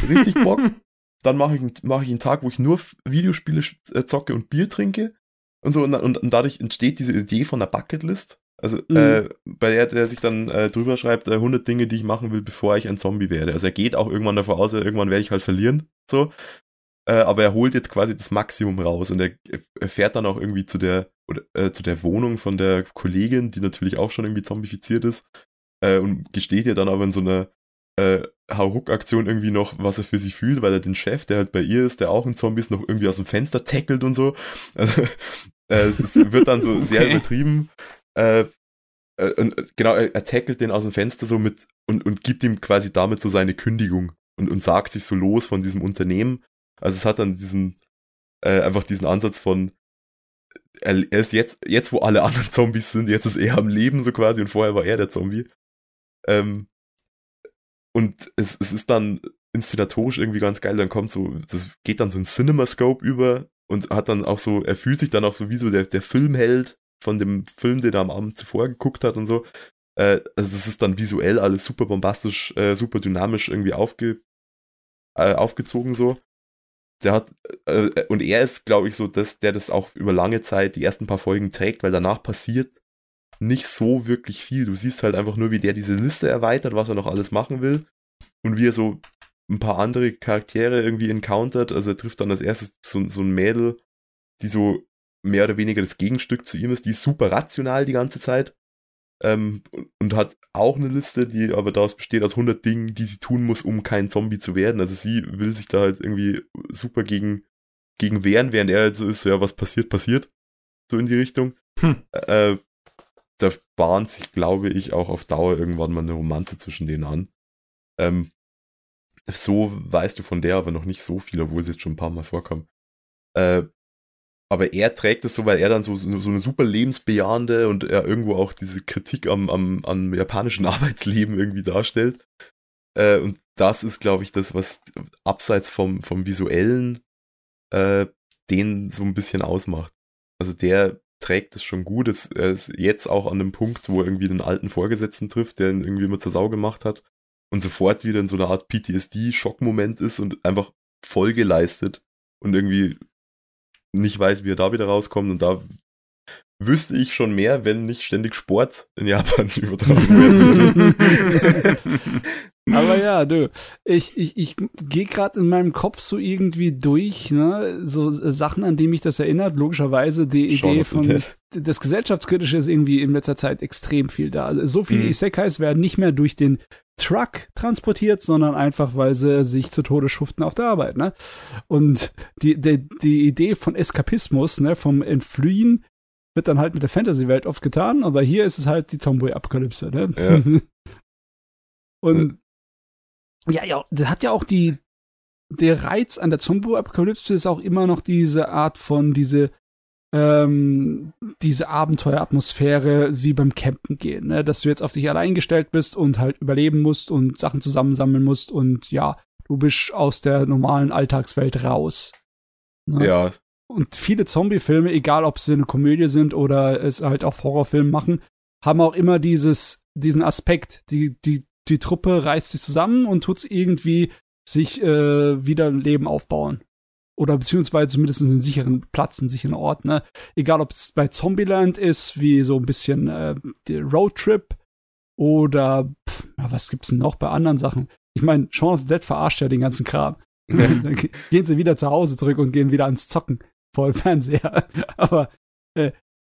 Richtig Bock. dann mache ich, mach ich einen Tag, wo ich nur Videospiele äh, zocke und Bier trinke und so und, und, und dadurch entsteht diese Idee von einer Bucketlist. Also Mhm. äh, bei der, der sich dann äh, drüber schreibt, äh, 100 Dinge, die ich machen will, bevor ich ein Zombie werde. Also er geht auch irgendwann davor aus, irgendwann werde ich halt verlieren, so. Äh, aber er holt jetzt quasi das Maximum raus und er, er fährt dann auch irgendwie zu der oder, äh, zu der Wohnung von der Kollegin, die natürlich auch schon irgendwie zombifiziert ist und gesteht ihr dann aber in so einer äh, Hauruck-Aktion irgendwie noch, was er für sie fühlt, weil er den Chef, der halt bei ihr ist, der auch ein Zombie ist, noch irgendwie aus dem Fenster tackelt und so. Also äh, es, wird dann so sehr Okay. übertrieben. Äh, äh, und äh, genau, er, er tackelt den aus dem Fenster so mit und, und gibt ihm quasi damit so seine Kündigung und, und sagt sich so los von diesem Unternehmen. Also es hat dann diesen, äh, einfach diesen Ansatz von, er, er ist jetzt, jetzt wo alle anderen Zombies sind, jetzt ist er am Leben so quasi und vorher war er der Zombie. Ähm, und es, es ist dann inszenatorisch irgendwie ganz geil, dann kommt so, das geht dann so ein Cinemascope über und hat dann auch so, er fühlt sich dann auch so wie so der, der Filmheld von dem Film, den er am Abend zuvor geguckt hat und so. Äh, also es ist dann visuell alles super bombastisch, äh, super dynamisch irgendwie aufge, äh, aufgezogen so. Der hat, äh, und er ist, glaube ich, so, dass der das auch über lange Zeit die ersten paar Folgen trägt, weil danach passiert nicht so wirklich viel. Du siehst halt einfach nur, wie der diese Liste erweitert, was er noch alles machen will und wie er so ein paar andere Charaktere irgendwie encountert. Also er trifft dann als erstes so, so ein Mädel, die so mehr oder weniger das Gegenstück zu ihm ist. Die ist super rational die ganze Zeit ähm, und hat auch eine Liste, die aber daraus besteht aus 100 Dingen, die sie tun muss, um kein Zombie zu werden. Also sie will sich da halt irgendwie super gegen, gegen wehren, während er halt so ist, ja, was passiert, passiert. So in die Richtung. Hm. Äh, da bahnt sich, glaube ich, auch auf Dauer irgendwann mal eine Romanze zwischen denen an. Ähm, so weißt du von der aber noch nicht so viel, obwohl sie jetzt schon ein paar Mal vorkam. Äh, aber er trägt es so, weil er dann so, so, eine super lebensbejahende und er irgendwo auch diese Kritik am, am, am japanischen Arbeitsleben irgendwie darstellt. Äh, und das ist, glaube ich, das, was abseits vom, vom visuellen äh, den so ein bisschen ausmacht. Also der trägt es schon gut. Es, er ist jetzt auch an dem Punkt, wo er irgendwie den alten Vorgesetzten trifft, der ihn irgendwie immer zur Sau gemacht hat und sofort wieder in so einer Art PTSD-Schockmoment ist und einfach Folge leistet und irgendwie nicht weiß, wie er da wieder rauskommt. Und da wüsste ich schon mehr, wenn nicht ständig Sport in Japan übertragen würde. Aber ja, du, ich, ich, ich gehe gerade in meinem Kopf so irgendwie durch, ne, so Sachen, an die mich das erinnert. Logischerweise die Idee von das Gesellschaftskritische ist irgendwie in letzter Zeit extrem viel da. Also so viele mhm. Isekais werden nicht mehr durch den Truck transportiert, sondern einfach, weil sie sich zu Tode schuften auf der Arbeit, ne? Und die, die, die Idee von Eskapismus, ne, vom Entfliehen wird dann halt mit der Fantasy-Welt oft getan, aber hier ist es halt die Tomboy-Apokalypse, ne? Ja. Und ja, ja, das hat ja auch die, der Reiz an der Zombie-Apokalypse ist auch immer noch diese Art von, diese, ähm, diese Abenteueratmosphäre wie beim Campen gehen, ne? dass du jetzt auf dich allein gestellt bist und halt überleben musst und Sachen zusammensammeln musst und ja, du bist aus der normalen Alltagswelt raus. Ne? Ja. Und viele Zombie-Filme, egal ob sie eine Komödie sind oder es halt auch Horrorfilme machen, haben auch immer dieses, diesen Aspekt, die, die die Truppe reißt sich zusammen und tut irgendwie sich äh, wieder ein Leben aufbauen. Oder beziehungsweise zumindest einen sicheren Platz, einen sicheren Ort, ne? Egal, ob es bei Zombieland ist, wie so ein bisschen äh, der Roadtrip oder pff, ja, was gibt's denn noch bei anderen Sachen? Ich meine, Shaun of the Dead verarscht ja den ganzen Kram. Dann gehen sie wieder zu Hause zurück und gehen wieder ans Zocken vor dem Fernseher. Aber äh,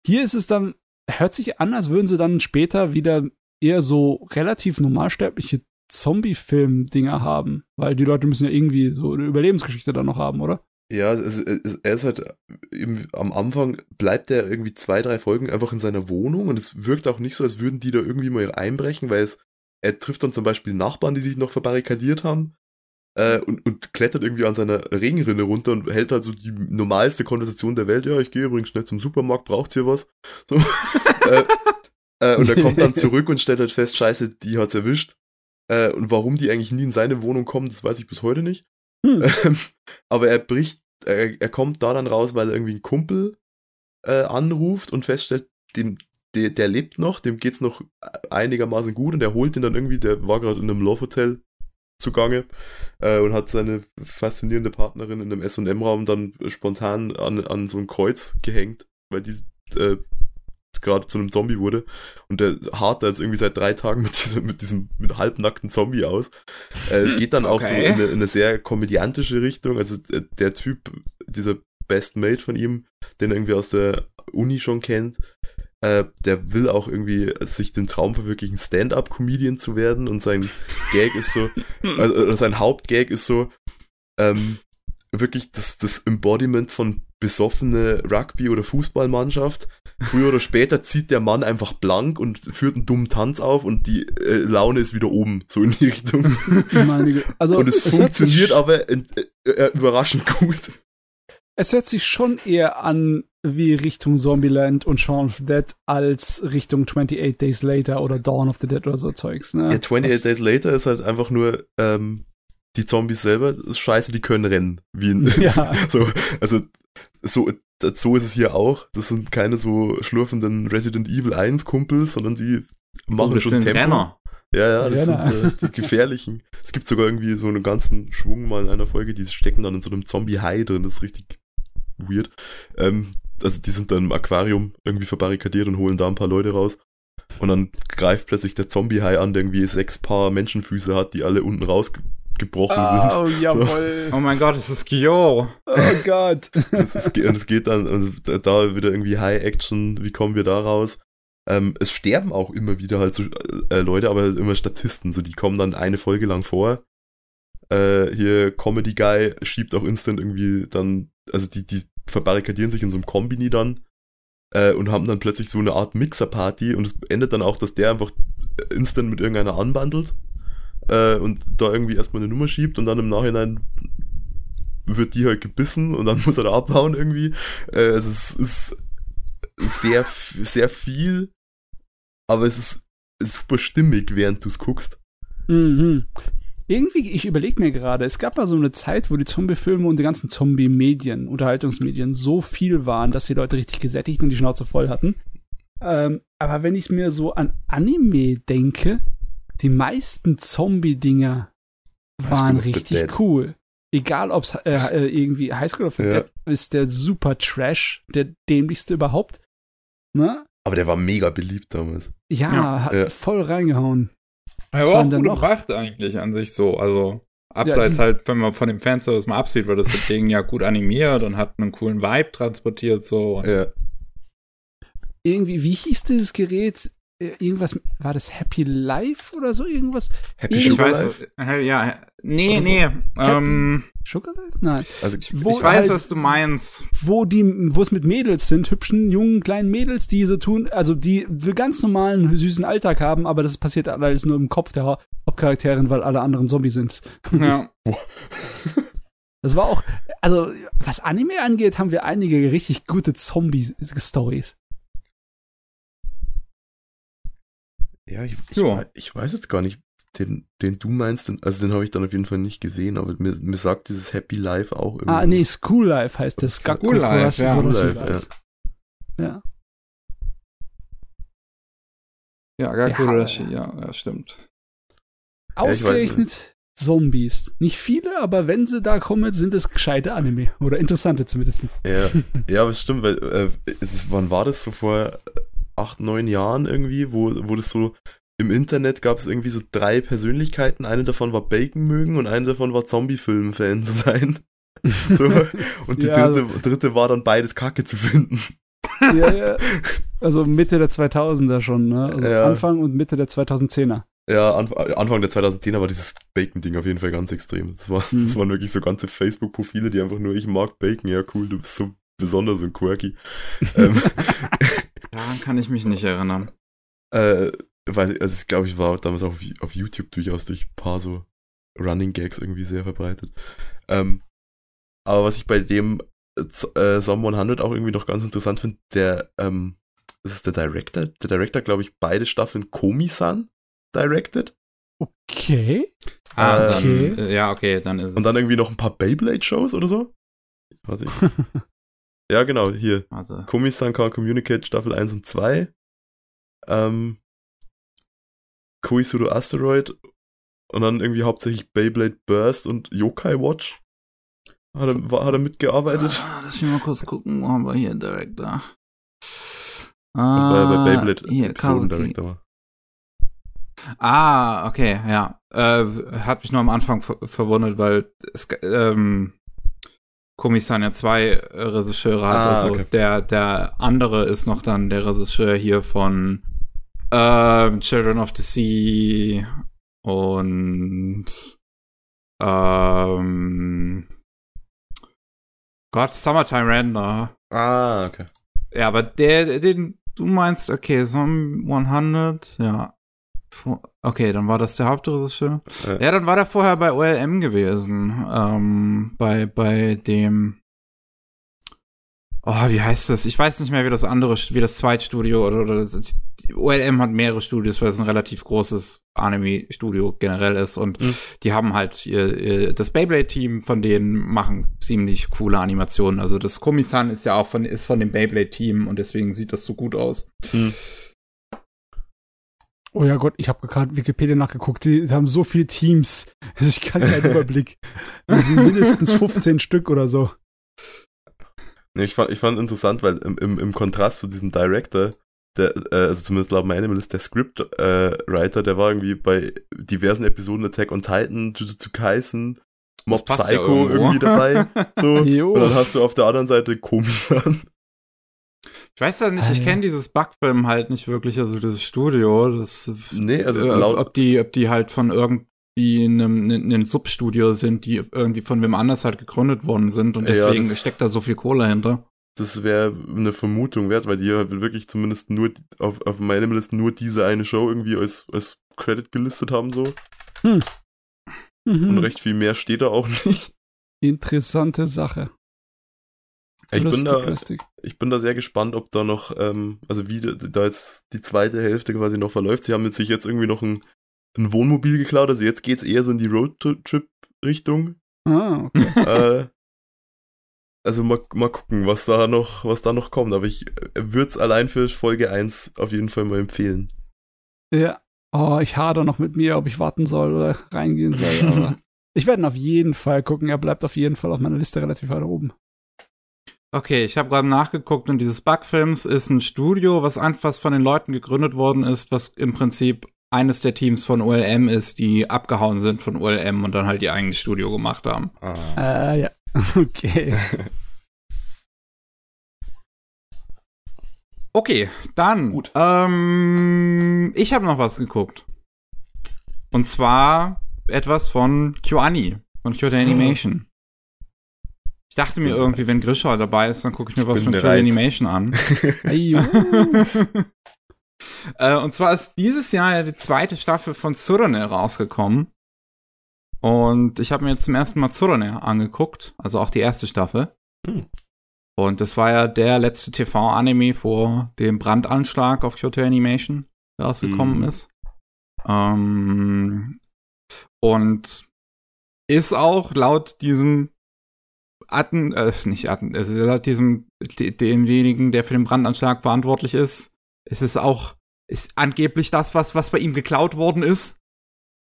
hier ist es dann, hört sich an, als würden sie dann später wieder eher so relativ normalsterbliche Zombie-Film-Dinger haben, weil die Leute müssen ja irgendwie so eine Überlebensgeschichte dann noch haben, oder? Ja, es, es, er ist halt eben, am Anfang bleibt er irgendwie zwei, drei Folgen einfach in seiner Wohnung und es wirkt auch nicht so, als würden die da irgendwie mal einbrechen, weil es, er trifft dann zum Beispiel Nachbarn, die sich noch verbarrikadiert haben äh, und, und klettert irgendwie an seiner Regenrinne runter und hält halt so die normalste Konversation der Welt. Ja, ich gehe übrigens schnell zum Supermarkt, braucht's hier was? So. äh, äh, und er kommt dann zurück und stellt halt fest, scheiße, die hat's erwischt. Äh, und warum die eigentlich nie in seine Wohnung kommen, das weiß ich bis heute nicht. Hm. Ähm, aber er bricht, er, er kommt da dann raus, weil er irgendwie einen Kumpel äh, anruft und feststellt, dem, der, der lebt noch, dem geht's noch einigermaßen gut und er holt ihn dann irgendwie, der war gerade in einem Love-Hotel zugange äh, und hat seine faszinierende Partnerin in einem S&M-Raum dann spontan an, an so ein Kreuz gehängt, weil die äh, gerade zu einem Zombie wurde. Und der hart da jetzt irgendwie seit drei Tagen mit diesem, mit diesem mit halbnackten Zombie aus. Äh, es geht dann okay. auch so in eine, in eine, sehr komödiantische Richtung. Also der, der Typ, dieser Best Mate von ihm, den er irgendwie aus der Uni schon kennt, äh, der will auch irgendwie sich den Traum verwirklichen, Stand-up-Comedian zu werden. Und sein Gag ist so, also sein Hauptgag ist so, ähm, wirklich das, das Embodiment von besoffene Rugby- oder Fußballmannschaft. Früher oder später zieht der Mann einfach blank und führt einen dummen Tanz auf und die äh, Laune ist wieder oben, so in die Richtung. Also, und es, es funktioniert aber äh, äh, überraschend gut. Es hört sich schon eher an wie Richtung Zombieland und Shaun of the Dead als Richtung 28 Days Later oder Dawn of the Dead oder so Zeugs. Ne? Ja, 28 das Days Later ist halt einfach nur ähm, die Zombies selber ist scheiße, die können rennen. Wie in, ja. so, also so, so ist es hier auch. Das sind keine so schlurfenden Resident Evil 1 Kumpels, sondern die machen schon Tempo. Renner. Ja, ja, das Ja, sind äh, die gefährlichen. Es gibt sogar irgendwie so einen ganzen Schwung mal in einer Folge, die stecken dann in so einem Zombie-Hai drin, das ist richtig weird. Ähm, also die sind dann im Aquarium irgendwie verbarrikadiert und holen da ein paar Leute raus. Und dann greift plötzlich der Zombie-Hai an, der irgendwie sechs Paar Menschenfüße hat, die alle unten rausgebrochen sind. Oh, jawohl. Oh mein Gott, es ist Gyo. Oh Gott. Es, ist, und es geht dann, also da- da wieder irgendwie High-Action, wie kommen wir da raus? Ähm, es sterben auch immer wieder halt so äh, Leute, aber halt immer Statisten, so die kommen dann eine Folge lang vor. Äh, hier Comedy Guy schiebt auch instant irgendwie dann, also die, die verbarrikadieren sich in so einem Kombini dann äh, und haben dann plötzlich so eine Art Mixer-Party und es endet dann auch, dass der einfach instant mit irgendeiner anbandelt äh, und da irgendwie erstmal eine Nummer schiebt und dann im Nachhinein wird die halt gebissen und dann muss er da abhauen irgendwie. Äh, es ist, ist sehr, sehr viel, aber es ist super stimmig, während du es guckst. Mhm. Irgendwie, ich überlege mir gerade, es gab mal so eine Zeit, wo die Zombie-Filme und die ganzen Zombie-Medien, Unterhaltungsmedien so viel waren, dass die Leute richtig gesättigt und die Schnauze voll hatten. Ähm, aber wenn ich mir so an Anime denke, die meisten Zombie-Dinger waren richtig cool. Egal, ob es äh, äh, irgendwie High School of the Ja. Dead ist der super Trash, der dämlichste überhaupt. Ne? Aber der war mega beliebt damals. Ja, Ja. hat Ja. voll reingehauen. Er Was war auch gut noch? gemacht eigentlich an sich so. Also abseits die- halt, wenn man von dem Fanservice mal absieht, weil das Ding ja gut animiert und hat einen coolen Vibe transportiert so. Und Ja. irgendwie, wie hieß dieses Gerät? Äh, Irgendwas, war das Happy Life oder so irgendwas? Happy Ich ich Sugar weiß, Life? äh, ja, nee, Oder so. nee. Ähm, Sugar Life? Nein. Also, Wo ich weiß, halt was du meinst. Wo die, wo es mit Mädels sind, hübschen, jungen, kleinen Mädels, die so tun, also die ganz normalen, süßen Alltag haben, aber das passiert alles nur im Kopf der Hau- Hauptcharakterin, weil alle anderen Zombie sind. Ja. Das war auch, also was Anime angeht, haben wir einige richtig gute Zombie-Stories. Ja, ich, ich, Ja. ich weiß jetzt gar nicht, den, den du meinst, den, also den habe ich dann auf jeden Fall nicht gesehen, aber mir, mir sagt dieses Happy Life auch irgendwie. Ah, nee, School Life heißt das. School Life, ja. School Life. Ja. Ja, gar Ja. cool, ja, ja, stimmt. Ausgerechnet Zombies. Nicht viele, aber wenn sie da kommen, sind es gescheite Anime. Oder interessante zumindest. Ja, ja, aber es stimmt, weil, äh, es ist, wann war das so vor acht, neun Jahren irgendwie, wo, wo das so im Internet gab es irgendwie so drei Persönlichkeiten. Eine davon war Bacon mögen und eine davon war Zombie-Film-Fan zu sein. So, und die Ja, dritte, dritte war dann beides Kacke zu finden. ja, ja. Also Mitte der 2000er schon, ne? Also Ja. Anfang und Mitte der 2010er. Ja, Anf Anfang der 2010er war dieses Bacon-Ding auf jeden Fall ganz extrem. Das, war, Mhm. das waren wirklich so ganze Facebook-Profile, die einfach nur, ich mag Bacon, ja cool, du bist so besonders und quirky. ähm, Daran kann ich mich nicht erinnern. Äh, weil, also ich glaube, ich war damals auch auf, auf YouTube durchaus durch ein paar so Running Gags irgendwie sehr verbreitet. Ähm, aber was ich bei dem äh, Z- äh, Som 100 auch irgendwie noch ganz interessant finde, der, ähm, das ist der Director, der Director, glaube ich, beide Staffeln Komi-san directed Okay. Ah, Okay. dann, äh, ja, okay, dann ist es. und dann irgendwie noch ein paar Beyblade-Shows oder so. Warte, ich, ja genau, hier. Warte. Komi-san Can't Communicate Staffel 1 und 2. Ähm, Koisuru Asteroid. Und dann irgendwie hauptsächlich Beyblade Burst und Yokai Watch. Hat er, war, hat er mitgearbeitet. Ah, lass mich mal kurz gucken, wo haben wir hier Director? Und bei, Ah, bei Beyblade hier, Episoden. Director war. Ah, okay, ja. Äh, hat mich nur am Anfang ver verwundert, weil es, ähm, Komi-san ja zwei äh, Regisseure hat. Ah, also okay. der, der andere ist noch dann der Regisseur hier von ähm, Children of the Sea und ähm, Gott, Summertime Render. Ah, okay. Ja, aber der, den du meinst, okay, Zombie 100, ja. Okay, dann war das der Hauptregisseur. Äh, Ja, dann war der vorher bei OLM gewesen. Ähm, bei, bei dem. Oh, wie heißt das? Ich weiß nicht mehr, wie das andere, wie das Zweitstudio oder, oder das, OLM hat mehrere Studios, weil es ein relativ großes Anime-Studio generell ist und Mhm. die haben halt ihr, ihr, das Beyblade-Team von denen machen ziemlich coole Animationen. Also das Komi-san ist ja auch von, ist von dem Beyblade-Team und deswegen sieht das so gut aus. hm. Oh ja Gott, ich habe gerade Wikipedia nachgeguckt. Die haben so viele Teams. Also ich kann keinen Überblick. Das sind mindestens 15 Stück oder so. Nee, ich fand, ich fand interessant, weil im, im, im Kontrast zu diesem Director, der, äh, also zumindest laut meinem ist der Scriptwriter, äh, der war irgendwie bei diversen Episoden Attack on Titan, Jujutsu Kaisen, Mob ja Psycho irgendwo. irgendwie dabei. So. Und dann hast du auf der anderen Seite Komisan. Ich weiß ja nicht, ich ja. kenne dieses Bugfilm halt nicht wirklich, also dieses Studio. Das, Nee, also äh, laut, ob die, ob die halt von irgendwie einem, einem Substudio sind, die irgendwie von wem anders halt gegründet worden sind und Ja, deswegen das- steckt da so viel Kohle hinter. das wäre eine Vermutung wert, weil die halt wirklich zumindest nur auf, auf meinem List nur diese eine Show irgendwie als, als Credit gelistet haben so. Und Mhm. recht viel mehr steht da auch nicht. Interessante Sache. Ich bin, da, ich bin da sehr gespannt, ob da noch, ähm, also wie da- jetzt die zweite Hälfte quasi noch verläuft. Sie haben jetzt sich jetzt irgendwie noch ein, ein Wohnmobil geklaut, also jetzt geht's eher so in die Roadtrip-Richtung. Ah, okay. äh, also mal, mal gucken, was da noch, was da noch kommt. Aber ich würde es allein für Folge 1 auf jeden Fall mal empfehlen. ja. Oh, ich hader noch mit mir, ob ich warten soll oder reingehen soll, ich werde ihn auf jeden Fall gucken. Er bleibt auf jeden Fall auf meiner Liste relativ weit oben. Okay, ich habe gerade nachgeguckt und dieses Bugfilms ist ein Studio, was einfach von den Leuten gegründet worden ist, was im Prinzip eines der Teams von OLM ist, die abgehauen sind von OLM und dann halt ihr eigenes Studio gemacht haben. Äh, ja. Okay. Okay, dann. Gut. Ähm, ich habe noch was geguckt. Und zwar etwas von KyoAni, von Kyoto Animation. Ich dachte mir irgendwie, wenn Grisha dabei ist, dann gucke ich mir was bin von Kyoto bereit. Animation an. Äh, und zwar ist dieses Jahr ja die zweite Staffel von Tsurone rausgekommen. Und ich habe mir jetzt zum ersten Mal Tsurone angeguckt, also auch die erste Staffel. Hm. Und das war ja der letzte TV-Anime vor dem Brandanschlag auf Kyoto Animation, der rausgekommen Mhm. ist. Ähm, und ist auch laut diesem Atten, äh, nicht Atten, also laut diesem, de- demjenigen, der für den Brandanschlag verantwortlich ist, ist es auch, ist angeblich das, was, was bei ihm geklaut worden ist.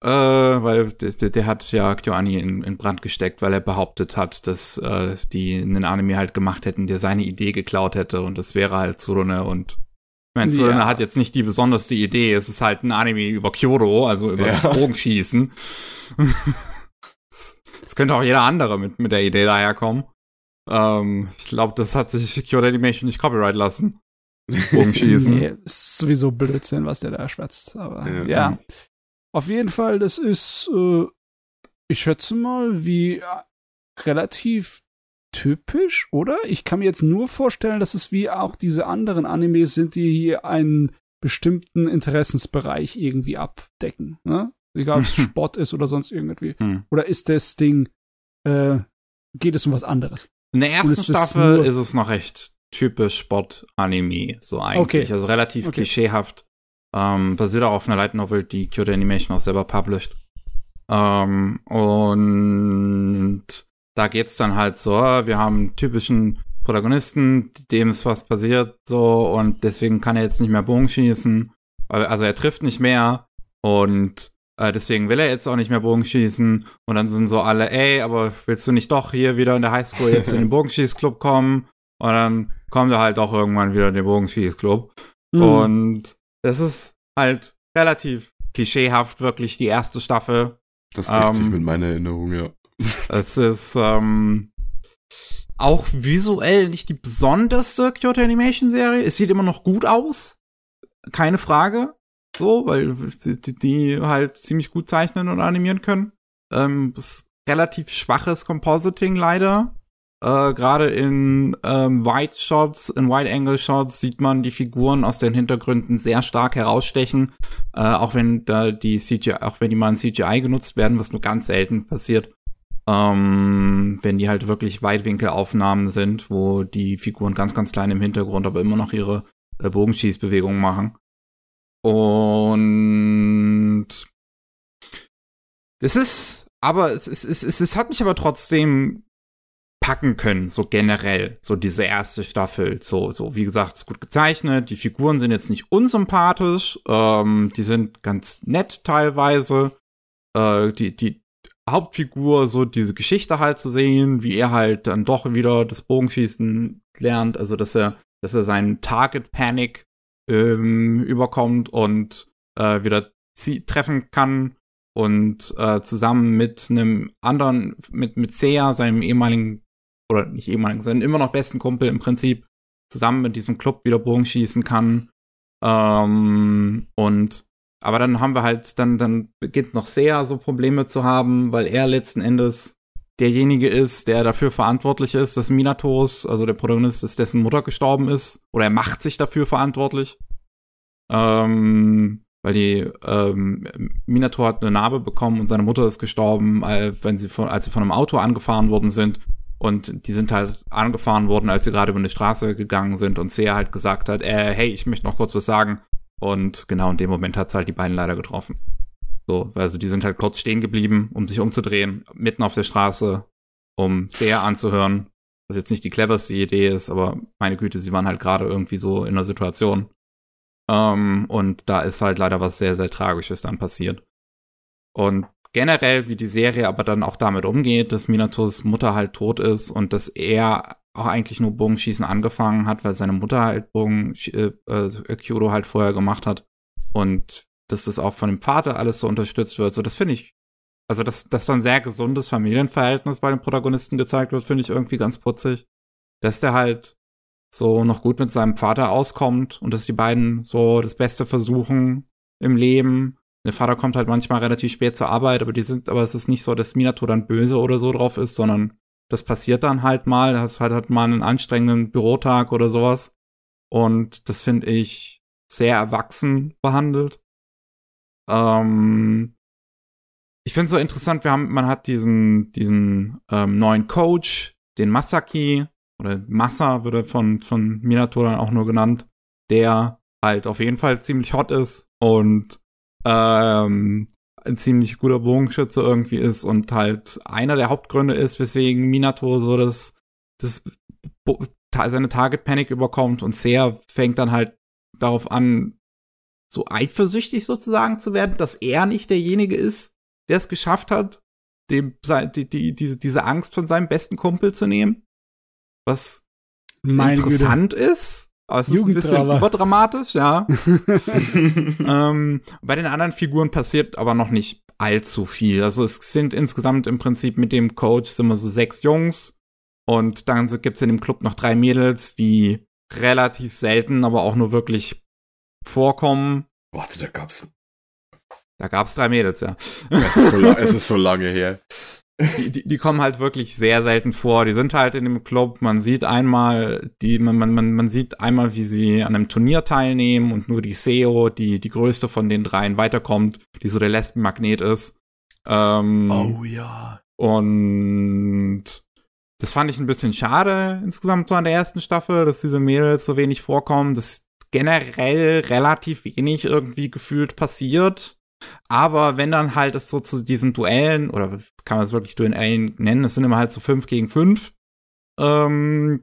Äh, weil der, der, hat ja KyoAni in, in Brand gesteckt, weil er behauptet hat, dass äh, die einen Anime halt gemacht hätten, der seine Idee geklaut hätte und das wäre halt Tsurune und ich meine, Tsurune Ja. hat jetzt nicht die besonderste Idee, es ist halt ein Anime über Kyoto, also über das Ja. Bogenschießen. Es könnte auch jeder andere mit, mit der Idee daherkommen. Ähm, ich glaube, das hat sich Kyoto Animation nicht copyright lassen. Bogenschießen. Nee, ist sowieso Blödsinn, was der da schwätzt. Aber Ja. ja. Auf jeden Fall, das ist, äh, ich schätze mal, wie äh, relativ typisch, oder? Ich kann mir jetzt nur vorstellen, dass es wie auch diese anderen Animes sind, die hier einen bestimmten Interessensbereich irgendwie abdecken. Ne? Egal, ob es Sport ist oder sonst irgendwie. Hm. Oder ist das Ding, äh, geht es um was anderes? In der ersten ist Staffel ist es noch recht typisch Sport-Anime, so eigentlich. Okay. Also relativ Okay. klischeehaft. Ähm, basiert auch auf einer Light Novel, die Kyoto Animation auch selber published. Ähm, und da geht's dann halt so, wir haben einen typischen Protagonisten, dem ist was passiert, so, und deswegen kann er jetzt nicht mehr Bogen schießen. Also er trifft nicht mehr und äh, deswegen will er jetzt auch nicht mehr Bogen schießen. Und dann sind so alle, ey, aber willst du nicht doch hier wieder in der Highschool jetzt in den Bogenschießclub kommen? Und dann kommt er halt auch irgendwann wieder in den Bogenschießclub. Hm. Und das ist halt relativ klischeehaft, wirklich die erste Staffel. Das deckt sich Ähm, mit meiner Erinnerung, ja. Es ist ähm, auch visuell nicht die besonderste Kyoto Animation Serie. Es sieht immer noch gut aus. Keine Frage. So, weil die, die halt ziemlich gut zeichnen und animieren können. Ähm, relativ schwaches Compositing leider. Äh, Gerade in ähm, Wide Shots, in Wide Angle Shots sieht man die Figuren aus den Hintergründen sehr stark herausstechen. Äh, auch wenn da die CGI, auch wenn die mal in CGI genutzt werden, was nur ganz selten passiert. Ähm, wenn die halt wirklich Weitwinkelaufnahmen sind, wo die Figuren ganz, ganz klein im Hintergrund, aber immer noch ihre äh, Bogenschießbewegungen machen. Und es ist, aber es, es, es, es, es hat mich aber trotzdem packen können, so generell, so diese erste Staffel, so, so, wie gesagt, ist gut gezeichnet, die Figuren sind jetzt nicht unsympathisch, ähm, die sind ganz nett teilweise, äh, die, die Hauptfigur, so diese Geschichte halt zu sehen, wie er halt dann doch wieder das Bogenschießen lernt, also dass er, dass er seinen Target Panic ähm, überkommt und äh, wieder treffen kann und äh, zusammen mit einem anderen, mit, mit Seiya, seinem ehemaligen oder nicht ehemaligen, sondern immer noch besten Kumpel im Prinzip zusammen mit diesem Club wieder Bogen schießen kann. Ähm, und aber dann haben wir halt, dann, dann beginnt noch sehr so Probleme zu haben, weil er letzten Endes derjenige ist, der dafür verantwortlich ist, dass Minatos, also der Protagonist ist, dessen Mutter gestorben ist, oder er macht sich dafür verantwortlich. Ähm, weil die ähm, Minato hat eine Narbe bekommen und seine Mutter ist gestorben, wenn sie von, als sie von einem Auto angefahren worden sind. Und die sind halt angefahren worden, als sie gerade über eine Straße gegangen sind und Seiya halt gesagt hat, äh, hey, ich möchte noch kurz was sagen. Und genau in dem Moment hat's halt die beiden leider getroffen. So, also die sind halt kurz stehen geblieben, um sich umzudrehen, mitten auf der Straße, um Seiya anzuhören. Was jetzt nicht die cleverste Idee ist, aber meine Güte, sie waren halt gerade irgendwie so in einer Situation. Ähm, und da ist halt leider was sehr, sehr Tragisches dann passiert. Und generell, wie die Serie aber dann auch damit umgeht, dass Minatos Mutter halt tot ist und dass er auch eigentlich nur Bogenschießen angefangen hat, weil seine Mutter halt Bogen äh, äh, Kyoto halt vorher gemacht hat und dass das auch von dem Vater alles so unterstützt wird. So, das finde ich, also dass, dass ein sehr gesundes Familienverhältnis bei den Protagonisten gezeigt wird, finde ich irgendwie ganz putzig. Dass der halt so noch gut mit seinem Vater auskommt und dass die beiden so das Beste versuchen im Leben der Vater kommt halt manchmal relativ spät zur Arbeit, aber die sind, aber es ist nicht so, dass Minato dann böse oder so drauf ist, sondern das passiert dann halt mal, hat halt, halt mal einen anstrengenden Bürotag oder sowas. Und das finde ich sehr erwachsen behandelt. Ähm, ich finde so interessant, wir haben, man hat diesen, diesen ähm, neuen Coach, den Masaki, oder Massa würde von, von Minato dann auch nur genannt, der halt auf jeden Fall ziemlich hot ist und ähm, ein ziemlich guter Bogenschütze irgendwie ist und halt einer der Hauptgründe ist, weswegen Minato so das, das seine Target Panic überkommt und sehr fängt dann halt darauf an, so eifersüchtig sozusagen zu werden, dass er nicht derjenige ist, der es geschafft hat, dem die, die, diese, diese Angst von seinem besten Kumpel zu nehmen. Was Meine interessant Güte. ist, aber es ist ein bisschen überdramatisch, ja. ähm, bei den anderen Figuren passiert aber noch nicht allzu viel. Also es sind insgesamt im Prinzip mit dem Coach sind wir so sechs Jungs und dann gibt's in dem Club noch drei Mädels, die relativ selten, aber auch nur wirklich vorkommen. Warte, da gab's. Da gab's drei Mädels, ja. Es ist so, es ist so lange her die, die, die kommen halt wirklich sehr selten vor. Die sind halt in dem Club. Man sieht einmal, die, man, man, man sieht einmal, wie sie an einem Turnier teilnehmen und nur die SEO, die die größte von den dreien weiterkommt, die so der Lesbenmagnet ist. Ähm, oh ja. Und das fand ich ein bisschen schade insgesamt so an der ersten Staffel, dass diese Mädels so wenig vorkommen, dass generell relativ wenig irgendwie gefühlt passiert. Aber wenn dann halt es so zu diesen Duellen, oder kann man es wirklich Duellen nennen, es sind immer halt so fünf gegen fünf ähm,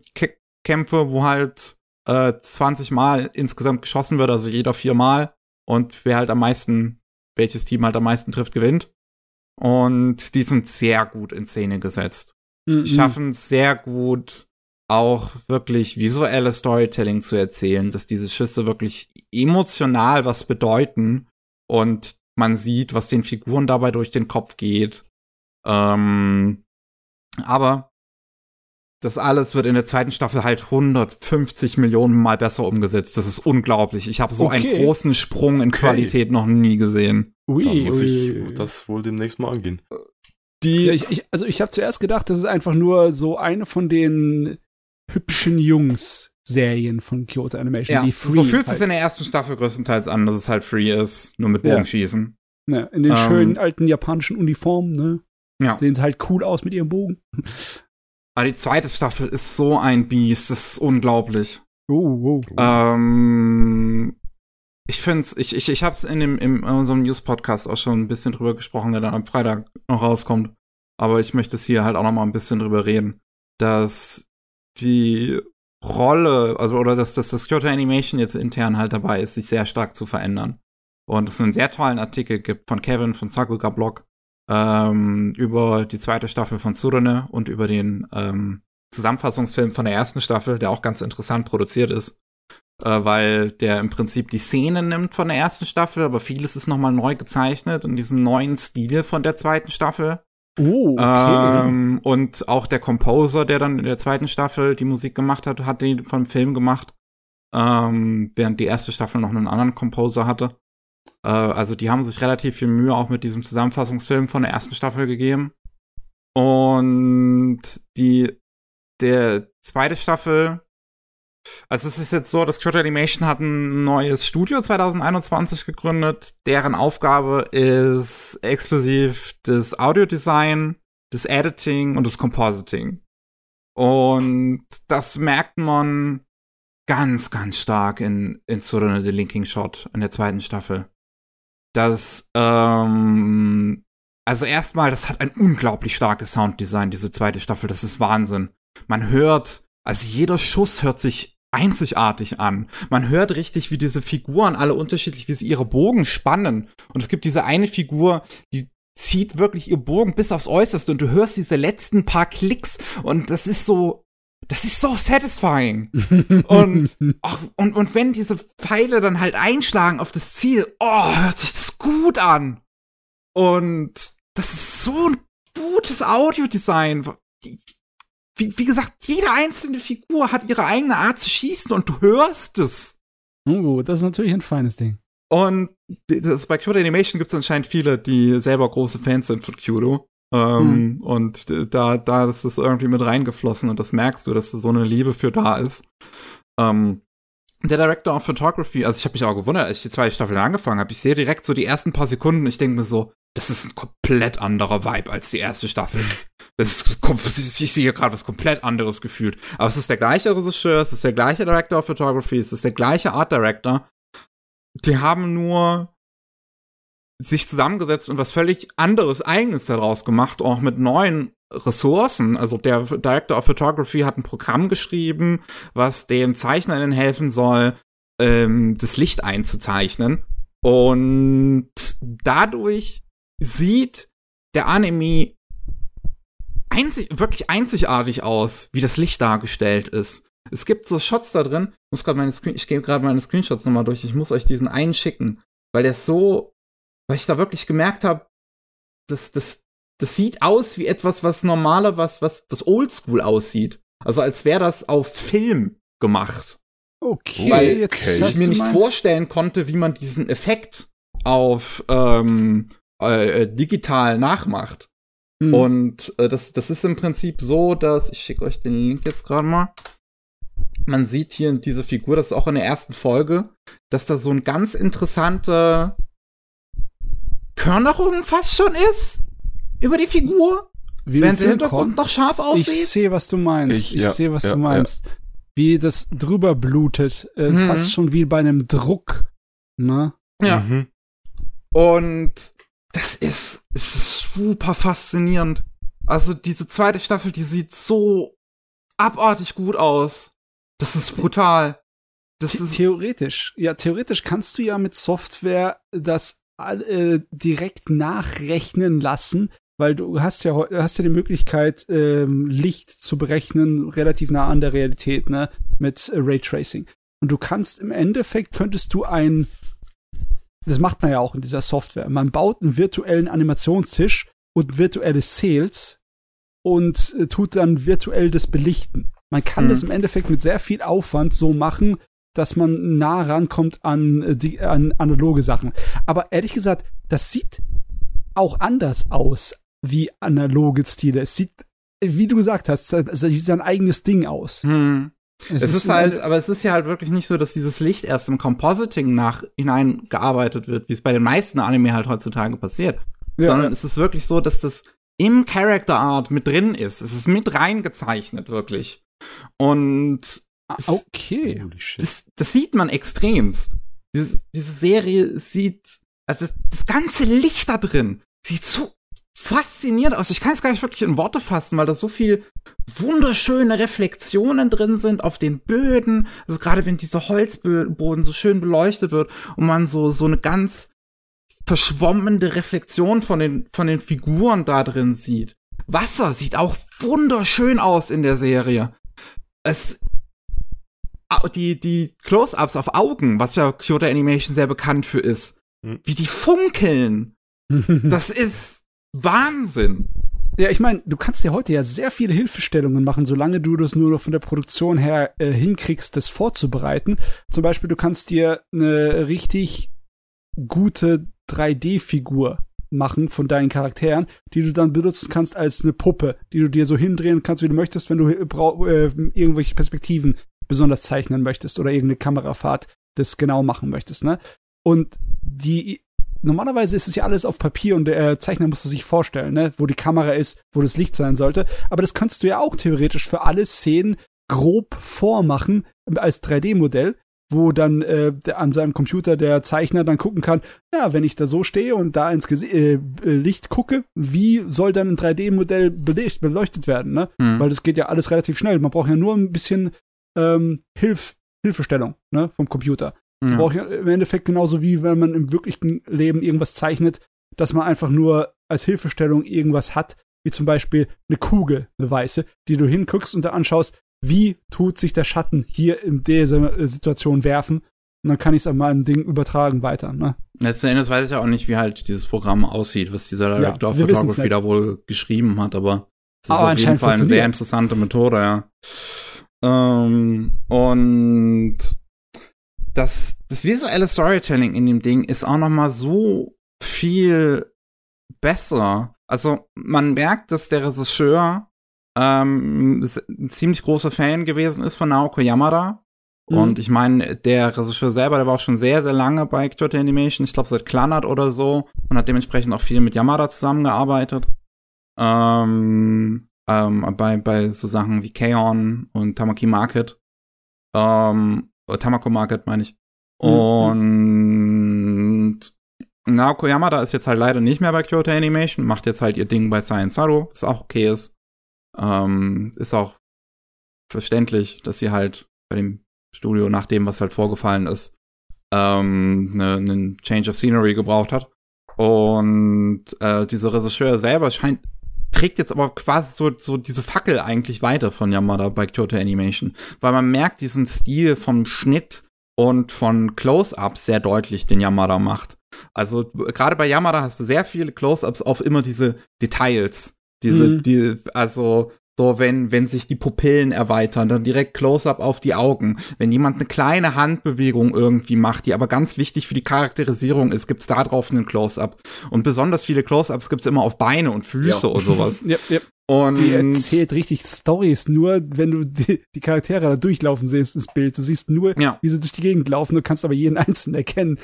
Kämpfe, wo halt äh, 20 Mal insgesamt geschossen wird, also jeder vier Mal. Und wer halt am meisten, welches Team halt am meisten trifft, gewinnt. Und die sind sehr gut in Szene gesetzt. Mhm. Schaffen sehr gut, auch wirklich visuelle Storytelling zu erzählen, dass diese Schüsse wirklich emotional was bedeuten und man sieht, was den Figuren dabei durch den Kopf geht. Ähm, aber das alles wird in der zweiten Staffel halt 150 Millionen Mal besser umgesetzt. Das ist unglaublich. Ich habe so okay. einen großen Sprung in okay. Qualität noch nie gesehen. Ui, Dann muss ui. ich das wohl demnächst mal angehen. Die, ja, ich, ich, also ich habe zuerst gedacht, das ist einfach nur so eine von den hübschen Jungs Serien von Kyoto Animation, ja, die free So fühlt halt. es in der ersten Staffel größtenteils an, dass es halt free ist, nur mit Bogenschießen. Ja. ja in den ähm, schönen alten japanischen Uniformen, ne? Ja. Sehen sie halt cool aus mit ihrem Bogen. Aber die zweite Staffel ist so ein Biest, das ist unglaublich. Oh, oh, oh. Ähm, ich find's, ich, ich, ich hab's in dem, in unserem News-Podcast auch schon ein bisschen drüber gesprochen, der dann am Freitag noch rauskommt. Aber ich möchte es hier halt auch noch mal ein bisschen drüber reden dass die Rolle, also oder dass, dass das Kyoto Animation jetzt intern halt dabei ist, sich sehr stark zu verändern. Und es einen sehr tollen Artikel gibt von Kevin von Sakuga Blog ähm, über die zweite Staffel von Tsurune und über den ähm, Zusammenfassungsfilm von der ersten Staffel, der auch ganz interessant produziert ist, äh, weil der im Prinzip die Szenen nimmt von der ersten Staffel, aber vieles ist nochmal neu gezeichnet in diesem neuen Stil von der zweiten Staffel. Oh, okay. Ähm, und auch der Composer, der dann in der zweiten Staffel die Musik gemacht hat, hat den vom Film gemacht. Ähm, während die erste Staffel noch einen anderen Composer hatte. Äh, also die haben sich relativ viel Mühe auch mit diesem Zusammenfassungsfilm von der ersten Staffel gegeben. Und die, der zweite Staffel also es ist jetzt so, dass Kyoto Animation hat ein neues Studio 2021 gegründet. Deren Aufgabe ist exklusiv das Audiodesign, das Editing und das Compositing. Und das merkt man ganz, ganz stark in, in Tsurune The Linking Shot in der zweiten Staffel. Das, ähm, also erstmal, das hat ein unglaublich starkes Sounddesign, diese zweite Staffel. Das ist Wahnsinn. Man hört also jeder Schuss hört sich einzigartig an. Man hört richtig, wie diese Figuren alle unterschiedlich, wie sie ihre Bogen spannen. Und es gibt diese eine Figur, die zieht wirklich ihr Bogen bis aufs Äußerste und du hörst diese letzten paar Klicks und das ist so, das ist so satisfying. und, ach, und, und wenn diese Pfeile dann halt einschlagen auf das Ziel, oh, hört sich das gut an. Und das ist so ein gutes Audiodesign wie, wie gesagt, jede einzelne Figur hat ihre eigene Art zu schießen und du hörst es. Oh, das ist natürlich ein feines Ding. Und das, bei Kyoto Animation gibt es anscheinend viele, die selber große Fans sind von Kyoto. Ähm, hm. Und da, da ist es irgendwie mit reingeflossen und das merkst du, dass da so eine Liebe für da ist. Ähm, der Director of Photography, also ich habe mich auch gewundert, als ich die zweite Staffel angefangen habe. Ich sehe direkt so die ersten paar Sekunden, ich denke mir so, das ist ein komplett anderer Vibe als die erste Staffel. Das ist, ich sehe gerade was komplett anderes gefühlt. Aber es ist der gleiche Regisseur, es ist der gleiche Director of Photography, es ist der gleiche Art Director. Die haben nur sich zusammengesetzt und was völlig anderes, eigenes daraus gemacht, auch mit neuen Ressourcen. Also der Director of Photography hat ein Programm geschrieben, was den Zeichnerinnen helfen soll, ähm, das Licht einzuzeichnen. Und dadurch sieht der Anime einzig, wirklich einzigartig aus, wie das Licht dargestellt ist. Es gibt so Shots da drin. Ich muss gerade meine Screen ich gehe gerade meine Screenshots nochmal durch. Ich muss euch diesen einen schicken, weil der so, weil ich da wirklich gemerkt habe, das, das, das sieht aus wie etwas, was normaler, was, was, was oldschool aussieht. Also als wäre das auf Film gemacht. Okay, weil jetzt ich mir nicht vorstellen konnte, wie man diesen Effekt auf ähm, äh, äh, digital nachmacht. Mhm. Und äh, das, das ist im Prinzip so, dass, ich schicke euch den Link jetzt gerade mal. Man sieht hier diese Figur, das ist auch in der ersten Folge, dass da so ein ganz interessanter Körnerung fast schon ist über die Figur. Wie während der Hintergrund noch scharf aussieht. Ich sehe, was du meinst. Ich, ich ja, sehe, was ja, du meinst. Ja. Wie das drüber blutet, äh, mhm. fast schon wie bei einem Druck. Ne? Ja. Mhm. Und das ist, ist super faszinierend. Also diese zweite Staffel, die sieht so abartig gut aus. Das ist brutal. Das ist theoretisch, ja, theoretisch kannst du ja mit Software das äh, direkt nachrechnen lassen, weil du hast ja hast ja die Möglichkeit ähm, Licht zu berechnen relativ nah an der Realität, ne, mit Raytracing. Und du kannst im Endeffekt könntest du ein das macht man ja auch in dieser Software. Man baut einen virtuellen Animationstisch und virtuelle Sales und äh, tut dann virtuell das belichten. Man kann mhm. das im Endeffekt mit sehr viel Aufwand so machen, dass man nah rankommt an, äh, die, an analoge Sachen. Aber ehrlich gesagt, das sieht auch anders aus wie analoge Stile. Es sieht, wie du gesagt hast, sein eigenes Ding aus. Mhm. Es, es ist, ist halt, aber es ist ja halt wirklich nicht so, dass dieses Licht erst im Compositing nach hineingearbeitet wird, wie es bei den meisten Anime halt heutzutage passiert. Ja. Sondern es ist wirklich so, dass das im Character Art mit drin ist. Es ist mit reingezeichnet, wirklich. Und okay. Das, das, sieht man extremst. Diese, diese Serie sieht, also das, das ganze Licht da drin sieht so faszinierend aus. Ich kann es gar nicht wirklich in Worte fassen, weil da so viel wunderschöne Reflexionen drin sind auf den Böden. Also gerade wenn dieser Holzboden so schön beleuchtet wird und man so, so eine ganz verschwommene Reflexion von den, von den Figuren da drin sieht. Wasser sieht auch wunderschön aus in der Serie. Es, die, die Close-Ups auf Augen, was ja Kyoto Animation sehr bekannt für ist, hm. wie die funkeln. das ist Wahnsinn. Ja, ich meine, du kannst dir heute ja sehr viele Hilfestellungen machen, solange du das nur von der Produktion her äh, hinkriegst, das vorzubereiten. Zum Beispiel, du kannst dir eine richtig gute 3D-Figur machen von deinen Charakteren, die du dann benutzen kannst als eine Puppe, die du dir so hindrehen kannst, wie du möchtest, wenn du äh, irgendwelche Perspektiven besonders zeichnen möchtest oder irgendeine Kamerafahrt das genau machen möchtest, ne? Und die normalerweise ist es ja alles auf Papier und der Zeichner muss es sich vorstellen, ne, wo die Kamera ist, wo das Licht sein sollte. Aber das kannst du ja auch theoretisch für alle Szenen grob vormachen als 3D-Modell, wo dann äh, an seinem Computer der Zeichner dann gucken kann, ja, wenn ich da so stehe und da ins Gesi äh, Licht gucke, wie soll dann ein 3D-Modell beleuchtet werden, ne? Mhm. Weil das geht ja alles relativ schnell. Man braucht ja nur ein bisschen ähm, Hilf Hilfestellung ne, vom Computer. Ja. Braucht ja im Endeffekt genauso wie wenn man im wirklichen Leben irgendwas zeichnet, dass man einfach nur als Hilfestellung irgendwas hat, wie zum Beispiel eine Kugel, eine weiße, die du hinguckst und da anschaust, wie tut sich der Schatten hier in dieser Situation werfen. Und dann kann ich es an meinem Ding übertragen weiter. Ne? Letzten Endes weiß ich ja auch nicht, wie halt dieses Programm aussieht, was dieser Director ja, of Photography da wohl geschrieben hat, aber es ist aber auf jeden Fall eine sehr interessante Methode, ja. Ähm, und das, das visuelle Storytelling in dem Ding ist auch noch mal so viel besser. Also man merkt, dass der Regisseur ähm, ein ziemlich großer Fan gewesen ist von Naoko Yamada. Mhm. Und ich meine, der Regisseur selber, der war auch schon sehr, sehr lange bei Kyoto Animation, ich glaube seit Clanat oder so, und hat dementsprechend auch viel mit Yamada zusammengearbeitet. Ähm, ähm, bei, bei so Sachen wie Kaon und Tamaki Market. Ähm, Tamako Market meine ich. Mhm. Und Naoko Yamada ist jetzt halt leider nicht mehr bei Kyoto Animation, macht jetzt halt ihr Ding bei Science Saru, was auch okay ist. Ähm, ist auch verständlich, dass sie halt bei dem Studio, nach dem, was halt vorgefallen ist, ähm, ne, einen Change of Scenery gebraucht hat. Und äh, dieser Regisseur selber scheint trägt jetzt aber quasi so, so diese Fackel eigentlich weiter von Yamada bei Kyoto Animation, weil man merkt diesen Stil vom Schnitt und von Close-Ups sehr deutlich, den Yamada macht. Also gerade bei Yamada hast du sehr viele Close-Ups auf immer diese Details, diese, mhm. die, also so, wenn, wenn sich die Pupillen erweitern, dann direkt Close-up auf die Augen. Wenn jemand eine kleine Handbewegung irgendwie macht, die aber ganz wichtig für die Charakterisierung ist, gibt's da drauf einen Close-up. Und besonders viele Close-ups gibt's immer auf Beine und Füße ja. und sowas. ja, ja. Und die erzählt richtig Stories, nur wenn du die, die, Charaktere da durchlaufen siehst ins Bild. Du siehst nur, ja. wie sie durch die Gegend laufen, du kannst aber jeden einzelnen erkennen.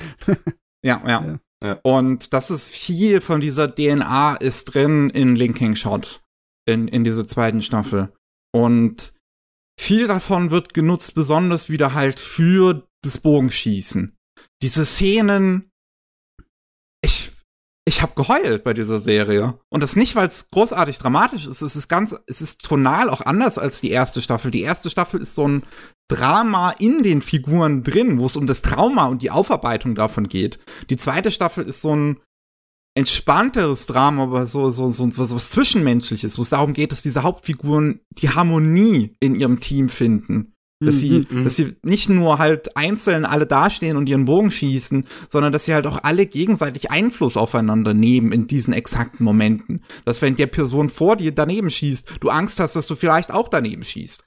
ja, ja. Ja. Und das ist viel von dieser DNA ist drin in Linking Shot in, in dieser zweiten Staffel. Und viel davon wird genutzt, besonders wieder halt für das Bogenschießen. Diese Szenen, ich, ich habe geheult bei dieser Serie. Und das nicht, weil es großartig dramatisch ist. Es ist ganz, es ist tonal auch anders als die erste Staffel. Die erste Staffel ist so ein Drama in den Figuren drin, wo es um das Trauma und die Aufarbeitung davon geht. Die zweite Staffel ist so ein entspannteres Drama, aber so, so, so, so was Zwischenmenschliches, wo es darum geht, dass diese Hauptfiguren die Harmonie in ihrem Team finden. Dass mhm, sie, mhm. dass sie nicht nur halt einzeln alle dastehen und ihren Bogen schießen, sondern dass sie halt auch alle gegenseitig Einfluss aufeinander nehmen in diesen exakten Momenten. Dass wenn der Person vor dir daneben schießt, du Angst hast, dass du vielleicht auch daneben schießt.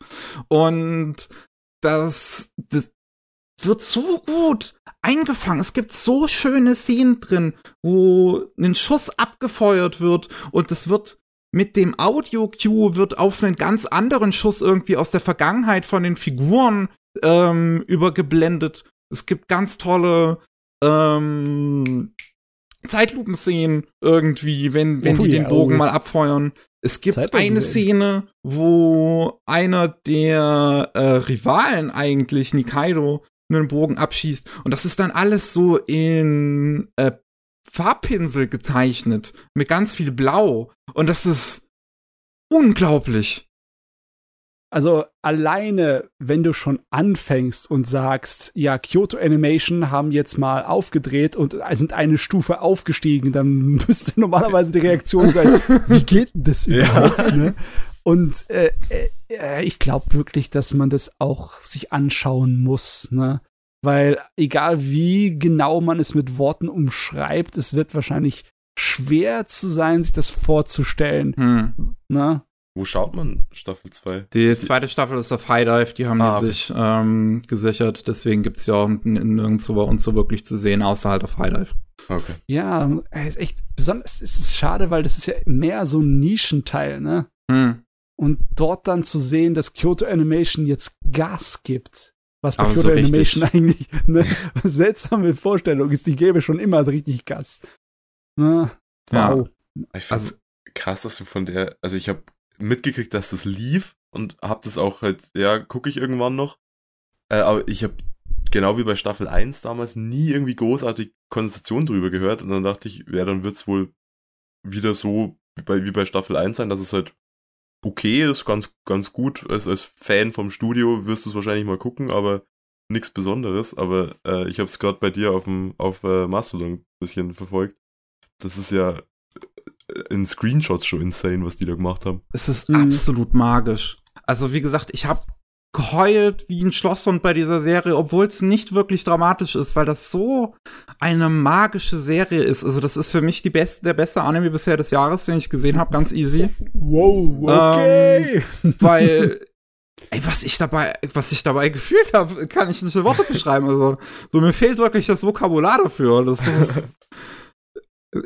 Und das, das, wird so gut eingefangen. Es gibt so schöne Szenen drin, wo ein Schuss abgefeuert wird und es wird mit dem Audio-Cue wird auf einen ganz anderen Schuss irgendwie aus der Vergangenheit von den Figuren ähm, übergeblendet. Es gibt ganz tolle ähm, Zeitlupenszenen irgendwie, wenn, wenn oh, die ja, den Bogen oh. mal abfeuern. Es gibt eine Szene, wo einer der äh, Rivalen eigentlich, Nikaido, einen Bogen abschießt. Und das ist dann alles so in äh, Farbpinsel gezeichnet mit ganz viel Blau und das ist unglaublich. Also alleine, wenn du schon anfängst und sagst, ja, Kyoto Animation haben jetzt mal aufgedreht und sind eine Stufe aufgestiegen, dann müsste normalerweise die Reaktion sein, wie geht denn das überhaupt? Ja. Ne? Und äh, äh, ich glaube wirklich, dass man das auch sich anschauen muss, ne? Weil egal wie genau man es mit Worten umschreibt, es wird wahrscheinlich schwer zu sein, sich das vorzustellen. Hm. Ne? Wo schaut man Staffel 2? Die zweite Staffel ist auf High Dive, die haben ah, die sich ähm, gesichert, deswegen gibt es ja auch nirgendwo bei uns so wirklich zu sehen, außer halt auf High Dive. Okay. Ja, ist echt besonders, es ist schade, weil das ist ja mehr so ein Nischenteil, ne? Hm. Und dort dann zu sehen, dass Kyoto Animation jetzt Gas gibt, was bei Kyoto so Animation eigentlich eine seltsame Vorstellung ist, die gäbe schon immer richtig Gas. Ne? Wow. Ja. Ich finde also, krass, dass du von der, also ich habe mitgekriegt, dass das lief und hab das auch halt, ja, gucke ich irgendwann noch. Äh, aber ich habe genau wie bei Staffel 1 damals nie irgendwie großartig Konversation drüber gehört und dann dachte ich, ja, dann wird's wohl wieder so wie bei, wie bei Staffel 1 sein, dass es halt okay ist, ganz, ganz gut. Als, als Fan vom Studio wirst du es wahrscheinlich mal gucken, aber nichts Besonderes. Aber äh, ich habe es gerade bei dir auf, dem, auf äh, Mastodon ein bisschen verfolgt. Das ist ja in Screenshots schon insane, was die da gemacht haben. Es ist mhm. absolut magisch. Also wie gesagt, ich habe geheult wie ein Schlosshund bei dieser Serie, obwohl es nicht wirklich dramatisch ist, weil das so eine magische Serie ist. Also das ist für mich die beste, der beste Anime bisher des Jahres, den ich gesehen habe, ganz easy. Wow, okay. Ähm, weil Ey, was ich dabei, was ich dabei gefühlt habe, kann ich nicht eine Woche beschreiben. Also, so mir fehlt wirklich das Vokabular dafür. Das, das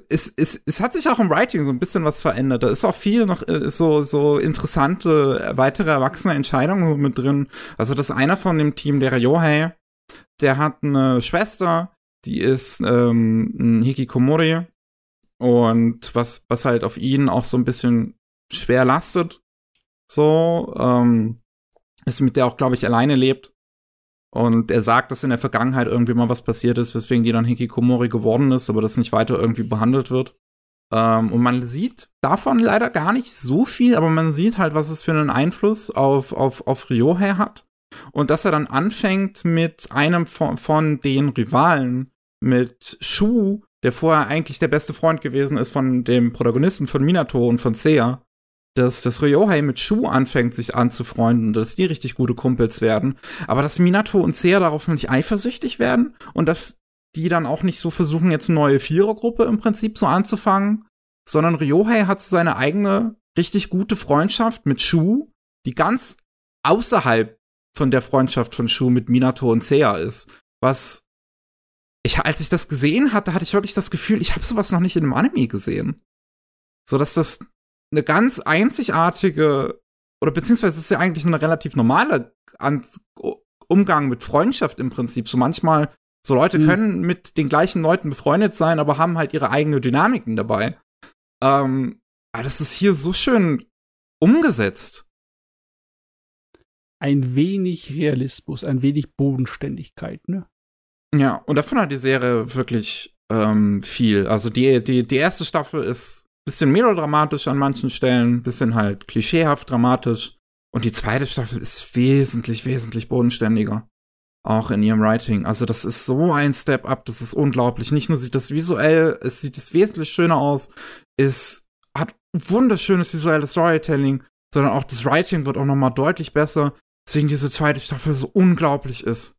es, es, es hat sich auch im Writing so ein bisschen was verändert. Da ist auch viel noch äh, so, so interessante weitere erwachsene Entscheidungen mit drin. Also das einer von dem Team, der Yohei, der hat eine Schwester, die ist ähm, ein Hikikomori und was, was halt auf ihn auch so ein bisschen schwer lastet. So, ähm, ist mit der auch, glaube ich, alleine lebt. Und er sagt, dass in der Vergangenheit irgendwie mal was passiert ist, weswegen die dann Hikikomori geworden ist, aber das nicht weiter irgendwie behandelt wird. Ähm, und man sieht davon leider gar nicht so viel, aber man sieht halt, was es für einen Einfluss auf, auf, auf Ryohei hat. Und dass er dann anfängt mit einem von, von den Rivalen, mit Shu, der vorher eigentlich der beste Freund gewesen ist von dem Protagonisten von Minato und von Seiya, dass das Ryohei mit Shu anfängt, sich anzufreunden, dass die richtig gute Kumpels werden, aber dass Minato und Seiya darauf nicht eifersüchtig werden und dass die dann auch nicht so versuchen, jetzt eine neue Vierergruppe im Prinzip so anzufangen, sondern Ryohei hat so seine eigene richtig gute Freundschaft mit Shu, die ganz außerhalb von der Freundschaft von Shu mit Minato und Seiya ist, was ich, als ich das gesehen hatte, hatte ich wirklich das Gefühl, ich habe sowas noch nicht in einem Anime gesehen. So dass das eine ganz einzigartige, oder beziehungsweise ist ja eigentlich ein relativ normaler Umgang mit Freundschaft im Prinzip. So manchmal, so Leute mhm. können mit den gleichen Leuten befreundet sein, aber haben halt ihre eigenen Dynamiken dabei. Ähm, aber das ist hier so schön umgesetzt. Ein wenig Realismus, ein wenig Bodenständigkeit, ne? Ja, und davon hat die Serie wirklich ähm, viel. Also die, die, die erste Staffel ist bisschen melodramatisch an manchen Stellen, bisschen halt klischeehaft dramatisch. Und die zweite Staffel ist wesentlich, wesentlich bodenständiger. Auch in ihrem Writing. Also das ist so ein Step up, das ist unglaublich. Nicht nur sieht das visuell, es sieht es wesentlich schöner aus, es hat wunderschönes visuelles Storytelling, sondern auch das Writing wird auch noch mal deutlich besser, deswegen diese zweite Staffel so unglaublich ist.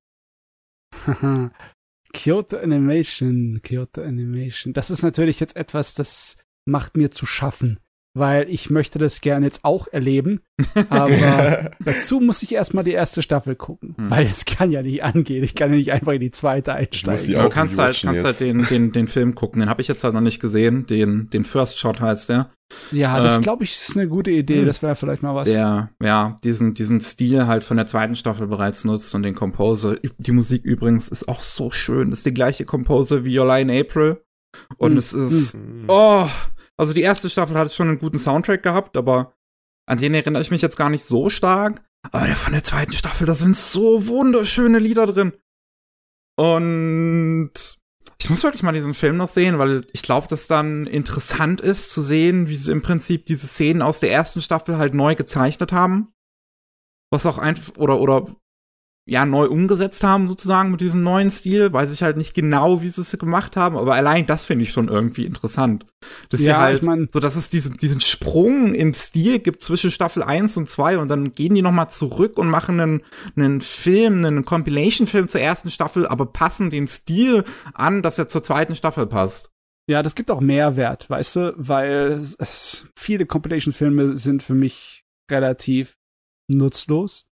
Kyoto Animation, Kyoto Animation. Das ist natürlich jetzt etwas, das macht mir zu schaffen, weil ich möchte das gerne jetzt auch erleben. Aber dazu muss ich erstmal die erste Staffel gucken, hm. weil es kann ja nicht angehen. Ich kann ja nicht einfach in die zweite einsteigen. Du kannst halt, kannst halt den, den, den Film gucken. Den habe ich jetzt halt noch nicht gesehen. Den, den First Shot heißt der. Ja, das ähm, glaube ich ist eine gute Idee. Hm. Das wäre vielleicht mal was. Der, ja, diesen, diesen Stil halt von der zweiten Staffel bereits nutzt und den Composer. Die Musik übrigens ist auch so schön. Das ist die gleiche Composer wie Your Lie in April. Und hm. es ist, hm. oh, also die erste Staffel hat schon einen guten Soundtrack gehabt, aber an den erinnere ich mich jetzt gar nicht so stark. Aber der von der zweiten Staffel, da sind so wunderschöne Lieder drin. Und ich muss wirklich mal diesen Film noch sehen, weil ich glaube, dass dann interessant ist zu sehen, wie sie im Prinzip diese Szenen aus der ersten Staffel halt neu gezeichnet haben. Was auch einfach, oder, oder ja neu umgesetzt haben sozusagen mit diesem neuen Stil. Weiß ich halt nicht genau, wie sie es gemacht haben, aber allein das finde ich schon irgendwie interessant. Dass ja, halt, ich mein, so dass es diesen, diesen Sprung im Stil gibt zwischen Staffel 1 und 2 und dann gehen die noch mal zurück und machen einen, einen Film, einen Compilation-Film zur ersten Staffel, aber passen den Stil an, dass er zur zweiten Staffel passt. Ja, das gibt auch Mehrwert, weißt du, weil es, es, viele Compilation-Filme sind für mich relativ nutzlos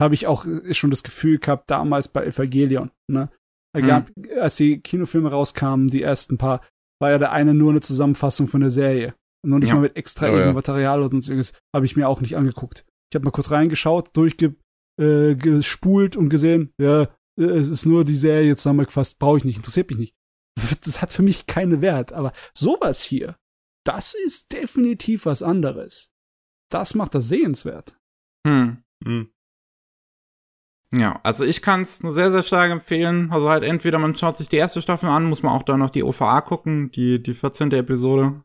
habe ich auch äh, schon das Gefühl gehabt, damals bei Evangelion, ne? Gab, mhm. Als die Kinofilme rauskamen, die ersten paar, war ja der eine nur eine Zusammenfassung von der Serie. Und noch nicht ja. mal mit extra oh, ja. Material oder sonst irgendwas, habe ich mir auch nicht angeguckt. Ich habe mal kurz reingeschaut, durchgespult äh, und gesehen, ja, äh, es ist nur die Serie zusammengefasst, brauche ich nicht, interessiert mich nicht. Das hat für mich keinen Wert, aber sowas hier, das ist definitiv was anderes. Das macht das sehenswert. Hm. hm. Ja, also ich kann es nur sehr, sehr stark empfehlen. Also halt entweder man schaut sich die erste Staffel an, muss man auch da noch die OVA gucken, die, die 14. Episode,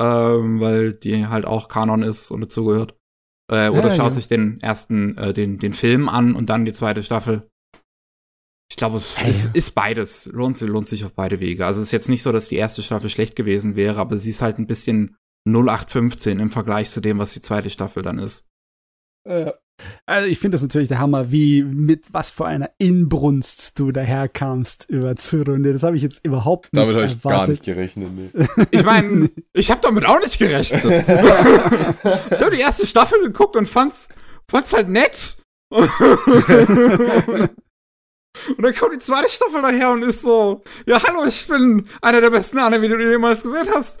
ähm, weil die halt auch Kanon ist und dazugehört. Äh, oder ja, schaut ja. sich den ersten, äh, den, den Film an und dann die zweite Staffel. Ich glaube, es hey. ist, ist, beides. Lohnt, lohnt sich auf beide Wege. Also es ist jetzt nicht so, dass die erste Staffel schlecht gewesen wäre, aber sie ist halt ein bisschen 0815 im Vergleich zu dem, was die zweite Staffel dann ist. Äh, also ich finde das natürlich der Hammer, wie mit was für einer Inbrunst du daherkamst über Zurunde. Das habe ich jetzt überhaupt nicht Damit habe ich gar nicht gerechnet. Nee. Ich meine, ich habe damit auch nicht gerechnet. ich habe die erste Staffel geguckt und fand's, fand's halt nett. und dann kommt die zweite Staffel daher und ist so, ja hallo, ich bin einer der besten Anime, die du jemals gesehen hast.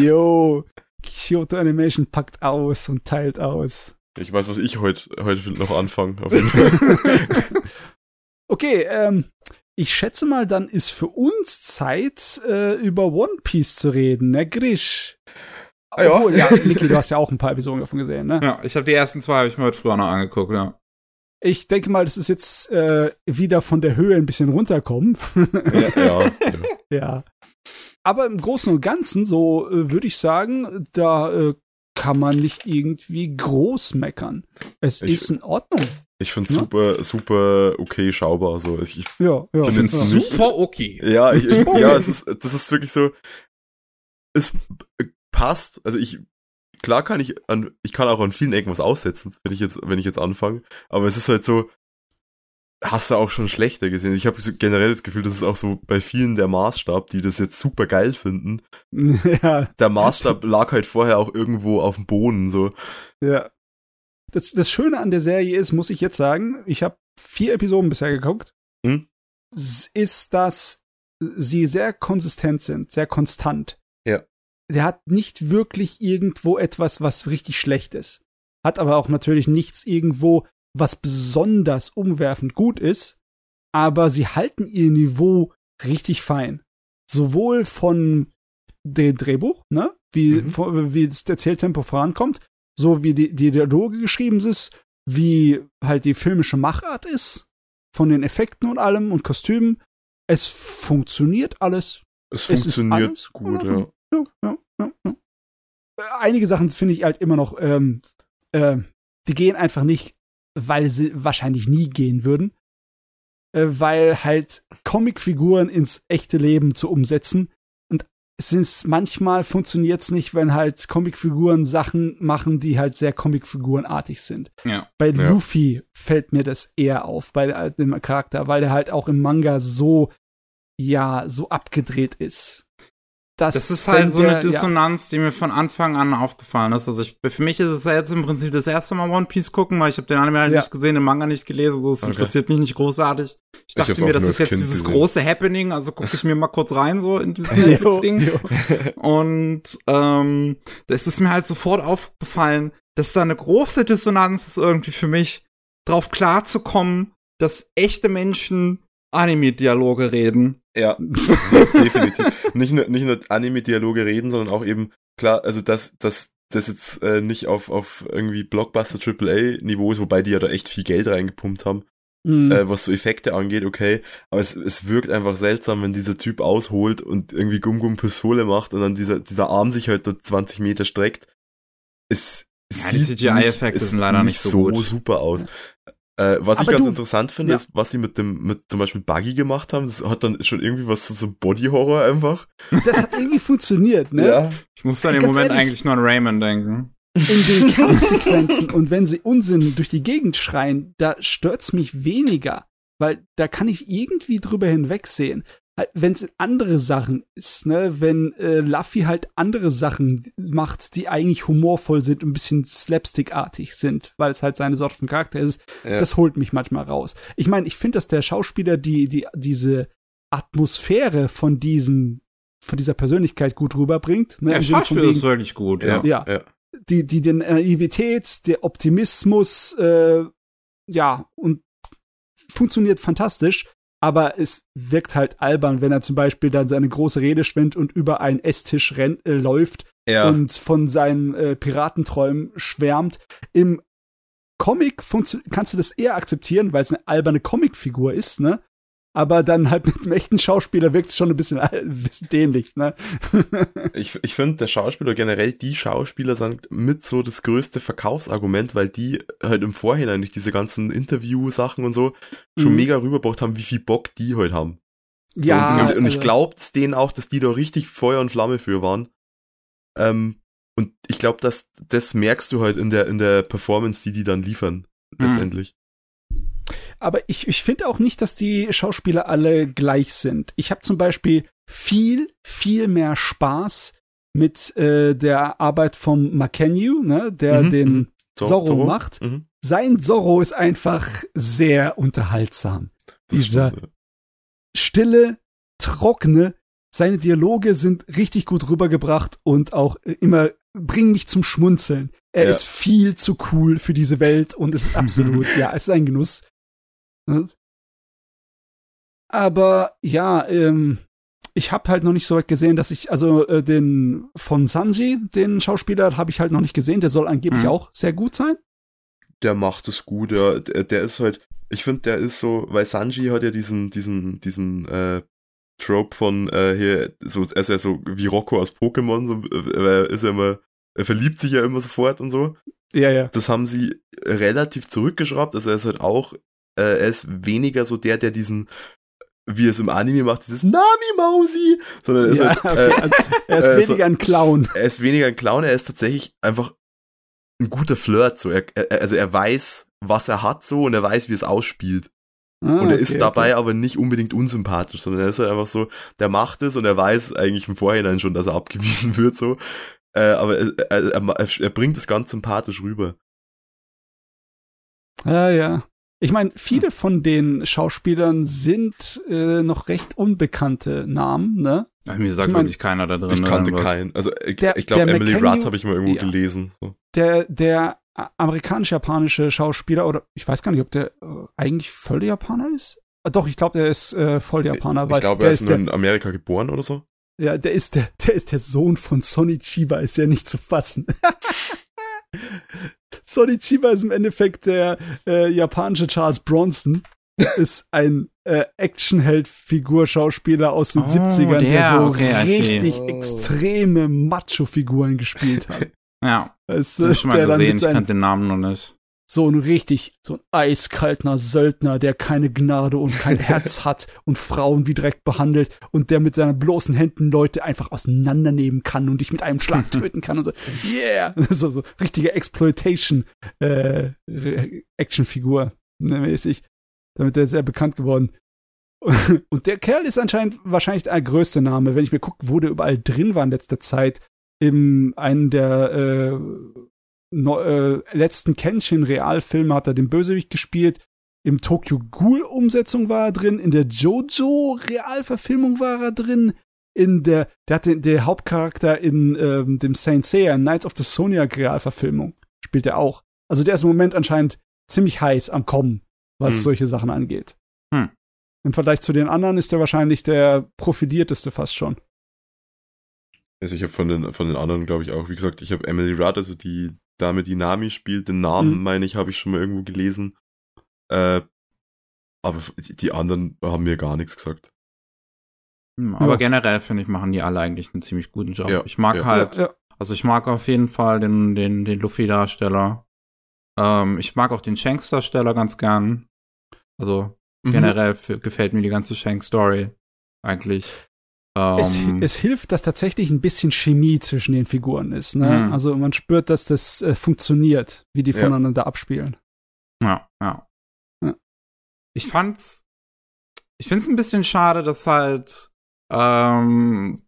Jo, Kyoto Animation packt aus und teilt aus. Ich weiß, was ich heute heute noch anfange. okay, ähm, ich schätze mal, dann ist für uns Zeit, äh, über One Piece zu reden, ne, Grisch? Ah, ja. Obwohl, ja, Niki, du hast ja auch ein paar Episoden davon gesehen, ne? Ja, ich habe die ersten zwei, habe ich mir heute früher noch angeguckt, ja. Ich denke mal, das ist jetzt äh, wieder von der Höhe ein bisschen runterkommen. ja, ja, ja. ja. Aber im Großen und Ganzen, so äh, würde ich sagen, da äh, kann man nicht irgendwie groß meckern. Es ich, ist in Ordnung. Ich finde es ja? super, super okay schaubar. So. Ich, ich ja, ja. finde es super okay. Ja, ich, ich, ja, es ist, das ist wirklich so. Es passt. Also ich, klar kann ich an, ich kann auch an vielen Ecken was aussetzen, wenn ich jetzt, wenn ich jetzt anfange. Aber es ist halt so, hast du auch schon schlechter gesehen. Ich habe generell das Gefühl, das ist auch so bei vielen der Maßstab, die das jetzt super geil finden. Ja. Der Maßstab lag halt vorher auch irgendwo auf dem Boden, so. Ja. Das, das Schöne an der Serie ist, muss ich jetzt sagen, ich habe vier Episoden bisher geguckt, hm? ist, dass sie sehr konsistent sind, sehr konstant. Ja. Der hat nicht wirklich irgendwo etwas, was richtig schlecht ist. Hat aber auch natürlich nichts irgendwo, was besonders umwerfend gut ist, aber sie halten ihr Niveau richtig fein. Sowohl von dem Drehbuch, ne, wie, mhm. wie das Erzähltempo vorankommt, so wie die, die Dialoge geschrieben ist, wie halt die filmische Machart ist, von den Effekten und allem und Kostümen. Es funktioniert alles. Es, es funktioniert alles gut, ja. Ja, ja, ja. ja, Einige Sachen finde ich halt immer noch, ähm, äh, die gehen einfach nicht weil sie wahrscheinlich nie gehen würden, äh, weil halt Comicfiguren ins echte Leben zu umsetzen und es ist manchmal funktioniert es nicht, wenn halt Comicfiguren Sachen machen, die halt sehr Comicfigurenartig sind. Ja. Bei ja. Luffy fällt mir das eher auf, bei dem Charakter, weil der halt auch im Manga so ja so abgedreht ist. Das, das ist halt so eine Dissonanz, ja. die mir von Anfang an aufgefallen ist. Also ich, für mich ist es ja jetzt im Prinzip das erste Mal One Piece gucken, weil ich habe den Anime halt ja. nicht gesehen, den Manga nicht gelesen, so es okay. interessiert mich nicht großartig. Ich dachte ich mir, das ist jetzt kind dieses gesehen. große Happening, also gucke ich mir mal kurz rein so in dieses Netflix-Ding. Und ähm, da ist es mir halt sofort aufgefallen, dass da eine große Dissonanz ist irgendwie für mich, drauf klarzukommen, dass echte Menschen Anime-Dialoge reden. Ja, definitiv. Nicht nur, nicht nur Anime-Dialoge reden, sondern auch eben, klar, also dass das, das jetzt äh, nicht auf, auf irgendwie Blockbuster AAA-Niveau ist, wobei die ja da echt viel Geld reingepumpt haben. Mhm. äh, was so Effekte angeht, okay. Aber es, es wirkt einfach seltsam, wenn dieser Typ ausholt und irgendwie Gum Gum Pistole macht und dann dieser, dieser Arm sich halt da 20 Meter streckt. Es, es Ja, die sieht CGI-Effekte sind leider nicht so gut. super aus. Äh, was ich Aber ganz du- interessant finde, Ja. ist, was sie mit dem, mit zum Beispiel Buggy gemacht haben. Das hat dann schon irgendwie was von so Body-Horror einfach. Das hat irgendwie funktioniert, ne? Ich muss dann im Moment ehrlich. eigentlich nur an Raymond denken. In den Kampfsequenzen und wenn sie Unsinn durch die Gegend schreien, da stört's mich weniger, weil da kann ich irgendwie drüber hinwegsehen. Wenn es andere Sachen ist, ne, wenn äh, Luffy halt andere Sachen macht, die eigentlich humorvoll sind und ein bisschen slapstickartig sind, weil es halt seine Sorte von Charakter ist, Ja. das holt mich manchmal raus. Ich meine, ich finde, dass der Schauspieler die, die, diese Atmosphäre von diesem, von dieser Persönlichkeit gut rüberbringt. Ne, Ja, im Sinne von Schauspiel wegen- ist wirklich gut, ja. Ja. die, die den Naivität, der Optimismus, äh, ja, und funktioniert fantastisch, aber es wirkt halt albern, wenn er zum Beispiel dann seine große Rede schwingt und über einen Esstisch rennt, äh, läuft ja. und von seinen äh, Piratenträumen schwärmt. Im Comic kannst du das eher akzeptieren, weil es eine alberne Comicfigur ist, ne? Aber dann halt mit einem echten Schauspieler wirkt es schon ein bisschen, ein bisschen dämlich, ne? Ich, ich finde, der Schauspieler, generell die Schauspieler sind mit so das größte Verkaufsargument, weil die halt im Vorhinein durch diese ganzen Interview-Sachen und so schon Mhm. mega rübergebracht haben, wie viel Bock die halt haben. So, ja, und, und ich also- glaube denen auch, dass die da richtig Feuer und Flamme für waren. Ähm, und ich glaube, dass das merkst du halt in der, in der Performance, die die dann liefern, Mhm. letztendlich. Aber ich, ich finde auch nicht, dass die Schauspieler alle gleich sind. Ich habe zum Beispiel viel, viel mehr Spaß mit äh, der Arbeit vom McKenyu, ne, der Mhm, den mhm. So- Zorro macht. Mhm. Sein Zorro ist einfach sehr unterhaltsam. Das Dieser- stimmt, ja. Stille, trockene, seine Dialoge sind richtig gut rübergebracht und auch äh, immer bringen mich zum Schmunzeln. Er Ja. ist viel zu cool für diese Welt und es ist absolut, ja, es ist ein Genuss. Ne? Aber ja, ähm, ich habe halt noch nicht so weit gesehen, dass ich, also äh, den von Sanji, den Schauspieler, habe ich halt noch nicht gesehen. Der soll angeblich Mhm. auch sehr gut sein. der macht es gut, ja. Der, der ist halt, ich finde, der ist so, weil Sanji hat ja diesen, diesen, diesen, äh, Trope von, äh, hier, so, er ist ja so wie Rocco aus Pokémon, so, äh, er ist ja immer, er verliebt sich ja immer sofort und so. Ja, ja. Das haben sie relativ zurückgeschraubt, also er ist halt auch, äh, er ist weniger so der, der diesen, wie es im Anime macht, dieses Nami-Mausi, sondern er ist ja halt, äh, also, er ist äh, so- weniger ein Clown. er ist weniger ein Clown, er ist tatsächlich einfach ein guter Flirt, so, er, er, also er weiß, was er hat, so, und er weiß, wie es ausspielt. Ah, Und er okay, ist dabei okay. aber nicht unbedingt unsympathisch, sondern er ist halt einfach so, der macht es und er weiß eigentlich im Vorhinein schon, dass er abgewiesen wird, so. Äh, aber er, er, er, er bringt es ganz sympathisch rüber. Ja, ja. Ich meine, viele von den Schauspielern sind äh, noch recht unbekannte Namen, ne? Ach, mir sagt Ich mein, wirklich keiner da drin. Ich kannte keinen. Also ich, Der- ich glaube, Emily Rudd habe ich mal irgendwo Ja. gelesen. So. Der, der amerikanisch-japanische Schauspieler, oder ich weiß gar nicht, ob der äh, eigentlich voll Japaner ist. Ah, Doch, ich glaube, der ist äh, voll Japaner, weil ich glaube, er ist ist nur der, in Amerika geboren oder so. ja, der ist der, der ist der Sohn von Sonny Chiba, ist ja nicht zu fassen. Sonny Chiba ist im Endeffekt der äh, japanische Charles Bronson. ist ein äh, Actionheld-Figur-Schauspieler aus den Oh, 70ern, der, der, so okay, richtig Oh. extreme Macho-Figuren gespielt hat. Ja, Weißt hab du, ich schon mal gesehen, ich kannte den Namen noch nicht. So ein richtig, so ein eiskalter Söldner, der keine Gnade und kein Herz hat und Frauen wie Dreck behandelt und der mit seinen bloßen Händen Leute einfach auseinandernehmen kann und dich mit einem Schlag töten kann und so, yeah, so, so richtige Exploitation, äh, ne, mäßig. Damit der sehr bekannt geworden. Und der Kerl ist anscheinend wahrscheinlich der größte Name, wenn ich mir gucke, wo der überall drin war in letzter Zeit. In einem der äh, äh, letzten Kenshin-Realfilme hat er den Bösewicht gespielt. Im Tokyo Ghoul-Umsetzung war er drin. In der Jojo-Realverfilmung war er drin. In der, der hat den, der Hauptcharakter in ähm, dem Saint Seiya Knights of the Zodiac Realverfilmung spielt er auch. Also der ist im Moment anscheinend ziemlich heiß am Kommen, was Hm. solche Sachen angeht. Hm. Im Vergleich zu den anderen ist er wahrscheinlich der profilierteste fast schon. Also ich habe von den, von den anderen, glaube ich, auch, wie gesagt, ich habe Emily Rudd, also die Dame, die Nami spielt, den Namen, Mhm. meine ich, habe ich schon mal irgendwo gelesen. Äh, aber die anderen haben mir gar nichts gesagt. Hm, Aber Ja. generell finde ich, machen die alle eigentlich einen ziemlich guten Job. Ja, ich mag ja. halt, Ja, ja. also ich mag auf jeden Fall den, den, den Luffy-Darsteller. Ähm, ich mag auch den Shanks-Darsteller ganz gern. Also Mhm. generell f- gefällt mir die ganze Shanks-Story eigentlich. Es, Ähm, es hilft, dass tatsächlich ein bisschen Chemie zwischen den Figuren ist. Ne? Mhm. Also man spürt, dass das äh, funktioniert, wie die Ja. voneinander abspielen. Ja, ja. Ja. Ich fand's, ich find's ein bisschen schade, dass halt, ähm,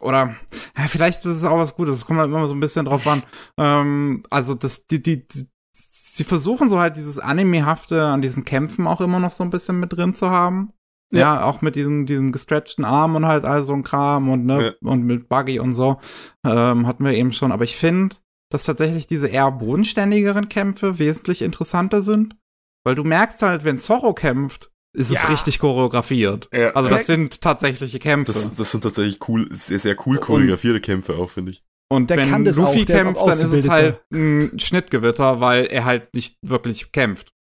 oder, ja, vielleicht ist es auch was Gutes, es kommt halt immer so ein bisschen drauf an. Ähm, also, das, die, die, die, sie versuchen so halt dieses Anime-hafte an diesen Kämpfen auch immer noch so ein bisschen mit drin zu haben. Ja, auch mit diesen, diesen gestretchten Armen und halt all so ein Kram und, ne, und mit Buggy und so, ähm, hatten wir eben schon. Aber ich finde, dass tatsächlich diese eher bodenständigeren Kämpfe wesentlich interessanter sind. Weil du merkst halt, wenn Zorro kämpft, ist es Ja. richtig choreografiert. Ja, Also ja. das sind tatsächliche Kämpfe. das, das sind tatsächlich cool, sehr, sehr cool Und- choreografierte Kämpfe auch, finde ich. und der wenn kann das Luffy auch, der ist auch kämpft, dann ist es halt ein Schnittgewitter, weil er halt nicht wirklich kämpft.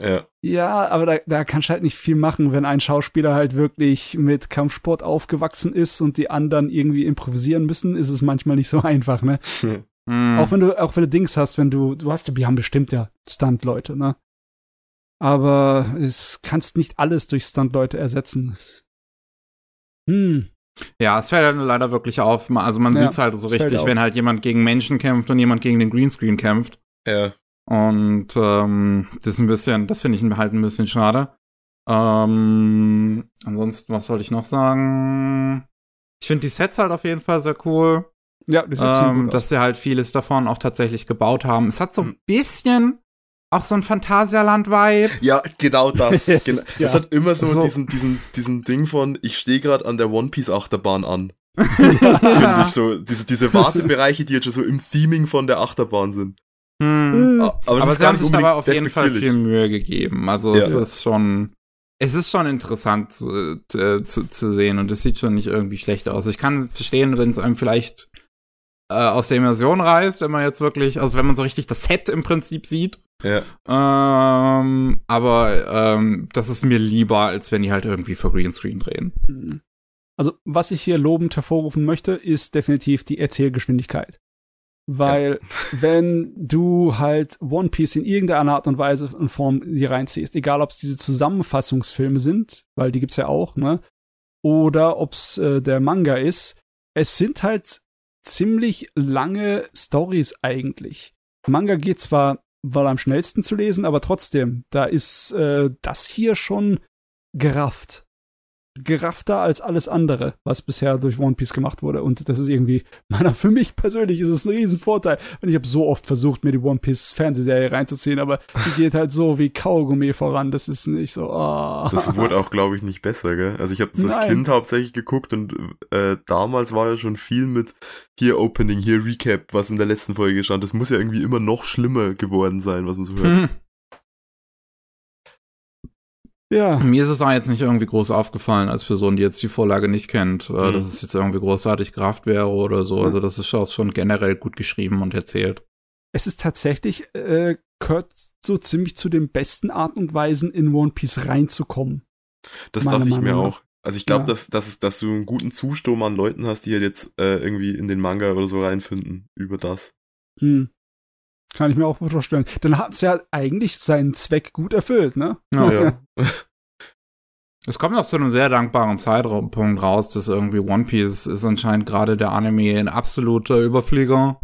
Ja, Ja, aber da, da kannst du halt nicht viel machen, wenn ein Schauspieler halt wirklich mit Kampfsport aufgewachsen ist und die anderen irgendwie improvisieren müssen, ist es manchmal nicht so einfach, ne? Hm. Auch wenn du, auch wenn du Dings hast, wenn du, du hast ja, wir haben bestimmt ja Stunt-Leute, ne? Aber es kannst nicht alles durch Stunt-Leute ersetzen. Es- Hm. Ja, es fällt halt leider wirklich auf. Also man Ja, sieht's halt so es richtig, wenn halt jemand gegen Menschen kämpft und jemand gegen den Greenscreen kämpft. ja. Und ähm, das ist ein bisschen, das finde ich halt ein bisschen schade. Ähm, ansonsten, was wollte ich noch sagen? Ich finde die Sets halt auf jeden Fall sehr cool. Ja, das sieht ziemlich ähm, gut aus. dass sie halt vieles davon auch tatsächlich gebaut haben. Es hat so ein Hm. bisschen auch so ein Phantasialand-Vibe. Ja, genau das. Genau. Ja. Es hat immer so, So. diesen, diesen, diesen Ding von, ich stehe gerade an der One Piece Achterbahn an. Finde ich so. Diese, diese Wartebereiche, die jetzt schon so im Theming von der Achterbahn sind. Hm. Ah, Aber, Aber sie haben sich dabei auf jeden Fall viel. Mühe gegeben. Also Ja. es ist schon, es ist schon interessant zu, zu, zu, zu sehen und es sieht schon nicht irgendwie schlecht aus. Ich kann verstehen, wenn es einem vielleicht äh, aus der Immersion reißt, wenn man jetzt wirklich, also wenn man so richtig das Set im Prinzip sieht. Ja. Ähm, aber ähm, das ist mir lieber, als wenn die halt irgendwie für Greenscreen drehen. Mhm. Also, was ich hier lobend hervorrufen möchte, ist definitiv die Erzählgeschwindigkeit. Weil, wenn du halt One Piece in irgendeiner Art und Weise und Form hier reinziehst, egal ob es diese Zusammenfassungsfilme sind, weil die gibt's ja auch, ne? Oder ob's äh, der Manga ist, es sind halt ziemlich lange Stories eigentlich. Manga geht zwar wohl am schnellsten zu lesen, aber trotzdem, da ist äh, das hier schon gerafft geraffter als alles andere, was bisher durch One Piece gemacht wurde. Und das ist irgendwie, meiner, für mich persönlich ist es ein Riesenvorteil. Und ich habe so oft versucht, mir die One Piece Fernsehserie reinzuziehen, aber die geht halt so wie Kaugummi voran. Das ist nicht so, ah. Das wurde auch, glaube ich, nicht besser, gell? Also ich habe das als. Kind hauptsächlich geguckt und äh, damals war ja schon viel mit hier Opening, hier Recap, was in der letzten Folge stand. Das muss ja irgendwie immer noch schlimmer geworden sein, was man so hört. Hm. ja. Mir ist es auch jetzt nicht irgendwie groß aufgefallen, als Person, die jetzt die Vorlage nicht kennt, äh, Mhm. dass es jetzt irgendwie großartig Kraft wäre oder so. Ja. Also das ist schon- schon generell gut geschrieben und erzählt. Es ist tatsächlich, äh, gehört so ziemlich zu den besten Art und Weisen, in One Piece reinzukommen. Das dachte ich mir nach. auch. Also ich glaube, Ja. dass, dass, es- dass du einen guten Zusturm an Leuten hast, die halt jetzt äh, irgendwie in den Manga oder so reinfinden über das. Hm. Kann ich mir auch vorstellen. Dann hat es ja eigentlich seinen Zweck gut erfüllt, ne? Ja. Es kommt auch zu einem sehr dankbaren Zeitpunkt raus, dass irgendwie One Piece ist anscheinend gerade der Anime ein absoluter Überflieger.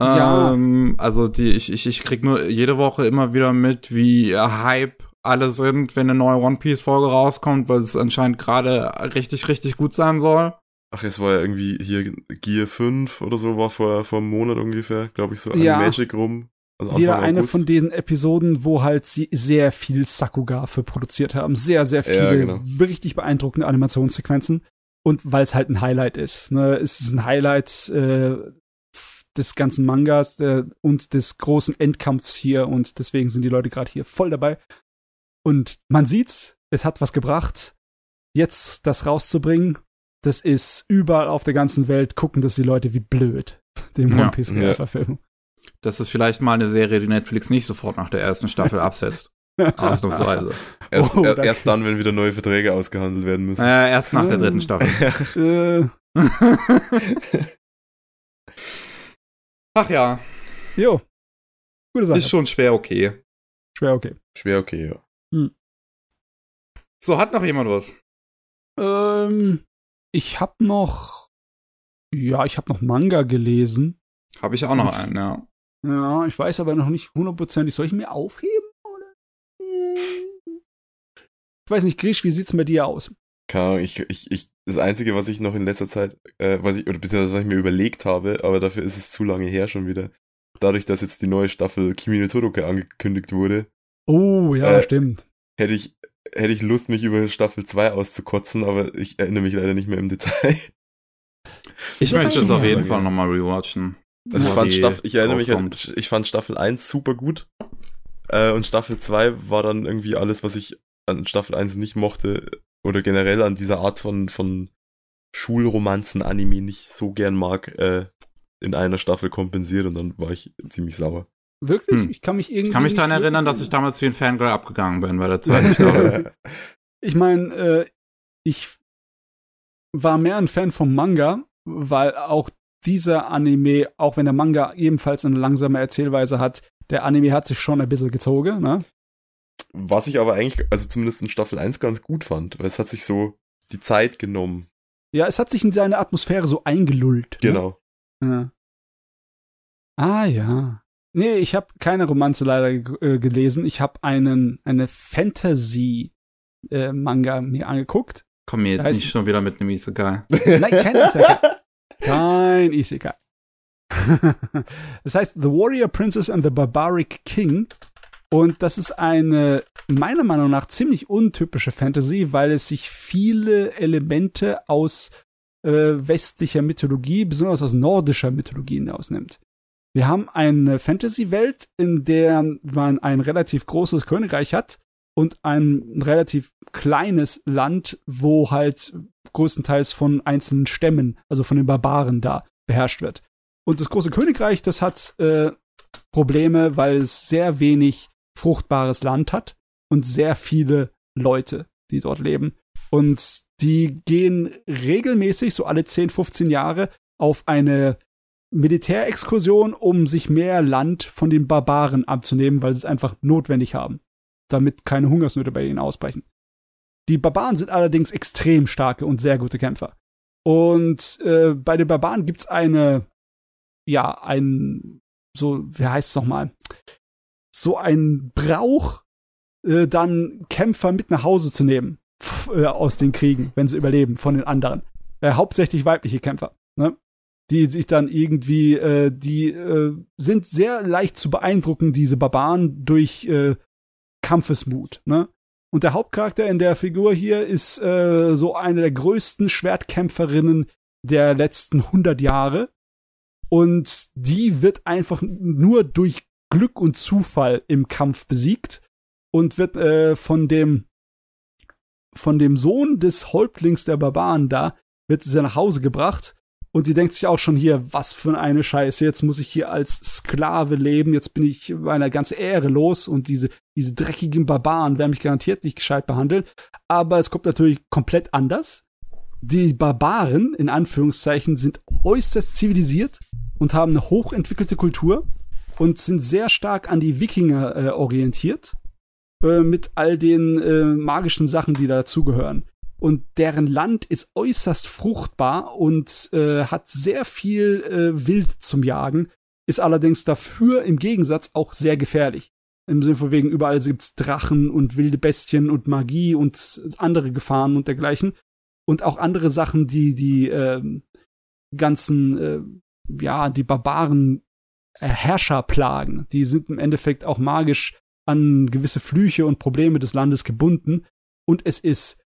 Ja. Ähm, also die, ich, ich, ich krieg nur jede Woche immer wieder mit, wie Hype alle sind, wenn eine neue One Piece Folge rauskommt, weil es anscheinend gerade richtig, richtig gut sein soll. Ach, es war ja irgendwie hier Gear 5 oder so, war vor, vor einem Monat ungefähr, glaube ich, so an Ja. Magic rum. Also Wieder eine August. von diesen Episoden, wo halt sie sehr viel Sakuga für produziert haben. Sehr, sehr viele Ja, genau. richtig beeindruckende Animationssequenzen. Und weil es halt ein Highlight ist. Ne? Es ist ein Highlight äh, des ganzen Mangas äh, und des großen Endkampfs hier. Und deswegen sind die Leute gerade hier voll dabei. Und man sieht's, es hat was gebracht. Jetzt das rauszubringen, das ist überall auf der ganzen Welt, gucken das die Leute wie blöd, dem Ja. One Piece Ja. Verfilmung. Das ist vielleicht mal eine Serie, die Netflix nicht sofort nach der ersten Staffel absetzt. Ausnahmsweise. Erst, Oh, er, erst dann, wenn wieder neue Verträge ausgehandelt werden müssen. Äh, erst nach der dritten Staffel. äh, Ach ja, jo. Gute Sache. ist schon schwer okay. Schwer, okay. Schwer okay, ja. So, hat noch jemand was? Ähm, ich hab noch, ja, ich hab noch Manga gelesen. Habe ich auch noch Uff. einen, ja. Ja, ich weiß aber noch nicht hundertprozentig. Soll ich mir aufheben? Oder? Ich weiß nicht, Grisch, wie sieht's bei dir aus? Keine Ahnung, ich, ich, ich, das Einzige, was ich noch in letzter Zeit, äh, was ich, oder beziehungsweise was ich mir überlegt habe, aber dafür ist es zu lange her schon wieder. Dadurch, dass jetzt die neue Staffel Kimi no Todoroki angekündigt wurde, Oh, ja, Äh, stimmt. hätte ich, hätte ich Lust, mich über Staffel 2 auszukotzen, aber ich erinnere mich leider nicht mehr im Detail. Ich Das möchte es auf jeden Fall nochmal rewatchen. Also ich fand Staffel, ich erinnere mich, rauskommt. an, ich fand Staffel 1 super gut. Äh, und Staffel 2 war dann irgendwie alles, was ich an Staffel 1 nicht mochte, oder generell an dieser Art von, von Schulromanzen-Anime nicht so gern mag, äh, in einer Staffel kompensiert und dann war ich ziemlich sauer. Wirklich? Hm. Ich kann mich irgendwie. Ich kann mich daran erinnern, dass ich damals wie ein Fangirl abgegangen bin bei der zweiten Staffel. Ich meine, äh, ich war mehr ein Fan vom Manga, weil auch dieser Anime, auch wenn der Manga ebenfalls eine langsame Erzählweise hat, der Anime hat sich schon ein bisschen gezogen, ne? Was ich aber eigentlich, also zumindest in Staffel 1 ganz gut fand, weil es hat sich so die Zeit genommen. Ja, es hat sich in seine Atmosphäre so eingelullt. Ne? Genau. Ja. Ah ja. Nee, ich habe keine Romanze leider äh, gelesen. Ich habe einen eine Fantasy äh, Manga mir angeguckt. Komm mir jetzt Heißt- nicht schon wieder mit einem Isekai. Nein, kein Isekai. Kein Isekai. das heißt The Warrior Princess and the Barbaric King. Und das ist eine, meiner Meinung nach, ziemlich untypische Fantasy, weil es sich viele Elemente aus äh, westlicher Mythologie, besonders aus nordischer Mythologie hinausnimmt. Wir haben eine Fantasy-Welt, in der man ein relativ großes Königreich hat und ein relativ kleines Land, wo halt größtenteils von einzelnen Stämmen, also von den Barbaren da beherrscht wird. Und das große Königreich, das hat äh, Probleme, weil es sehr wenig fruchtbares Land hat und sehr viele Leute, die dort leben. Und die gehen regelmäßig, so alle 10, 15 Jahre, auf eine Militärexkursion, um sich mehr Land von den Barbaren abzunehmen, weil sie es einfach notwendig haben, damit keine Hungersnöte bei ihnen ausbrechen. Die Barbaren sind allerdings extrem starke und sehr gute Kämpfer. Und äh, bei den Barbaren gibt's eine, ja, ein, so, wie heißt es nochmal? So ein Brauch, äh, dann Kämpfer mit nach Hause zu nehmen pf, äh, aus den Kriegen, wenn sie überleben, von den anderen. Äh, hauptsächlich weibliche Kämpfer, ne? Die sich dann irgendwie, äh, die äh, sind sehr leicht zu beeindrucken, diese Barbaren, durch äh, Kampfesmut, ne? Und der Hauptcharakter in der Figur hier ist äh, so eine der größten Schwertkämpferinnen der letzten 100 Jahre. Und die wird einfach nur durch Glück und Zufall im Kampf besiegt und wird äh, von dem von dem Sohn des Häuptlings der Barbaren da wird sie nach Hause gebracht und die denkt sich auch schon hier, was für eine Scheiße, jetzt muss ich hier als Sklave leben, jetzt bin ich meiner ganze Ehre los und diese, diese dreckigen Barbaren werden mich garantiert nicht gescheit behandeln. Aber es kommt natürlich komplett anders. Die Barbaren, in Anführungszeichen, sind äußerst zivilisiert und haben eine hochentwickelte Kultur und sind sehr stark an die Wikinger äh, orientiert, äh, mit all den äh, magischen Sachen, die dazugehören und deren Land ist äußerst fruchtbar und äh, hat sehr viel äh, Wild zum Jagen, ist allerdings dafür im Gegensatz auch sehr gefährlich. Im Sinne von wegen, überall gibt's Drachen und wilde Bestien und Magie und andere Gefahren und dergleichen. Und auch andere Sachen, die die äh, ganzen, äh, ja, die Barbaren äh, Herrscher plagen. Die sind im Endeffekt auch magisch an gewisse Flüche und Probleme des Landes gebunden. Und es ist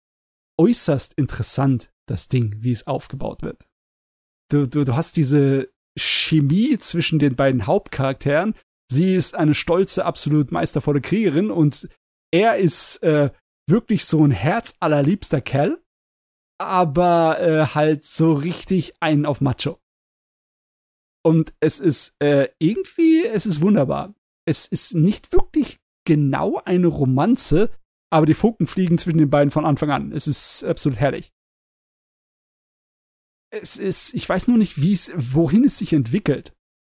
äußerst interessant, das Ding, wie es aufgebaut wird. Du, du, du hast diese Chemie zwischen den beiden Hauptcharakteren. Sie ist eine stolze, absolut meistervolle Kriegerin und er ist äh, wirklich so ein herzallerliebster Kerl, aber äh, halt so richtig einen auf Macho. Und es ist äh, irgendwie, es ist wunderbar. Es ist nicht wirklich genau eine Romanze, aber die Funken fliegen zwischen den beiden von Anfang an. Es ist absolut herrlich. Es ist, ich weiß nur nicht, wie es, wohin es sich entwickelt.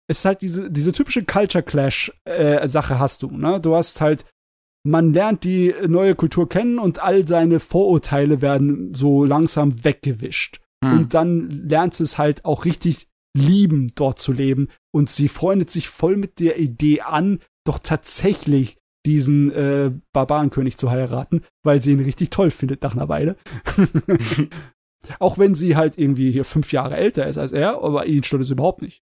Es ist halt diese, diese typische Culture Clash äh, Sache hast du, ne? Du hast halt, man lernt die neue Kultur kennen und all seine Vorurteile werden so langsam weggewischt. Hm. Und dann lernt es halt auch richtig lieben, dort zu leben. Und sie freundet sich voll mit der Idee an, doch tatsächlich diesen äh, Barbarenkönig zu heiraten, weil sie ihn richtig toll findet nach einer Weile. Auch wenn sie halt irgendwie hier fünf Jahre älter ist als er, aber ihn stört es überhaupt nicht.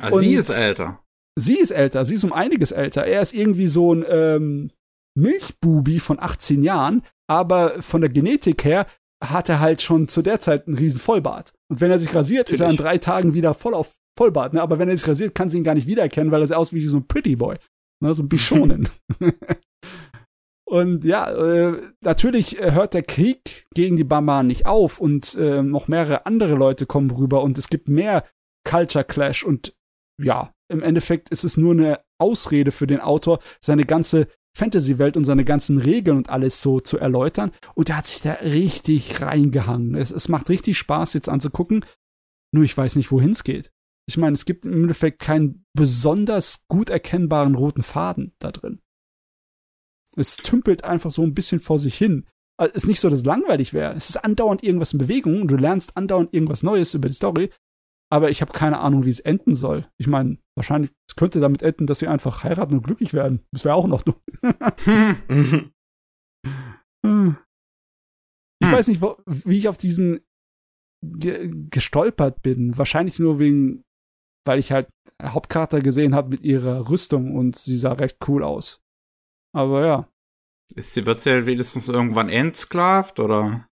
Also sie ist älter. Sie ist älter, sie ist um einiges älter. Er ist irgendwie so ein ähm, Milchbubi von 18 Jahren, aber von der Genetik her hat er halt schon zu der Zeit einen riesen Vollbart. Und wenn er sich rasiert, ist er in Natürlich. drei Tagen wieder voll auf Vollbart. Ne? Aber wenn er sich rasiert, kann sie ihn gar nicht wiedererkennen, weil er sieht aus wie so ein Pretty Boy. Ne? So ein Bischonen. und ja, äh, natürlich äh, hört der Krieg gegen die Barbaren nicht auf und äh, noch mehrere andere Leute kommen rüber und es gibt mehr Culture Clash und ja, im Endeffekt ist es nur eine Ausrede für den Autor, seine ganze Fantasy-Welt und seine ganzen Regeln und alles so zu erläutern. Und er hat sich da richtig reingehangen. Es, es macht richtig Spaß, jetzt anzugucken. Nur ich weiß nicht, wohin es geht. Ich meine, es gibt im Endeffekt keinen besonders gut erkennbaren roten Faden da drin. Es tümpelt einfach so ein bisschen vor sich hin. Also, Es ist nicht so, dass es langweilig wäre. Es ist andauernd irgendwas in Bewegung und du lernst andauernd irgendwas Neues über die Story. Aber ich habe keine Ahnung, wie es enden soll. Ich meine, wahrscheinlich, es könnte damit enden, dass sie einfach heiraten und glücklich werden. Das wäre auch noch dumm. Ich weiß nicht, wo, wie ich auf diesen ge gestolpert bin. Wahrscheinlich nur wegen, weil ich halt Hauptcharakter gesehen habe mit ihrer Rüstung und sie sah recht cool aus. Aber ja. Ist sie, wird sie ja wenigstens irgendwann entsklavt oder?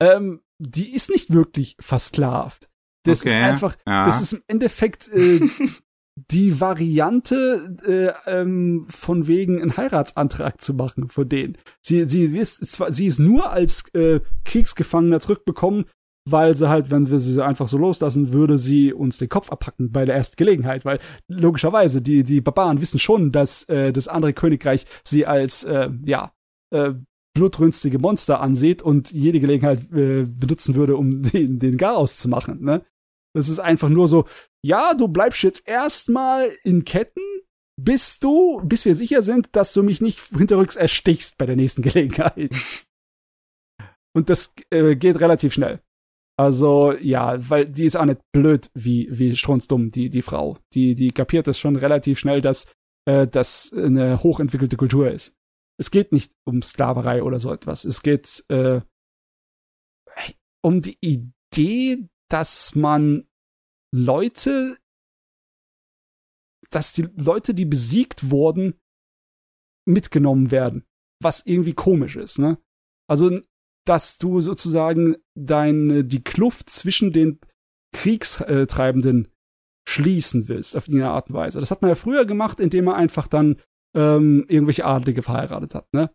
Ähm, die ist nicht wirklich versklavt. Das ist Okay, einfach, ja. das ist im Endeffekt äh, die Variante äh, ähm, von wegen einen Heiratsantrag zu machen von denen. Sie, sie, ist, zwar, sie ist nur als äh, Kriegsgefangener zurückbekommen, weil sie halt, wenn wir sie einfach so loslassen, würde sie uns den Kopf abhacken bei der ersten Gelegenheit, weil logischerweise die, die Barbaren wissen schon, dass äh, das andere Königreich sie als, äh, ja, äh, blutrünstige Monster ansieht und jede Gelegenheit äh, benutzen würde, um den, den Garaus zu machen, ne? Das ist einfach nur so, ja, du bleibst jetzt erstmal in Ketten, bis du, bis wir sicher sind, dass du mich nicht hinterrücks erstichst bei der nächsten Gelegenheit. Und das äh, geht relativ schnell. Also, ja, weil die ist auch nicht blöd wie, wie strunzdumm, die, die Frau. Die, die kapiert das schon relativ schnell, dass äh, das eine hochentwickelte Kultur ist. Es geht nicht um Sklaverei oder so etwas. Es geht äh, um die Idee, dass man Leute, dass die Leute, die besiegt wurden, mitgenommen werden. Was irgendwie komisch ist, ne? Also, dass du sozusagen deine, die Kluft zwischen den Kriegstreibenden schließen willst, auf irgendeine Art und Weise. Das hat man ja früher gemacht, indem man einfach dann ähm, irgendwelche Adlige verheiratet hat, ne?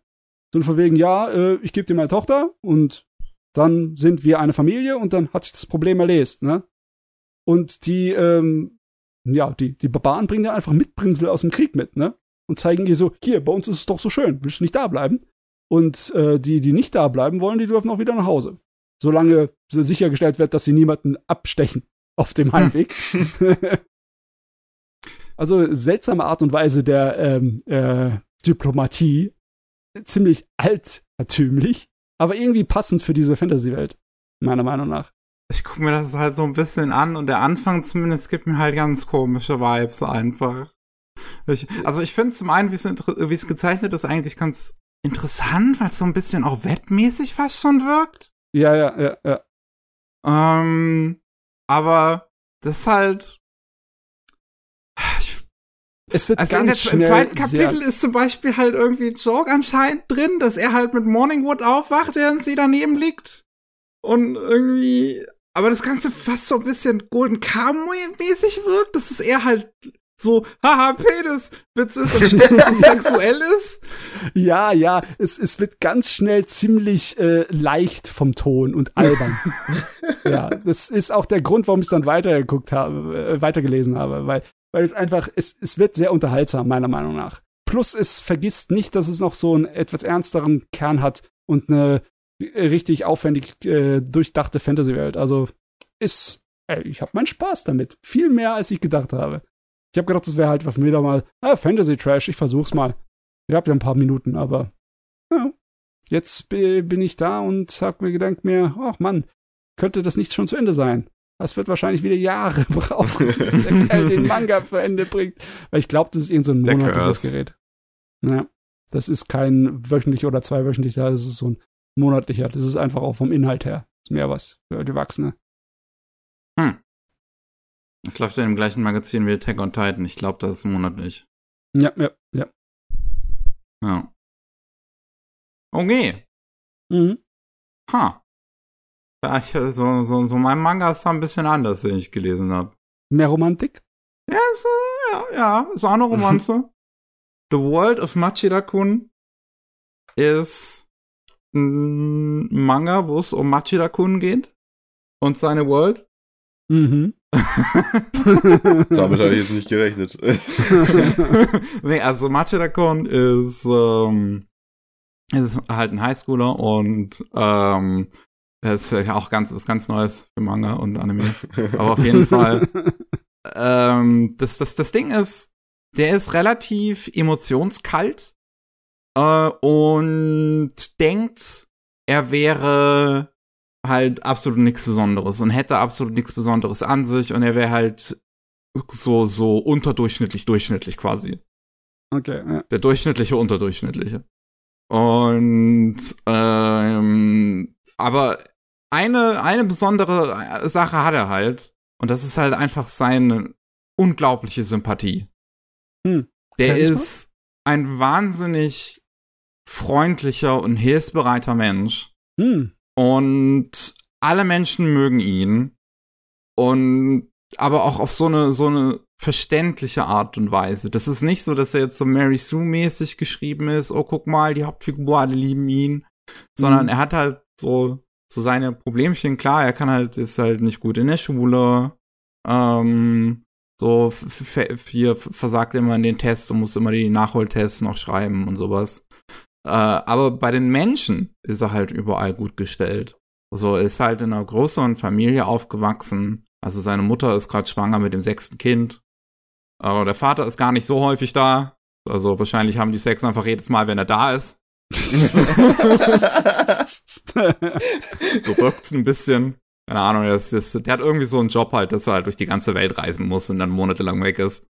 So von wegen, ja, äh, ich gebe dir meine Tochter und dann sind wir eine Familie und dann hat sich das Problem erlöst, ne? Und die, ähm, ja, die, die Barbaren bringen dann einfach Mitbringsel aus dem Krieg mit, ne? Und zeigen ihr so, hier, bei uns ist es doch so schön, willst du nicht da bleiben? Und äh, die, die nicht da bleiben wollen, die dürfen auch wieder nach Hause. Solange sichergestellt wird, dass sie niemanden abstechen auf dem Heimweg. also seltsame Art und Weise der ähm, äh, Diplomatie. Ziemlich altertümlich, aber irgendwie passend für diese Fantasy-Welt, meiner Meinung nach. Ich gucke mir das halt so ein bisschen an und der Anfang zumindest gibt mir halt ganz komische Vibes einfach. Ich, also ich finde zum einen, wie es inter- wie es gezeichnet ist, eigentlich ganz interessant, weil es so ein bisschen auch webmäßig fast schon wirkt. Ja, ja, ja, ja. Ähm, aber das ist halt. Ich, Es wird also ganz der, im zweiten Kapitel ist zum Beispiel halt irgendwie ein Joke anscheinend drin, dass er halt mit Morningwood aufwacht, während sie daneben liegt. Und irgendwie. Aber das Ganze fast so ein bisschen Golden Kamuy-mäßig wirkt, dass es eher halt so, haha, Penis-Witz ist und nicht, dass es sexuell ist. Ja, ja, es, es wird ganz schnell ziemlich äh, leicht vom Ton und albern. ja, das ist auch der Grund, warum ich es dann weitergeguckt habe, äh, weitergelesen habe, weil, weil es einfach, es, es wird sehr unterhaltsam, meiner Meinung nach. plus es vergisst nicht, dass es noch so einen etwas ernsteren Kern hat und eine richtig aufwendig äh, durchdachte Fantasy-Welt. Also ist, ey, ich habe meinen Spaß damit. Viel mehr, als ich gedacht habe. Ich habe gedacht, das wäre halt wieder mal, ah, Fantasy-Trash, ich versuch's mal. Ich habe ja ein paar Minuten, aber ja, jetzt bin ich da und hab mir gedacht mir, ach Mann, könnte das nicht schon zu Ende sein? Das wird wahrscheinlich wieder Jahre brauchen, bis der Kerl den Manga zu Ende bringt. Weil ich glaube, das ist irgendein so monatliches Gerät. Ja, das ist kein wöchentlich oder zweiwöchentlich, das ist so ein monatlicher. Das ist einfach auch vom Inhalt her. Das ist mehr was für die Erwachsene. Hm. Es läuft ja im gleichen Magazin wie Attack on Titan. Ich glaube, das ist monatlich. Ja, ja, ja. Ja. Okay. Mhm. Ha. Ja, ich, so, so, so mein Manga ist da ein bisschen anders, den ich gelesen habe. Mehr Romantik? Ja, so, ja, ja, ist auch eine Romanze. The World of Machida-kun ist ein Manga, wo es um Machida-kun geht und seine World. Mhm. Damit habe ich jetzt nicht gerechnet. nee, also Machida-kun ist, ähm, ist halt ein Highschooler und ähm, ist ja auch ganz was ganz Neues für Manga und Anime. Aber auf jeden Fall. ähm, das, das, das Ding ist, der ist relativ emotionskalt äh, und denkt, er wäre halt absolut nichts Besonderes und hätte absolut nichts Besonderes an sich und er wäre halt so, so unterdurchschnittlich, durchschnittlich quasi. Okay, ja. Der durchschnittliche, unterdurchschnittliche. Und ähm, aber eine, eine besondere Sache hat er halt. Und das ist halt einfach seine unglaubliche Sympathie. Hm. Der ist ein wahnsinnig freundlicher und hilfsbereiter Mensch. Hm. Und alle Menschen mögen ihn. Und aber auch auf so eine, so eine verständliche Art und Weise. Das ist nicht so, dass er jetzt so Mary Sue-mäßig geschrieben ist, oh, guck mal, die Hauptfigur, alle lieben ihn. Sondern mhm. er hat halt so, so seine Problemchen. Klar, er kann halt, ist halt nicht gut in der Schule. Ähm, so, hier versagt immer in den Tests und muss immer die Nachholtests noch schreiben und sowas. Äh, aber bei den Menschen ist er halt überall gut gestellt. So, also ist halt in einer größeren Familie aufgewachsen. Also seine Mutter ist gerade schwanger mit dem sechsten Kind. Aber der Vater ist gar nicht so häufig da. Also wahrscheinlich haben die Sex einfach jedes Mal, wenn er da ist. so wirkt's ein bisschen. Keine Ahnung, das ist, der hat irgendwie so einen Job halt, dass er halt durch die ganze Welt reisen muss und dann monatelang weg ist.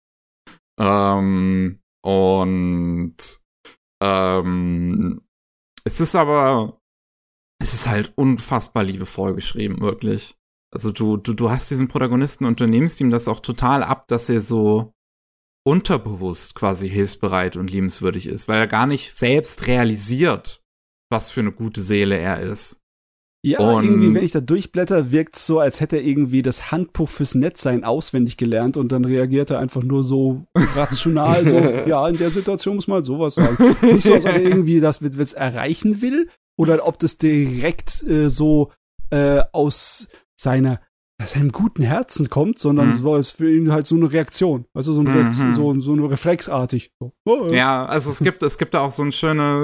Ähm, und ähm, es ist aber, es ist halt unfassbar liebevoll geschrieben, wirklich. Also du, du, du hast diesen Protagonisten und du nimmst ihm das auch total ab, dass er so unterbewusst quasi hilfsbereit und liebenswürdig ist, weil er gar nicht selbst realisiert, was für eine gute Seele er ist. Ja, und irgendwie, wenn ich da durchblätter, wirkt es so, als hätte er irgendwie das Handbuch fürs Netzsein auswendig gelernt und dann reagiert er einfach nur so rational, so, ja, in der Situation muss man halt sowas sagen. Nicht so, als ob er irgendwie das mit, erreichen will oder ob das direkt äh, so äh, aus seiner seinem guten Herzen kommt, sondern mhm. es für ihn halt so eine Reaktion. Also so, eine Reaktion, mhm. so, so eine reflexartig. So. Oh, ja, also es gibt, es gibt da auch so ein schöner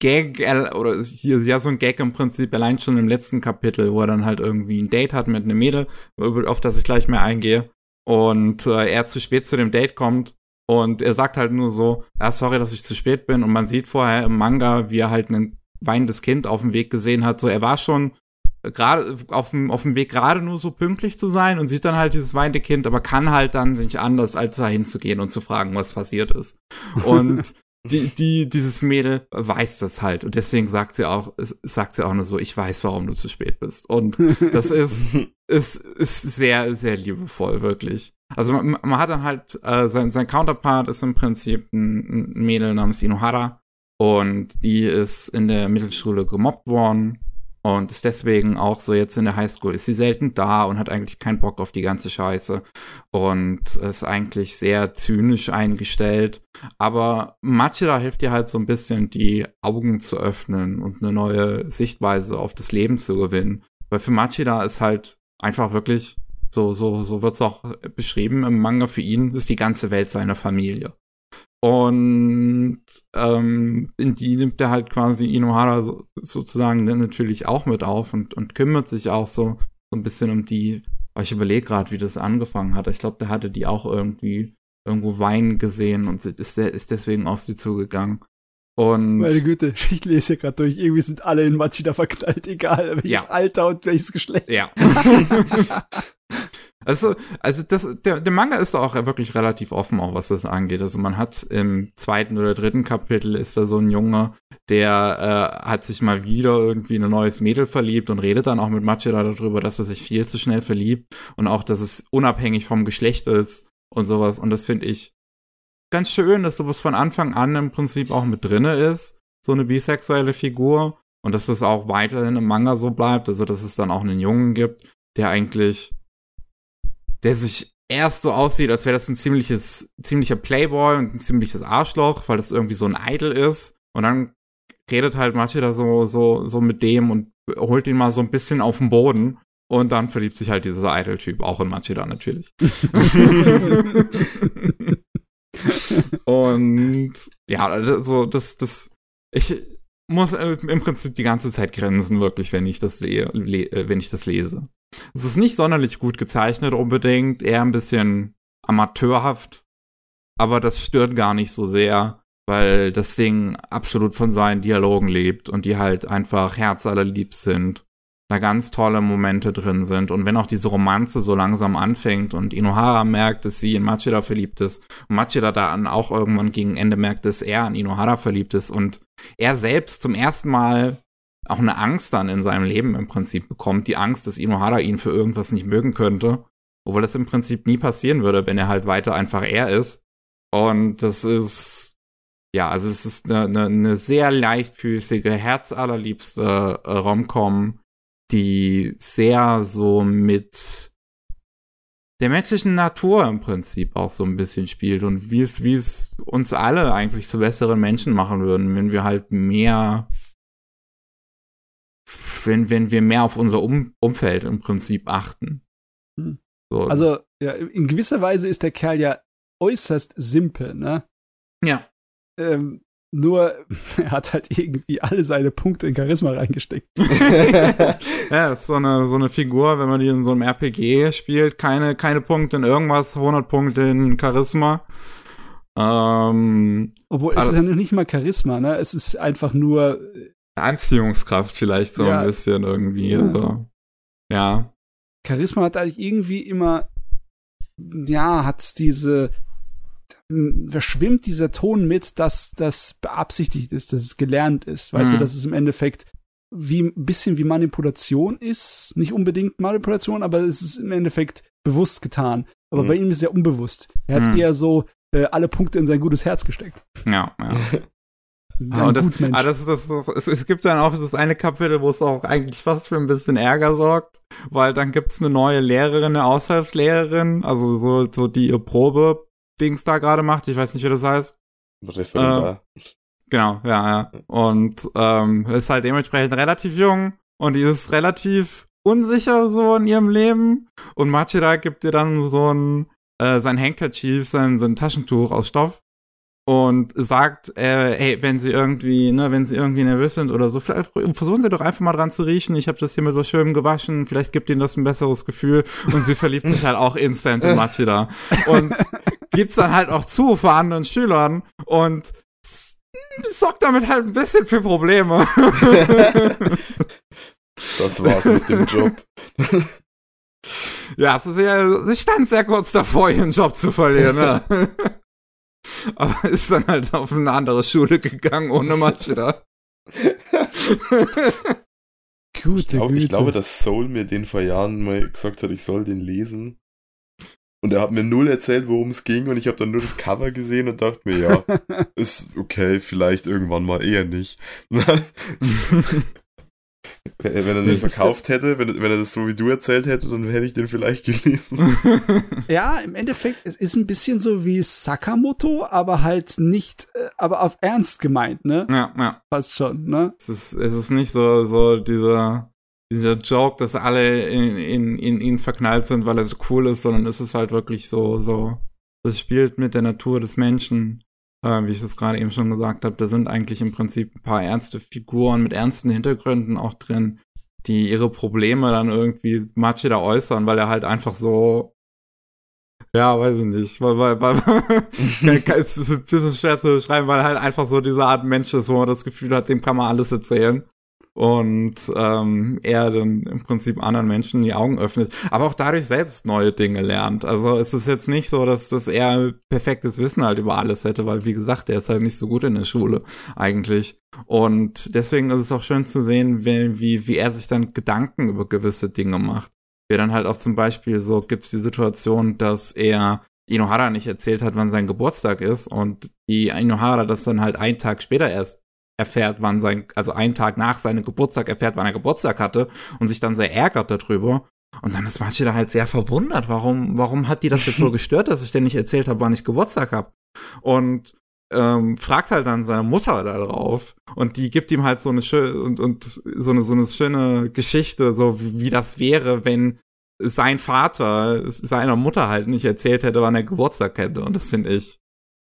Gag, oder hier, ja, so ein Gag im Prinzip, allein schon im letzten Kapitel, wo er dann halt irgendwie ein Date hat mit einem Mädel, auf das ich gleich mehr eingehe. Und äh, er zu spät zu dem Date kommt und er sagt halt nur so, ja, sorry, dass ich zu spät bin. Und man sieht vorher im Manga, wie er halt ein weinendes Kind auf dem Weg gesehen hat. So, er war schon gerade auf dem, auf dem Weg gerade nur so pünktlich zu sein und sieht dann halt dieses weinende Kind, aber kann halt dann nicht anders, als da hinzugehen und zu fragen, was passiert ist. Und die, die, dieses Mädel weiß das halt und deswegen sagt sie auch, sagt sie auch nur so, ich weiß, warum du zu spät bist. Und das ist, ist, ist sehr, sehr liebevoll, wirklich. Also man, man hat dann halt, äh, sein, sein Counterpart ist im Prinzip ein, ein Mädel namens Inohara und die ist in der Mittelschule gemobbt worden und ist deswegen auch so jetzt in der Highschool ist sie selten da und hat eigentlich keinen Bock auf die ganze Scheiße und ist eigentlich sehr zynisch eingestellt. Aber Machida hilft ihr halt so ein bisschen, die Augen zu öffnen und eine neue Sichtweise auf das Leben zu gewinnen. Weil für Machida ist halt einfach wirklich so, so, so wird's auch beschrieben im Manga für ihn, ist die ganze Welt seine Familie. Und ähm, in die nimmt er halt quasi Inohara so, sozusagen dann natürlich auch mit auf und, und kümmert sich auch so, so ein bisschen um die. Ich überlege gerade, wie das angefangen hat. Ich glaube, der hatte die auch irgendwie irgendwo weinen gesehen und ist, ist deswegen auf sie zugegangen. Und Meine Güte, ich lese ja gerade durch. Irgendwie sind alle in Machida verknallt, egal welches Ja. Alter und welches Geschlecht. ja. Also, also das, der, der Manga ist auch wirklich relativ offen, auch was das angeht. Also man hat im zweiten oder dritten Kapitel ist da so ein Junge, der äh, hat sich mal wieder irgendwie in ein neues Mädel verliebt und redet dann auch mit Machida darüber, dass er sich viel zu schnell verliebt und auch, dass es unabhängig vom Geschlecht ist und sowas. Und das finde ich ganz schön, dass sowas von Anfang an im Prinzip auch mit drinne ist, so eine bisexuelle Figur. Und dass das auch weiterhin im Manga so bleibt, also dass es dann auch einen Jungen gibt, der eigentlich der sich erst so aussieht, als wäre das ein ziemliches, ziemlicher Playboy und ein ziemliches Arschloch, weil das irgendwie so ein Idol ist. Und dann redet halt Machida so, so, so mit dem und holt ihn mal so ein bisschen auf den Boden. Und dann verliebt sich halt dieser Idol-Typ, auch in Machida natürlich. und ja, also das, das, ich muss im Prinzip die ganze Zeit grinsen, wirklich, wenn ich das le äh, wenn ich das lese. Es ist nicht sonderlich gut gezeichnet unbedingt, eher ein bisschen amateurhaft, aber das stört gar nicht so sehr, weil das Ding absolut von seinen Dialogen lebt und die halt einfach herzallerliebst sind. Da ganz tolle Momente drin sind und wenn auch diese Romanze so langsam anfängt und Inohara merkt, dass sie in Machida verliebt ist und Machida dann auch irgendwann gegen Ende merkt, dass er an Inohara verliebt ist und er selbst zum ersten Mal auch eine Angst dann in seinem Leben im Prinzip bekommt. Die Angst, dass Inohara ihn für irgendwas nicht mögen könnte. Obwohl das im Prinzip nie passieren würde, wenn er halt weiter einfach er ist. Und das ist, ja, also es ist eine, eine, eine sehr leichtfüßige, herzallerliebste äh, Romcom, die sehr so mit der menschlichen Natur im Prinzip auch so ein bisschen spielt und wie es, wie es uns alle eigentlich zu besseren Menschen machen würden, wenn wir halt mehr wenn, wenn wir mehr auf unser um Umfeld im Prinzip achten. Hm. So. Also, ja, in gewisser Weise ist der Kerl ja äußerst simpel, ne? ja. Ähm, nur, er hat halt irgendwie alle seine Punkte in Charisma reingesteckt. ja, ist so eine, so eine Figur, wenn man die in so einem RPG spielt, keine, keine Punkte in irgendwas, 100 Punkte in Charisma. Ähm, Obwohl, es Also- ist ja noch nicht mal Charisma, ne? Es ist einfach nur, Anziehungskraft vielleicht so Ja. ein bisschen irgendwie. Ja. So. Ja. Charisma hat eigentlich irgendwie immer, ja, hat diese, da schwimmt dieser Ton mit, dass das beabsichtigt ist, dass es gelernt ist. Weißt Mhm. du, dass es im Endeffekt wie ein bisschen wie Manipulation ist. Nicht unbedingt Manipulation, aber es ist im Endeffekt bewusst getan. Aber Mhm. bei ihm ist es ja unbewusst. Er hat Mhm. eher so äh, alle Punkte in sein gutes Herz gesteckt. Ja, ja. Ein Ah, und das, ah, das, das, das, es, es gibt dann auch das eine Kapitel, wo es auch eigentlich fast für ein bisschen Ärger sorgt, weil dann gibt's eine neue Lehrerin, eine Aushilfslehrerin, also so, so die ihr Probe-Dings da gerade macht, ich weiß nicht, wie das heißt. Referendar. Genau, ja, ja. Und ähm, ist halt dementsprechend relativ jung und die ist relativ unsicher so in ihrem Leben. Und Machida gibt ihr dann so ein äh, sein Handkerchief, sein, sein Taschentuch aus Stoff und sagt, äh, hey, wenn sie irgendwie, ne, wenn sie irgendwie nervös sind oder so, vielleicht versuchen sie doch einfach mal dran zu riechen. Ich habe das hier mit was Schönem gewaschen, vielleicht gibt ihnen das ein besseres Gefühl. Und sie verliebt sich halt auch instant in Machida. Und gibt's dann halt auch zu vor anderen Schülern und sorgt damit halt ein bisschen für Probleme. Das war's mit dem Job. ja, es ist ja, sie stand sehr kurz davor, ihren Job zu verlieren, ne? Aber ist dann halt auf eine andere Schule gegangen ohne Machida. Gute Ich, glaub, Güte. ich glaube, dass Soul mir den vor Jahren mal gesagt hat, ich soll den lesen. Und er hat mir null erzählt, worum es ging, und ich habe dann nur das Cover gesehen und dachte mir, ja, ist okay, vielleicht irgendwann mal eher nicht. Wenn er das verkauft hätte, wenn, wenn er das so wie du erzählt hätte, dann hätte ich den vielleicht gelesen. Ja, im Endeffekt, es ist ein bisschen so wie Sakamoto, aber halt nicht, äh, aber auf Ernst gemeint, ne? ja, ja. Fast schon, ne? Es ist, es ist nicht so, so dieser, dieser Joke, dass alle in, in, in ihn verknallt sind, weil er so cool ist, sondern es ist halt wirklich so, so, das spielt mit der Natur des Menschen. Äh, wie ich es gerade eben schon gesagt habe, da sind eigentlich im Prinzip ein paar ernste Figuren mit ernsten Hintergründen auch drin, die ihre Probleme dann irgendwie Machida äußern, weil er halt einfach so ja, weiß ich nicht. Weil, weil, weil es ist ein bisschen schwer zu beschreiben, weil er halt einfach so diese Art Mensch ist, wo man das Gefühl hat, dem kann man alles erzählen und ähm, er dann im Prinzip anderen Menschen die Augen öffnet, aber auch dadurch selbst neue Dinge lernt. Also es ist jetzt nicht so, dass, dass er perfektes Wissen halt über alles hätte, weil wie gesagt, er ist halt nicht so gut in der Schule eigentlich. Und deswegen ist es auch schön zu sehen, wie, wie, wie er sich dann Gedanken über gewisse Dinge macht. Wie dann halt auch zum Beispiel so gibt es die Situation, dass er Inohara nicht erzählt hat, wann sein Geburtstag ist und die Inohara das dann halt einen Tag später erst erfährt, wann sein, also einen Tag nach seinem Geburtstag erfährt, wann er Geburtstag hatte und sich dann sehr ärgert darüber. Und dann ist Machida halt sehr verwundert, warum, warum hat die das jetzt so gestört, dass ich denn nicht erzählt habe, wann ich Geburtstag habe. Und ähm, fragt halt dann seine Mutter darauf und die gibt ihm halt so eine schöne und, und so eine so eine schöne Geschichte, so wie, wie das wäre, wenn sein Vater seiner Mutter halt nicht erzählt hätte, wann er Geburtstag hätte. Und das finde ich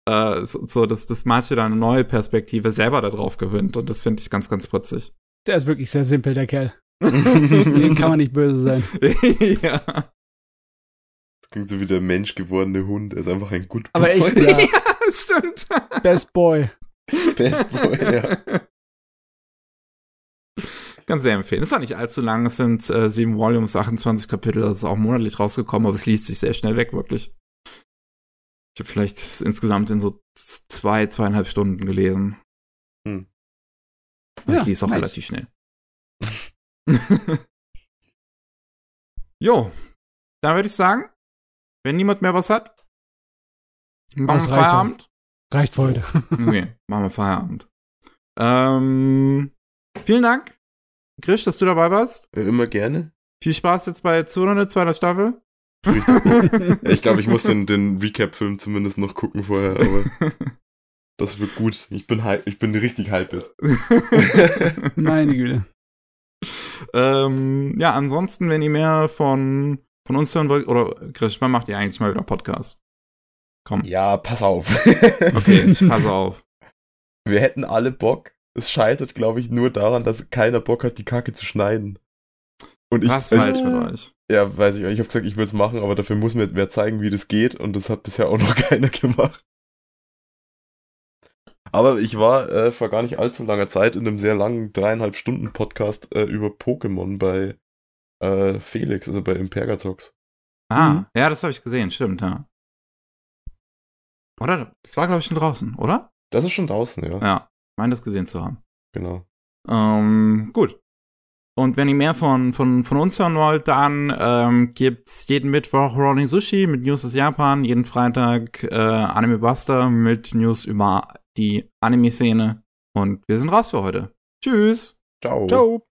äh, so, so, dass das Marche da eine neue Perspektive selber darauf gewinnt. Und das finde ich ganz, ganz putzig. Der ist wirklich sehr simpel, der Kerl. Den kann man nicht böse sein. ja. Das klingt so wie der menschgewordene Hund. Er ist einfach ein Good Boy. Aber echt, ja. ja, stimmt. Best Boy. Best Boy, ja. Ganz sehr empfehlen. Ist auch nicht allzu lang. Es sind äh, sieben Volumes, 28 Kapitel. Das ist auch monatlich rausgekommen, aber es liest sich sehr schnell weg, wirklich. Ich habe vielleicht insgesamt in so zwei, zweieinhalb Stunden gelesen. Hm. Ja, ich lese auch nice. relativ schnell. jo, dann würde ich sagen, wenn niemand mehr was hat, machen wir Feierabend. Reicht für heute. okay, machen wir Feierabend. Ähm, vielen Dank, Grisch, dass du dabei warst. Immer gerne. Viel Spaß jetzt bei Zurunde, zweiter Staffel. Ich glaube, ich muss den, den Recap-Film zumindest noch gucken vorher, aber das wird gut. Ich bin, ich bin richtig hype jetzt. Meine Güte. Ähm, ja, ansonsten, wenn ihr mehr von, von uns hören wollt, oder Chris, wann macht ihr eigentlich mal wieder Podcast? Komm. Ja, pass auf. okay, ich passe auf. Wir hätten alle Bock. Es scheitert, glaube ich, nur daran, dass keiner Bock hat, die Kacke zu schneiden. Und ich, Was falsch äh, mit euch? Ja, weiß ich. Ich habe gesagt, ich würde es machen, aber dafür muss mir wer zeigen, wie das geht. Und das hat bisher auch noch keiner gemacht. Aber ich war äh, vor gar nicht allzu langer Zeit in einem sehr langen dreieinhalb Stunden Podcast äh, über Pokémon bei äh, Felix, also bei Impergatox. Ah, mhm. ja, das habe ich gesehen, stimmt, ja. Oder? Das war, glaube ich, schon draußen, oder? Das ist schon draußen, ja. Ja, meine das gesehen zu haben. Genau. Ähm, gut. Und wenn ihr mehr von, von, von uns hören wollt, dann ähm, gibt's jeden Mittwoch Rolling Sushi mit News aus Japan, jeden Freitag äh, Anime Buster mit News über die Anime-Szene. Und wir sind raus für heute. Tschüss. Ciao. Ciao.